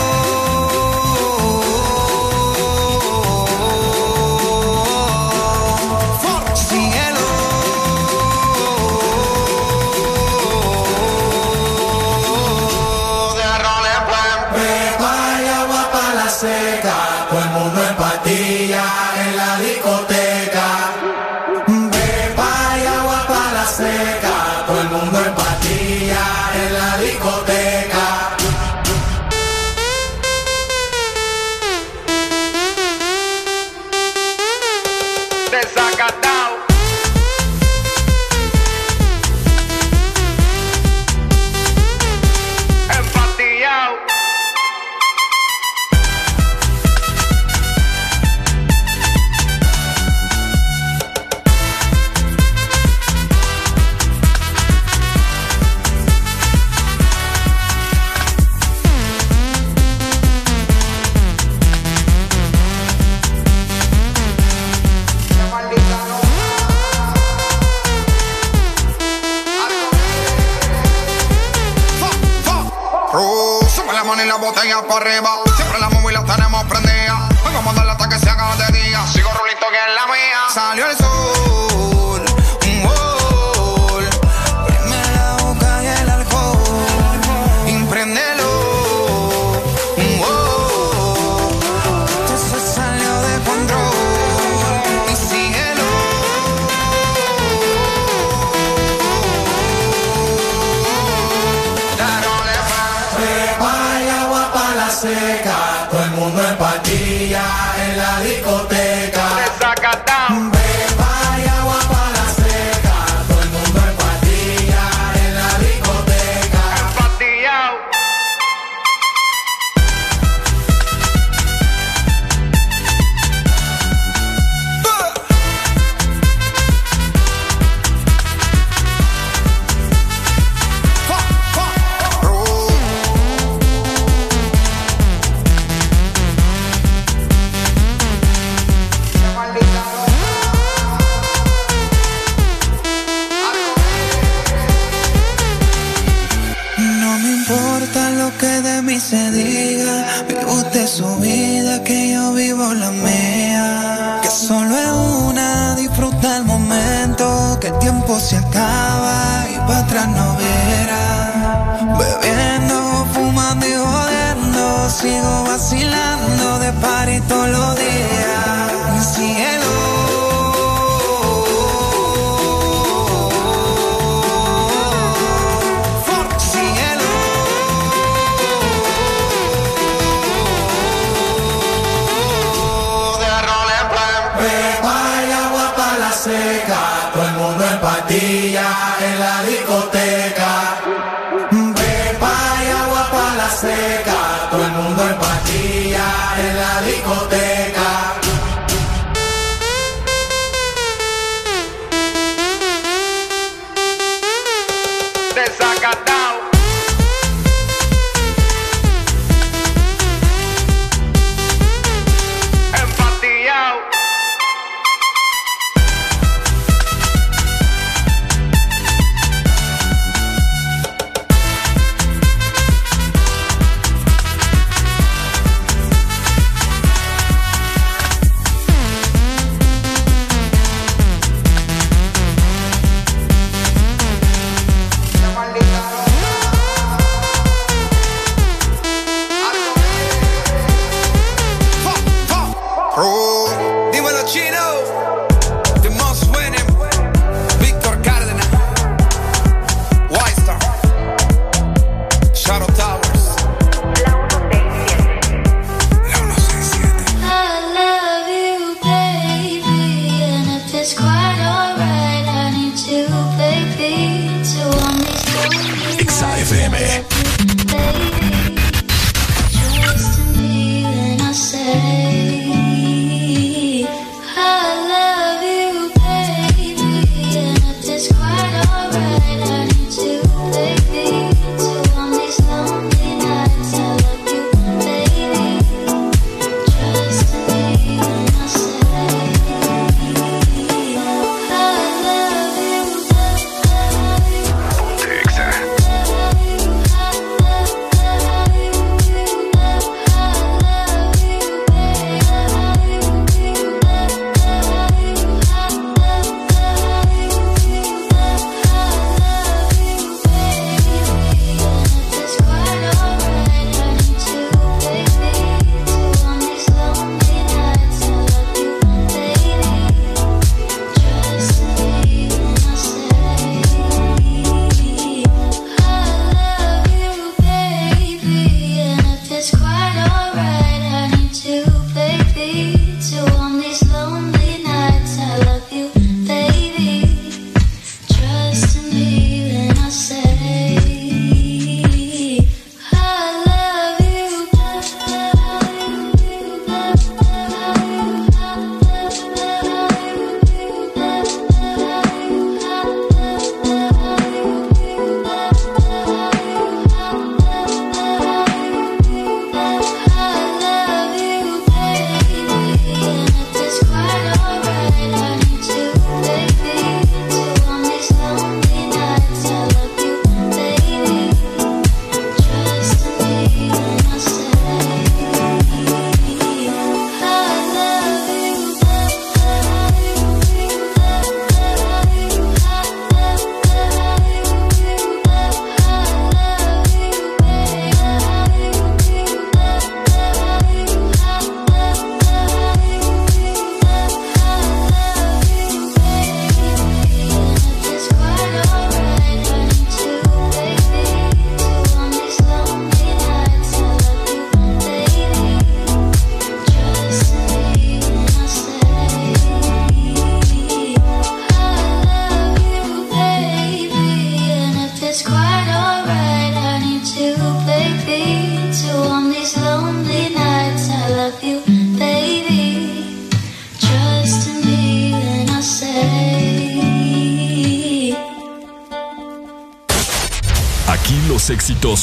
Para arriba. De mí se diga, vive usted su vida, que yo vivo la mía. Que solo es una, disfruta el momento, que el tiempo se acaba y para atrás no viera. Bebiendo, fumando y jodiendo, sigo vacilando de party todos los días.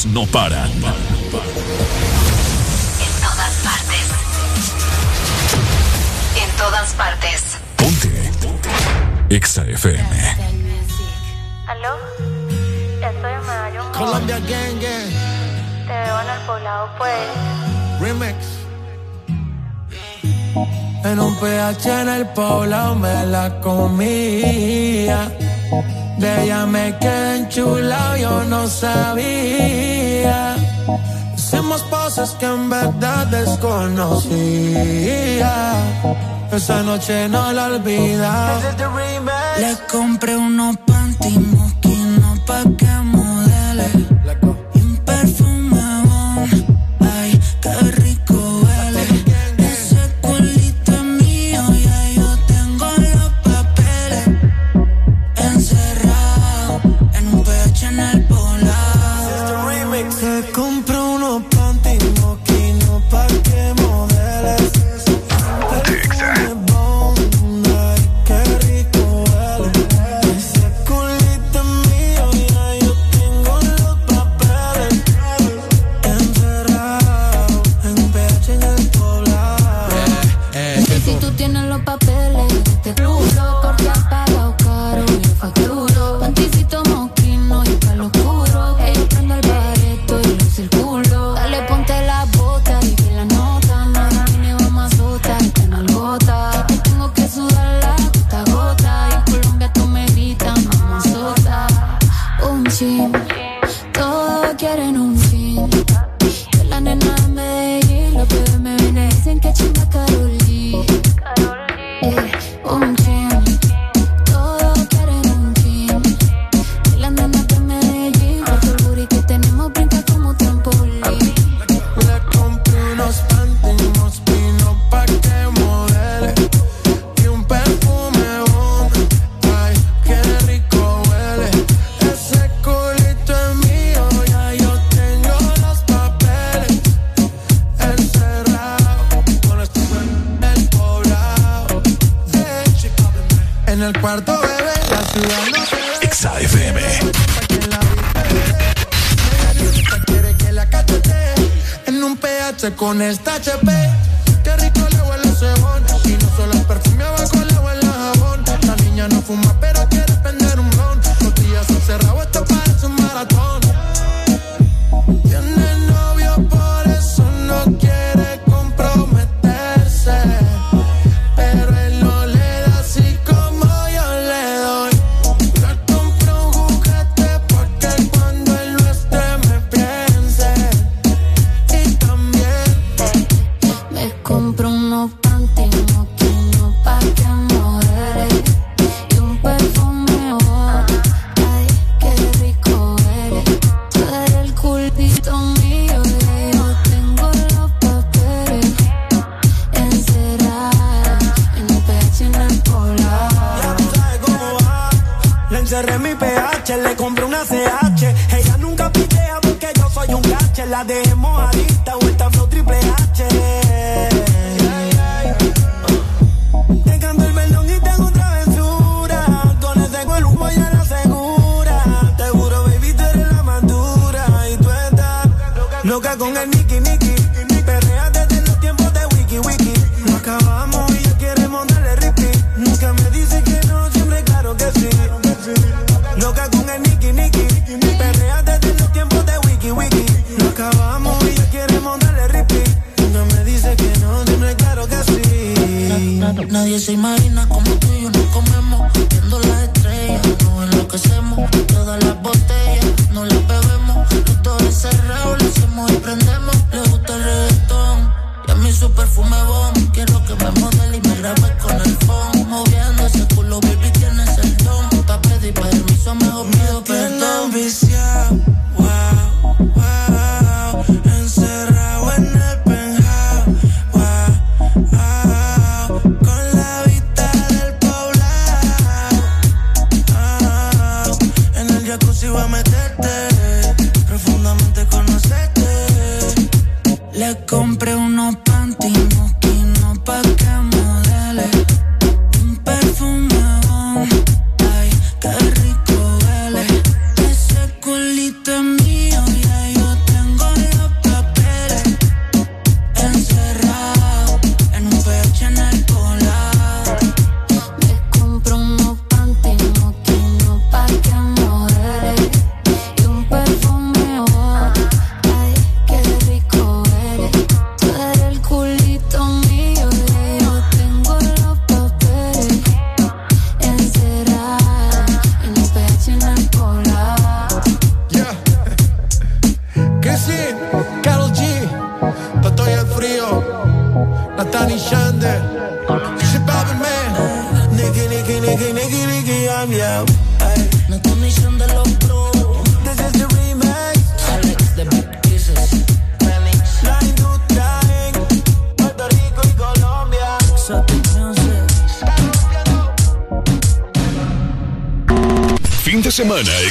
no paran. En todas partes. En todas partes. Ponte. Ponte. Exa FM. ¿Aló? Estoy en Colombia Gang Gang. Te veo en el poblado, pues. Remix. En un PH en el poblado me la comía. De ella me quedé enchulado, yo no sabía cosas que en verdad desconocía. Esa noche no la olvida. Le compré unos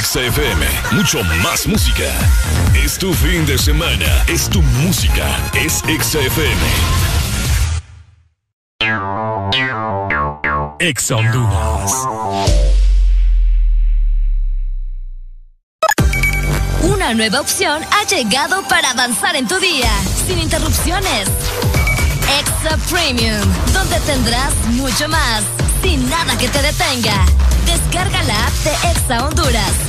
XFM. Mucho más música. Es tu fin de semana. Es tu música. Es XFM. Ex Una nueva opción ha llegado para avanzar en tu día, sin interrupciones Extra Premium, donde tendrás mucho más, sin nada que te detenga. Descarga la app de Exa Honduras.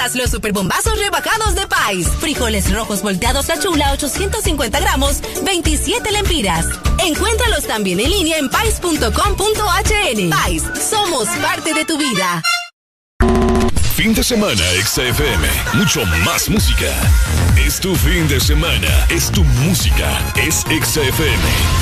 Pierdas los superbombazos rebajados de Pais. Frijoles rojos volteados la chula 850 gramos, 27 lempiras. Encuéntralos también en línea en pais.com.hn. Pais, somos parte de tu vida. Fin de semana, XFM. Mucho más música. Es tu fin de semana. Es tu música. Es XFM.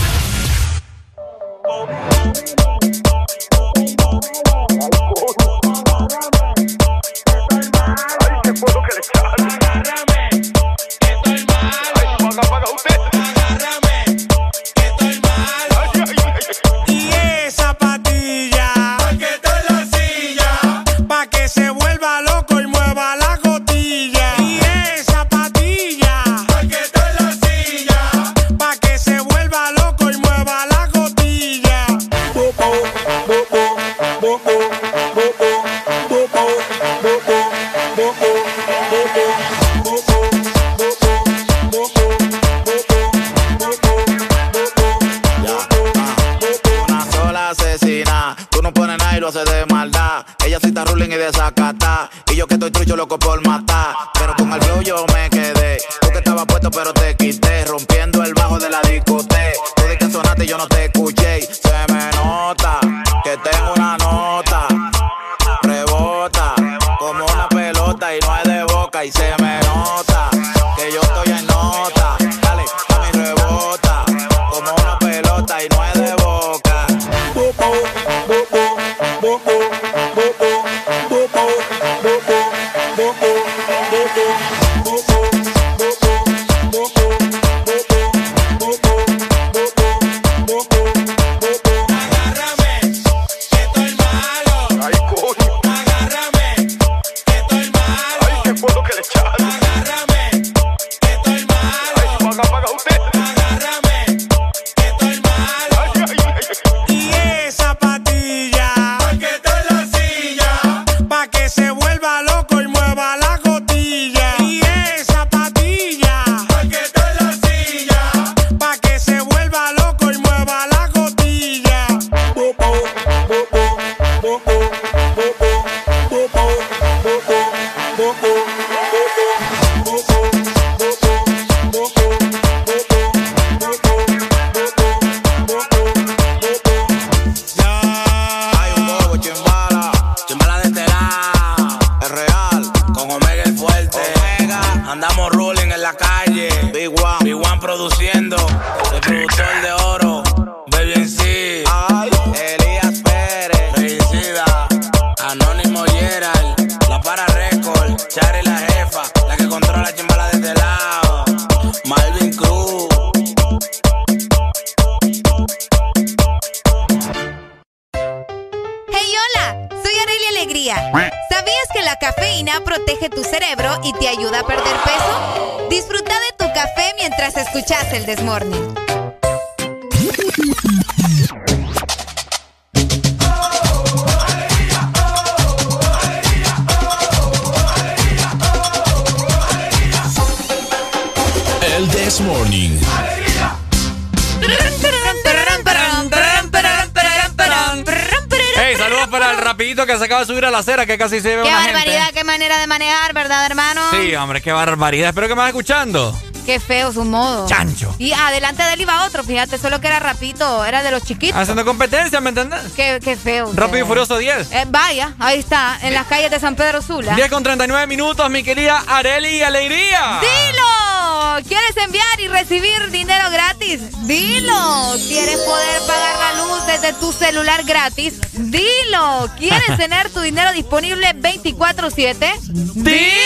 Hombre, qué barbaridad. Espero que me estés escuchando. Qué feo su modo. Chancho. Y adelante de él iba otro, fíjate, solo que era rapito, era de los chiquitos. Haciendo competencia, ¿me entendés? Qué, qué feo. Rápido y Furioso 10. Eh, vaya, ahí está, en las calles de San Pedro Sula. 10 con 39 minutos, mi querida Areli Alegría. ¡Dilo! ¿Quieres enviar y recibir dinero gratis? Dilo. ¿Quieres poder pagar la luz desde tu celular gratis? Dilo. ¿Quieres [LAUGHS] tener tu dinero disponible 24/7? ¡Dilo!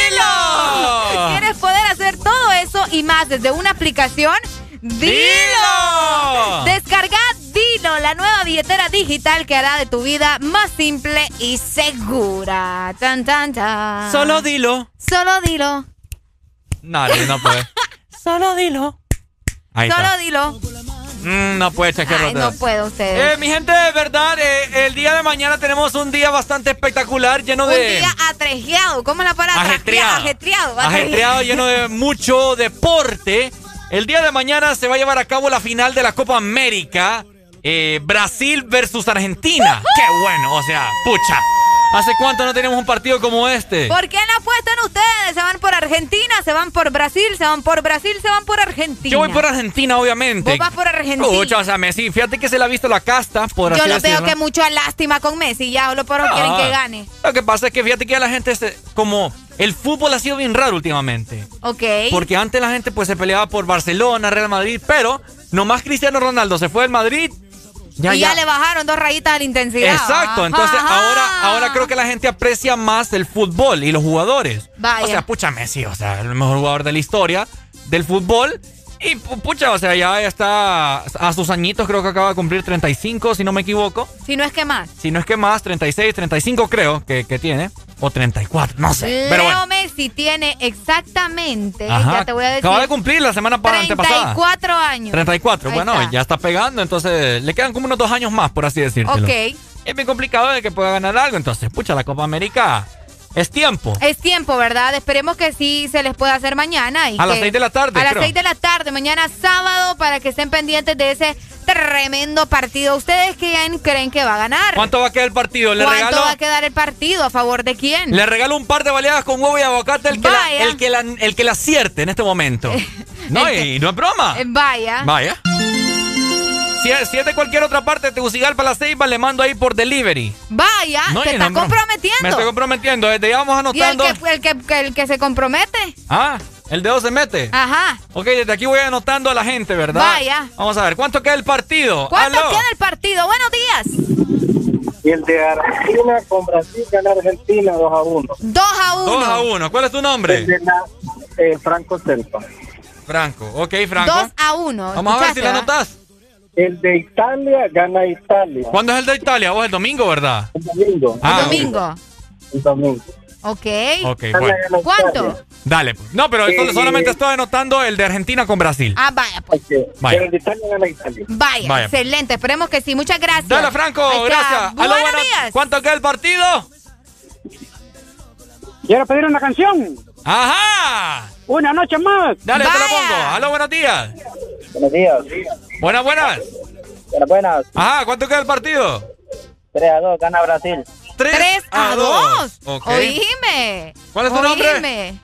Y más desde una aplicación? ¡Dilo! Descarga Dilo, la nueva billetera digital que hará de tu vida más simple y segura. Tan, tan, tan. Solo dilo. Solo dilo. No, no puede. [LAUGHS] Solo dilo. Ahí Solo está. dilo. Mm, no puede, Chaquero. Ay, no puedo ustedes. Eh, mi gente, de verdad, eh, el día de mañana tenemos un día bastante espectacular, lleno Un de... día atrejeado. ¿Cómo es la palabra? Ajetreado. Ajetreado. ajetreado, lleno de mucho deporte. El día de mañana se va a llevar a cabo la final de la Copa América. eh, Brasil versus Argentina. ¡Qué bueno! O sea, pucha. ¿Hace cuánto no tenemos un partido como este? ¿Por qué no apuestan ustedes? Se van por Argentina, se van por Brasil, se van por Brasil, se van por Argentina. Yo voy por Argentina, obviamente. Vos vas por Argentina. Pucha, o sea, Messi, fíjate que se le ha visto la casta, por Yo lo veo que mucho lástima con Messi, ya solo por Ah. quieren que gane. Lo que pasa es que fíjate que a la gente, se- como el fútbol ha sido bien raro últimamente. Ok. Porque antes la gente pues se peleaba por Barcelona, Real Madrid, pero nomás Cristiano Ronaldo se fue del Madrid. Ya, y ya, ya. le bajaron dos rayitas a la intensidad. Exacto, entonces Ajá. ahora, ahora creo que la gente aprecia más el fútbol y los jugadores. Vaya. O sea, pucha Messi, o sea, el mejor jugador de la historia del fútbol. Y pu- pucha, o sea, ya está a sus añitos, creo que acaba de cumplir 35, si no me equivoco. Si no es que más. Si no es que más, 36, 35 creo que, que tiene. O 34, no sé. Pero Leo bueno. Messi tiene exactamente, Ajá. ya te voy a decir, Acaba de cumplir la semana pa- antepasada. 34 años. 34, Ahí bueno, está. ya está pegando, entonces le quedan como unos dos años más, por así decirlo. Ok. Es bien complicado de que pueda ganar algo, entonces, pucha, la Copa América es tiempo. Es tiempo, ¿verdad? Esperemos que sí se les pueda hacer mañana. Y A las que- seis de la tarde, A las. 6 de la tarde, mañana sábado, para que estén pendientes de ese tremendo partido. ¿Ustedes quién creen que va a ganar? ¿Cuánto va a quedar el partido? ¿Le ¿Cuánto regalo, va a quedar el partido? ¿A favor de quién? le regalo un par de baleadas con huevo y aguacate el que, la, el, que la, el que la acierte en este momento. [LAUGHS] no, y no es broma. Vaya. Vaya. Si es, si es de cualquier otra parte de Tegucigalpa, la Ceiba, le mando ahí por delivery. Vaya, No, te y está no es broma. comprometiendo. Me estoy comprometiendo. Desde ya vamos y el anotando. que, el, que, que- el que se compromete. Ah, el dedo se mete. Ajá. Ok, desde aquí voy anotando a la gente, ¿verdad? Vaya. Vamos a ver, ¿cuánto queda el partido? ¿Cuánto Aló. queda el partido? Buenos días. Y el de Argentina con Brasil gana Argentina 2 a 1. 2 a 1. 2 a 1. ¿Cuál es tu nombre? El de la, eh, Franco Selpa. Franco. Ok, Franco. 2 a 1. Vamos a ver si la anotas. El de Italia gana Italia. ¿Cuándo es el de Italia? Vos el domingo, ¿verdad? El domingo. Ah, ok. Domingo. El domingo. Ok. Ok, bueno. ¿Cuánto? Dale. pues. No, pero esto Eh, solamente estoy anotando el de Argentina con Brasil. Ah, vaya, pues. Vaya. Pero el de Italia gana Italia. Vaya, Vaya. excelente. Esperemos que sí. Muchas gracias. Dale, Franco, está. gracias. Buenos- días. ¿Cuánto queda el partido? Quiero pedir una canción. ¡Ajá! Una noche más. Dale, te la pongo. Aló, buenos días. Buenos días. Buenas, buenas. Buenas, buenas. Ajá, ¿cuánto queda el partido? 3 a 2, gana Brasil. 3 a 2. Ok. Oíme. ¿Cuál es tu nombre? Oíme.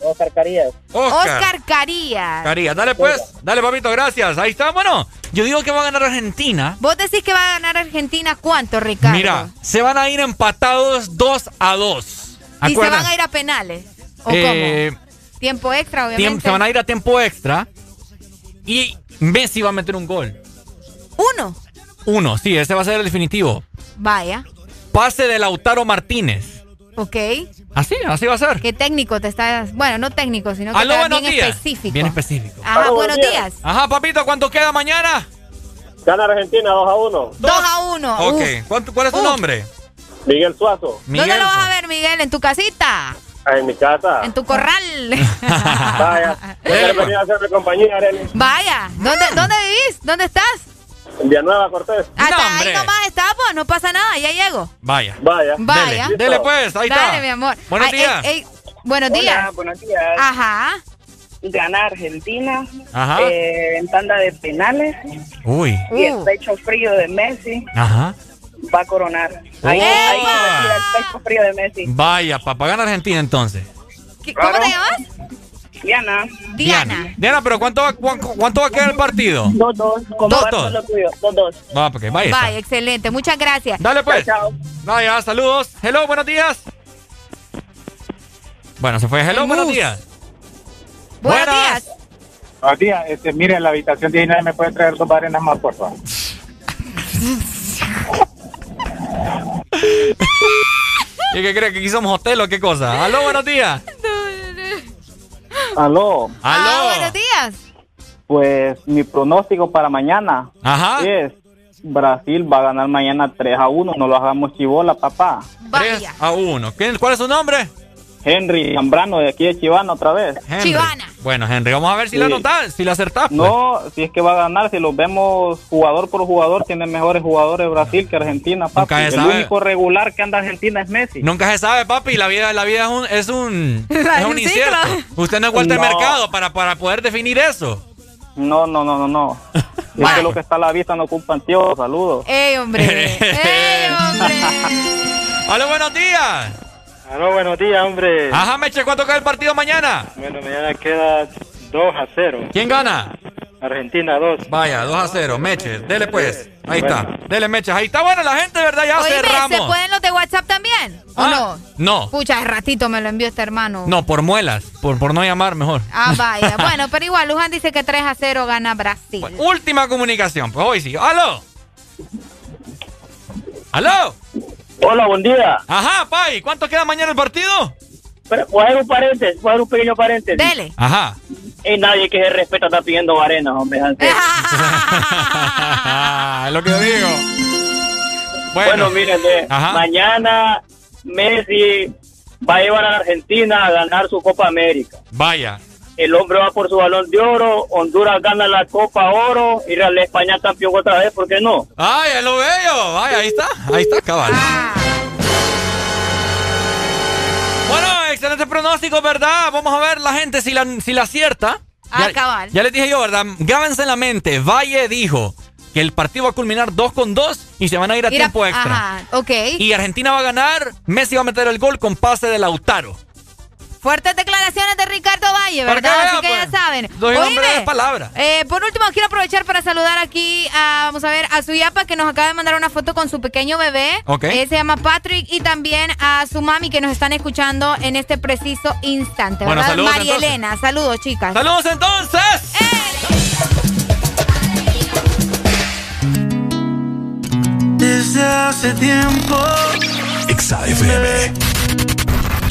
Oscar Carías. Oscar. Oscar Carías. Carías, dale pues. Dale, papito, gracias. Ahí está. Bueno, yo digo que va a ganar Argentina. ¿Vos decís que va a ganar Argentina cuánto, Ricardo? Mira, se van a ir empatados 2 a 2. ¿Y se van a ir a penales? ¿O Eh, cómo? Tiempo extra, obviamente. se van a ir a tiempo extra. Y Messi va a meter un gol. Uno. Uno, sí, ese va a ser el definitivo. Vaya. Pase de Lautaro Martínez. Ok. Así, así va a ser. ¿Qué técnico te estás...? Bueno, no técnico, sino que Aló, estás buenos bien días. específico. Bien específico. Ajá, buenos días. Ajá, papito, ¿cuánto queda mañana? Gana Argentina 2 a 1. 2 a 1. Ok, ¿Cuánto- ¿cuál es tu Uf. nombre? Miguel Suazo. ¿Dónde lo vas a ver, Miguel? ¿En tu casita? En mi casa. ¿En tu corral? [LAUGHS] Vaya. Venir a hacerme compañía, Arely. Vaya. ¿Dónde, ¿Dónde vivís? ¿Dónde estás? En Villanueva, Cortés. Hasta ahí nomás está, pues. No pasa nada. Ya llego. Vaya. Vaya. Vaya. Dele, dele, pues, ahí está. Dale, mi amor. Buenos Ay, días. ey, ey, buenos Hola, días. buenos días. Ajá. Gana Argentina Ajá. eh, en tanda de penales Uy. y el pecho frío de Messi Ajá. va a coronar. Ahí, ahí el pecho frío de Messi. Vaya, papá, gana Argentina entonces. ¿Qué- ¿Cómo te llamas? Diana. Diana. Diana, pero ¿cuánto va, cuánto, cuánto va a quedar el partido? Dos, dos. Como Dos, dos. lo tuyo. Dos, dos. Va, porque vaya. excelente. Muchas gracias. Dale pues. Chao, Vaya, saludos. Hello, buenos días. Bueno, se fue. Hello, El buenos días. Buenos días. Buenos días. Este, mire, en la habitación 19 me puede traer dos arenas más, por favor. [LAUGHS] [LAUGHS] ¿Y qué cree que aquí somos hotel o qué cosa? Aló, buenos días. Aló. Ah, buenos días. Pues mi pronóstico para mañana Ajá. es Brasil va a ganar mañana 3 a 1. No lo hagamos chivola, papá. 3 a 1. ¿Quién- ¿Cuál es su nombre? Henry Zambrano de aquí de Chivana otra vez. Henry. Bueno, Henry, vamos a ver si Sí. la anotas, si la acertás. pues. No, si es que va a ganar, si lo vemos jugador por jugador, tiene mejores jugadores Brasil que Argentina, papi. se El sabe. único regular que anda Argentina es Messi. Nunca se sabe, papi. La vida, la vida es un, es un, [LAUGHS] es un un incierto. Usted no es Walter No. Mercado para, para poder definir eso. No, no, no, no, no. [LAUGHS] es que lo que está a la vista no ocupa antiguos. Saludos. ¡Ey, hombre! [LAUGHS] ¡Ey, hombre! Hola, buenos días. Aló, buenos días, hombre. Ajá, Meche, ¿cuánto queda el partido mañana? Bueno, mañana queda 2 a 0. ¿Quién gana? Argentina 2. Vaya, 2 a 0. Meche, dele pues. Ahí está. Dele, Meche. Ahí está buena la gente, ¿verdad? Ya Oíme, ¿se cerramos. pueden los de WhatsApp también? ¿O Ah, no? No, Pucha, hace ratito me lo envió este hermano. no, por muelas. Por, por no llamar mejor. Ah, [LAUGHS] vaya. bueno, pero igual, Luján dice que 3 a 0 gana Brasil. Última comunicación. Pues hoy sí. ¡Aló! ¿Aló? Hola, buen día. Ajá, Pai. ¿Cuánto queda mañana el partido? Pero, voy a hacer un paréntesis, voy a hacer un pequeño paréntesis. Dele. Ajá. Y nadie que se respeta está pidiendo arenas, hombre. es [LAUGHS] [LAUGHS] lo que yo digo. Bueno, Bueno, miren, mañana Messi va a llevar a la Argentina a ganar su Copa América. Vaya. El hombre va por su balón de oro, Honduras gana la Copa Oro y la España campeón otra vez, ¿por qué no? ¡Ay, es lo bello! Vaya, ahí está. Ahí está, cabal. Bueno, excelente pronóstico, ¿verdad? Vamos a ver la gente si la, si la acierta. Ah, Ya- cabal. Ya les dije yo, ¿verdad? Grábense en la mente. Valle dijo que el partido va a culminar 2 con 2 y se van a ir a Ir a- tiempo extra. Ajá, ok. Y Argentina va a ganar. Messi va a meter el gol con pase de Lautaro. Fuertes declaraciones de Ricardo Valle, Para ¿verdad? que Así que pues. ya saben. Doy Oíme, palabra. eh, por último, quiero aprovechar para saludar aquí a, vamos a ver, a su yapa que nos acaba de mandar una foto con su pequeño bebé. Ok. Eh, se llama Patrick y también a su mami que nos están escuchando en este preciso instante, Bueno, ¿verdad? saludos, María entonces. Elena, saludos, chicas. ¡Saludos entonces! Desde hace tiempo XAFM.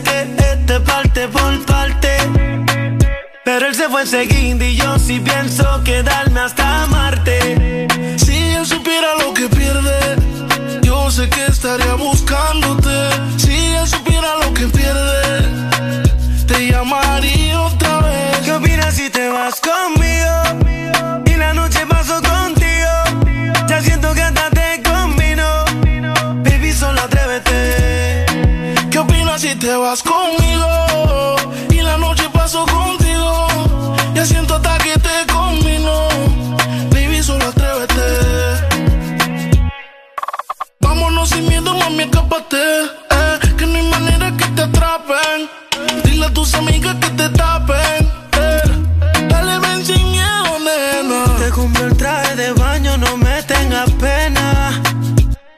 Que este parte por parte. Pero él se fue enseguida y yo sí pienso quedarme hasta amarte. Si él supiera lo que pierde, yo sé que estaría buscándote. Eh, que no hay manera que te atrapen. Dile a tus amigas que te tapen. Eh, dale, ven sin miedo, nena. Te compré el traje de baño, no me tengas pena.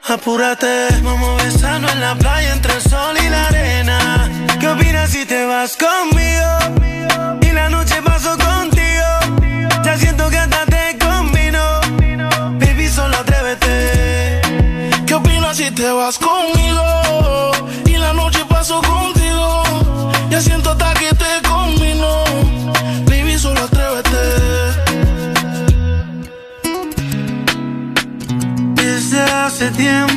Apúrate, vamos a besarnos en la playa entre el sol y la arena. ¿Qué opinas si te vas conmigo? Y la noche paso contigo. Ya siento que hasta te combino. Baby, solo atrévete. ¿Qué opinas si te vas conmigo?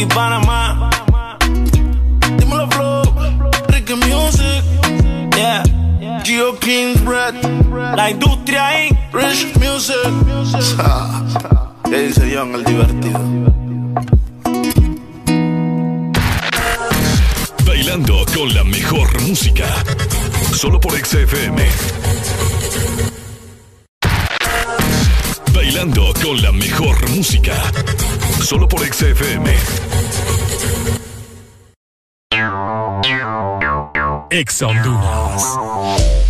Puerto Rico y Panamá. Dímelo, flow. Ricky Music. Yeah. Geo King's Bread. La industria Inc. Rich Music. [LAUGHS] ¿Qué dice John, el divertido? Bailando con la mejor música. Solo por XFM. Bailando con la mejor música. Solo por XFM. Ex Honduras.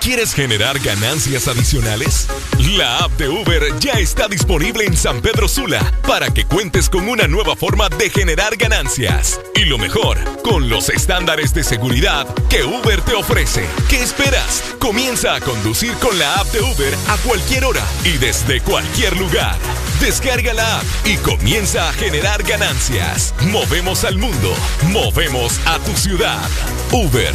¿Quieres generar ganancias adicionales? La app de Uber ya está disponible en San Pedro Sula para que cuentes con una nueva forma de generar ganancias. Y lo mejor, con los estándares de seguridad que Uber te ofrece. ¿Qué esperas? Comienza a conducir con la app de Uber a cualquier hora y desde cualquier lugar. Descarga la app y comienza a generar ganancias. Movemos al mundo, movemos a tu ciudad. Uber.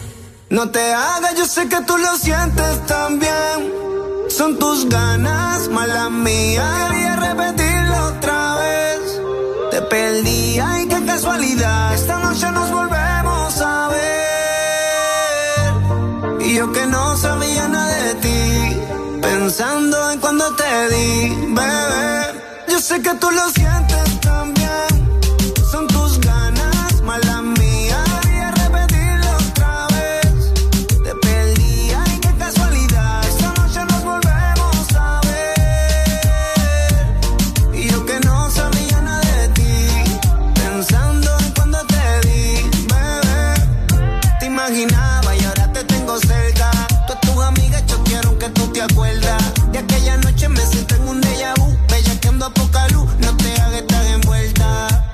No te hagas, yo sé que tú lo sientes también. Son tus ganas, mala mía. Quería repetirlo otra vez. Te perdí, ay, qué casualidad. Esta noche nos volvemos a ver. Y yo que no sabía nada de ti. Pensando en cuando te di, bebé. Yo sé que tú lo sientes también.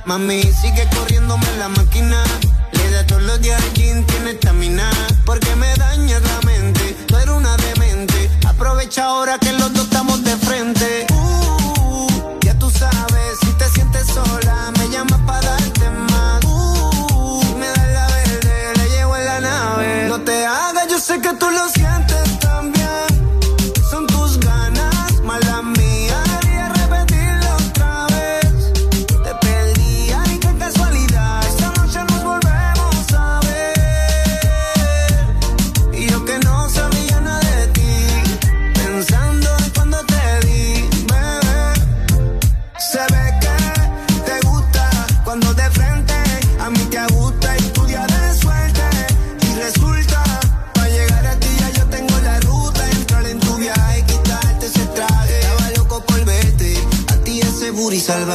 Mami, sigue corriéndome la máquina. Le da todos los días gym, tiene estamina. Porque me dañas la mente, tú eres una demente. Aprovecha ahora que los dos estamos de frente. Ese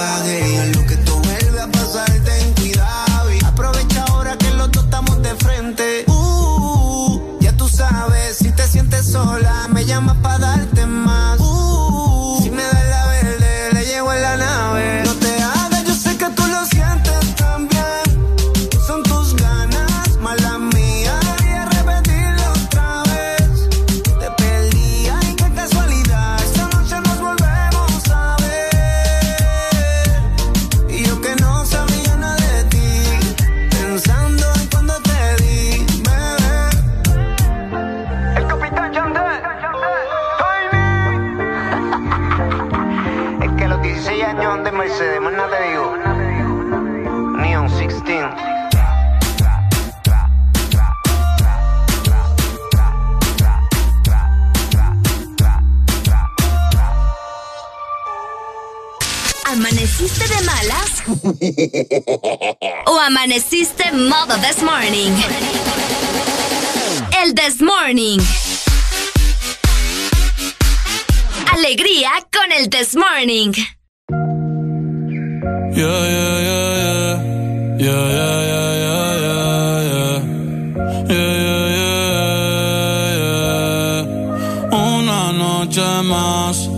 ¿O amaneciste modo this morning? El this morning. Alegría con el This Morning. Yeah, yeah, yeah, yeah. Yeah, yeah, yeah. Una noche más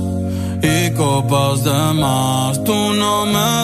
y copas de más. Tú no me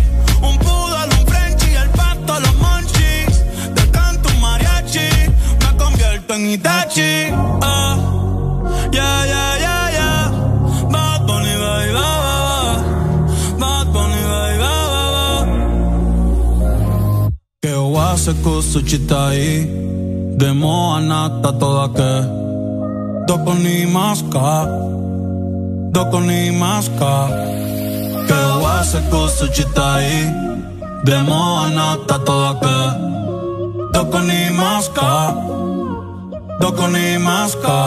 Itachi ah. Yeah, yeah, yeah, yeah. Bad Bunny, ba, ba, ba. Bad Bunny, ba, ba, ba. Que anata toda que Doko ni maska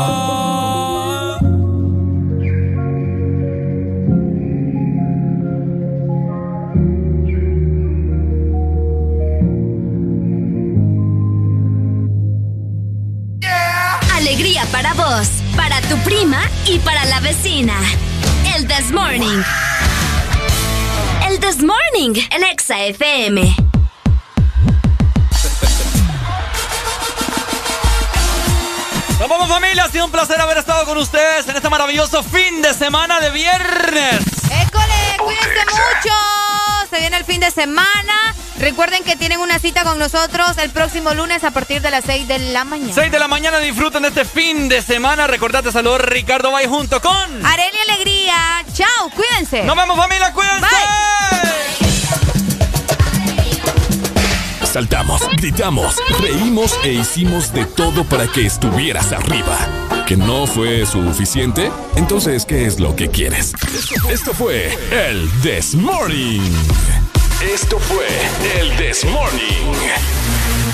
Alegría para vos, para tu prima y para la vecina. El This Morning. El This Morning en Exa FM. Familia, ha sido un placer haber estado con ustedes en este maravilloso fin de semana de viernes. ¡École! ¡Cuídense mucho! Se viene el fin de semana. Recuerden que tienen una cita con nosotros el próximo lunes a partir de las 6 de la mañana. 6 de la mañana disfruten de este fin de semana. Recordate saludar Ricardo Bay junto con Areli Alegría. Chao, cuídense. Nos vemos familia, cuídense. Saltamos, gritamos, reímos e hicimos de todo para que estuvieras arriba. ¿Que no fue suficiente? Entonces, ¿qué es lo que quieres? Esto fue el This Morning. Esto fue el This Morning.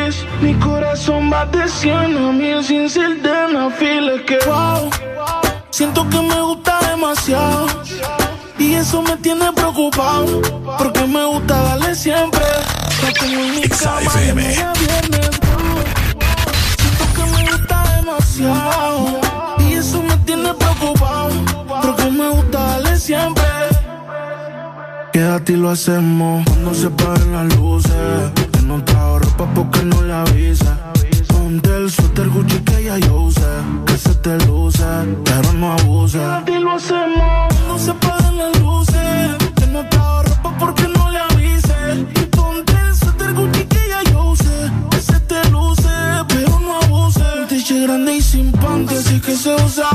Mi corazón va de 100 a mil sin ser de una fila. Es que wow, siento que me gusta demasiado. Y eso me tiene preocupado. Porque me gusta darle siempre. La tengo en mi cama de viernes. Siento que me gusta demasiado. Y eso me tiene preocupado. Porque me gusta darle siempre. Quédate y lo hacemos cuando se paren las luces. Que no trajo ropa porque no le avisa. Ponte el suéter Gucci que ya yo usé. Que se te luce, pero no. Quédate y lo hacemos cuando se paren las luces. Que no trajo ropa porque no grande y sin panty, así que se usa.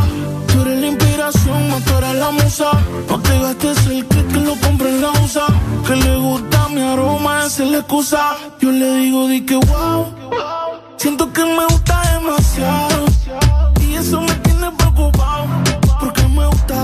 Tú eres la inspiración, motora la musa. No te gastes el que lo compre en la usa. Que le gusta mi aroma, esa es la excusa. Yo le digo, di que wow. Siento que me gusta demasiado. Y eso me tiene preocupado. Porque me gusta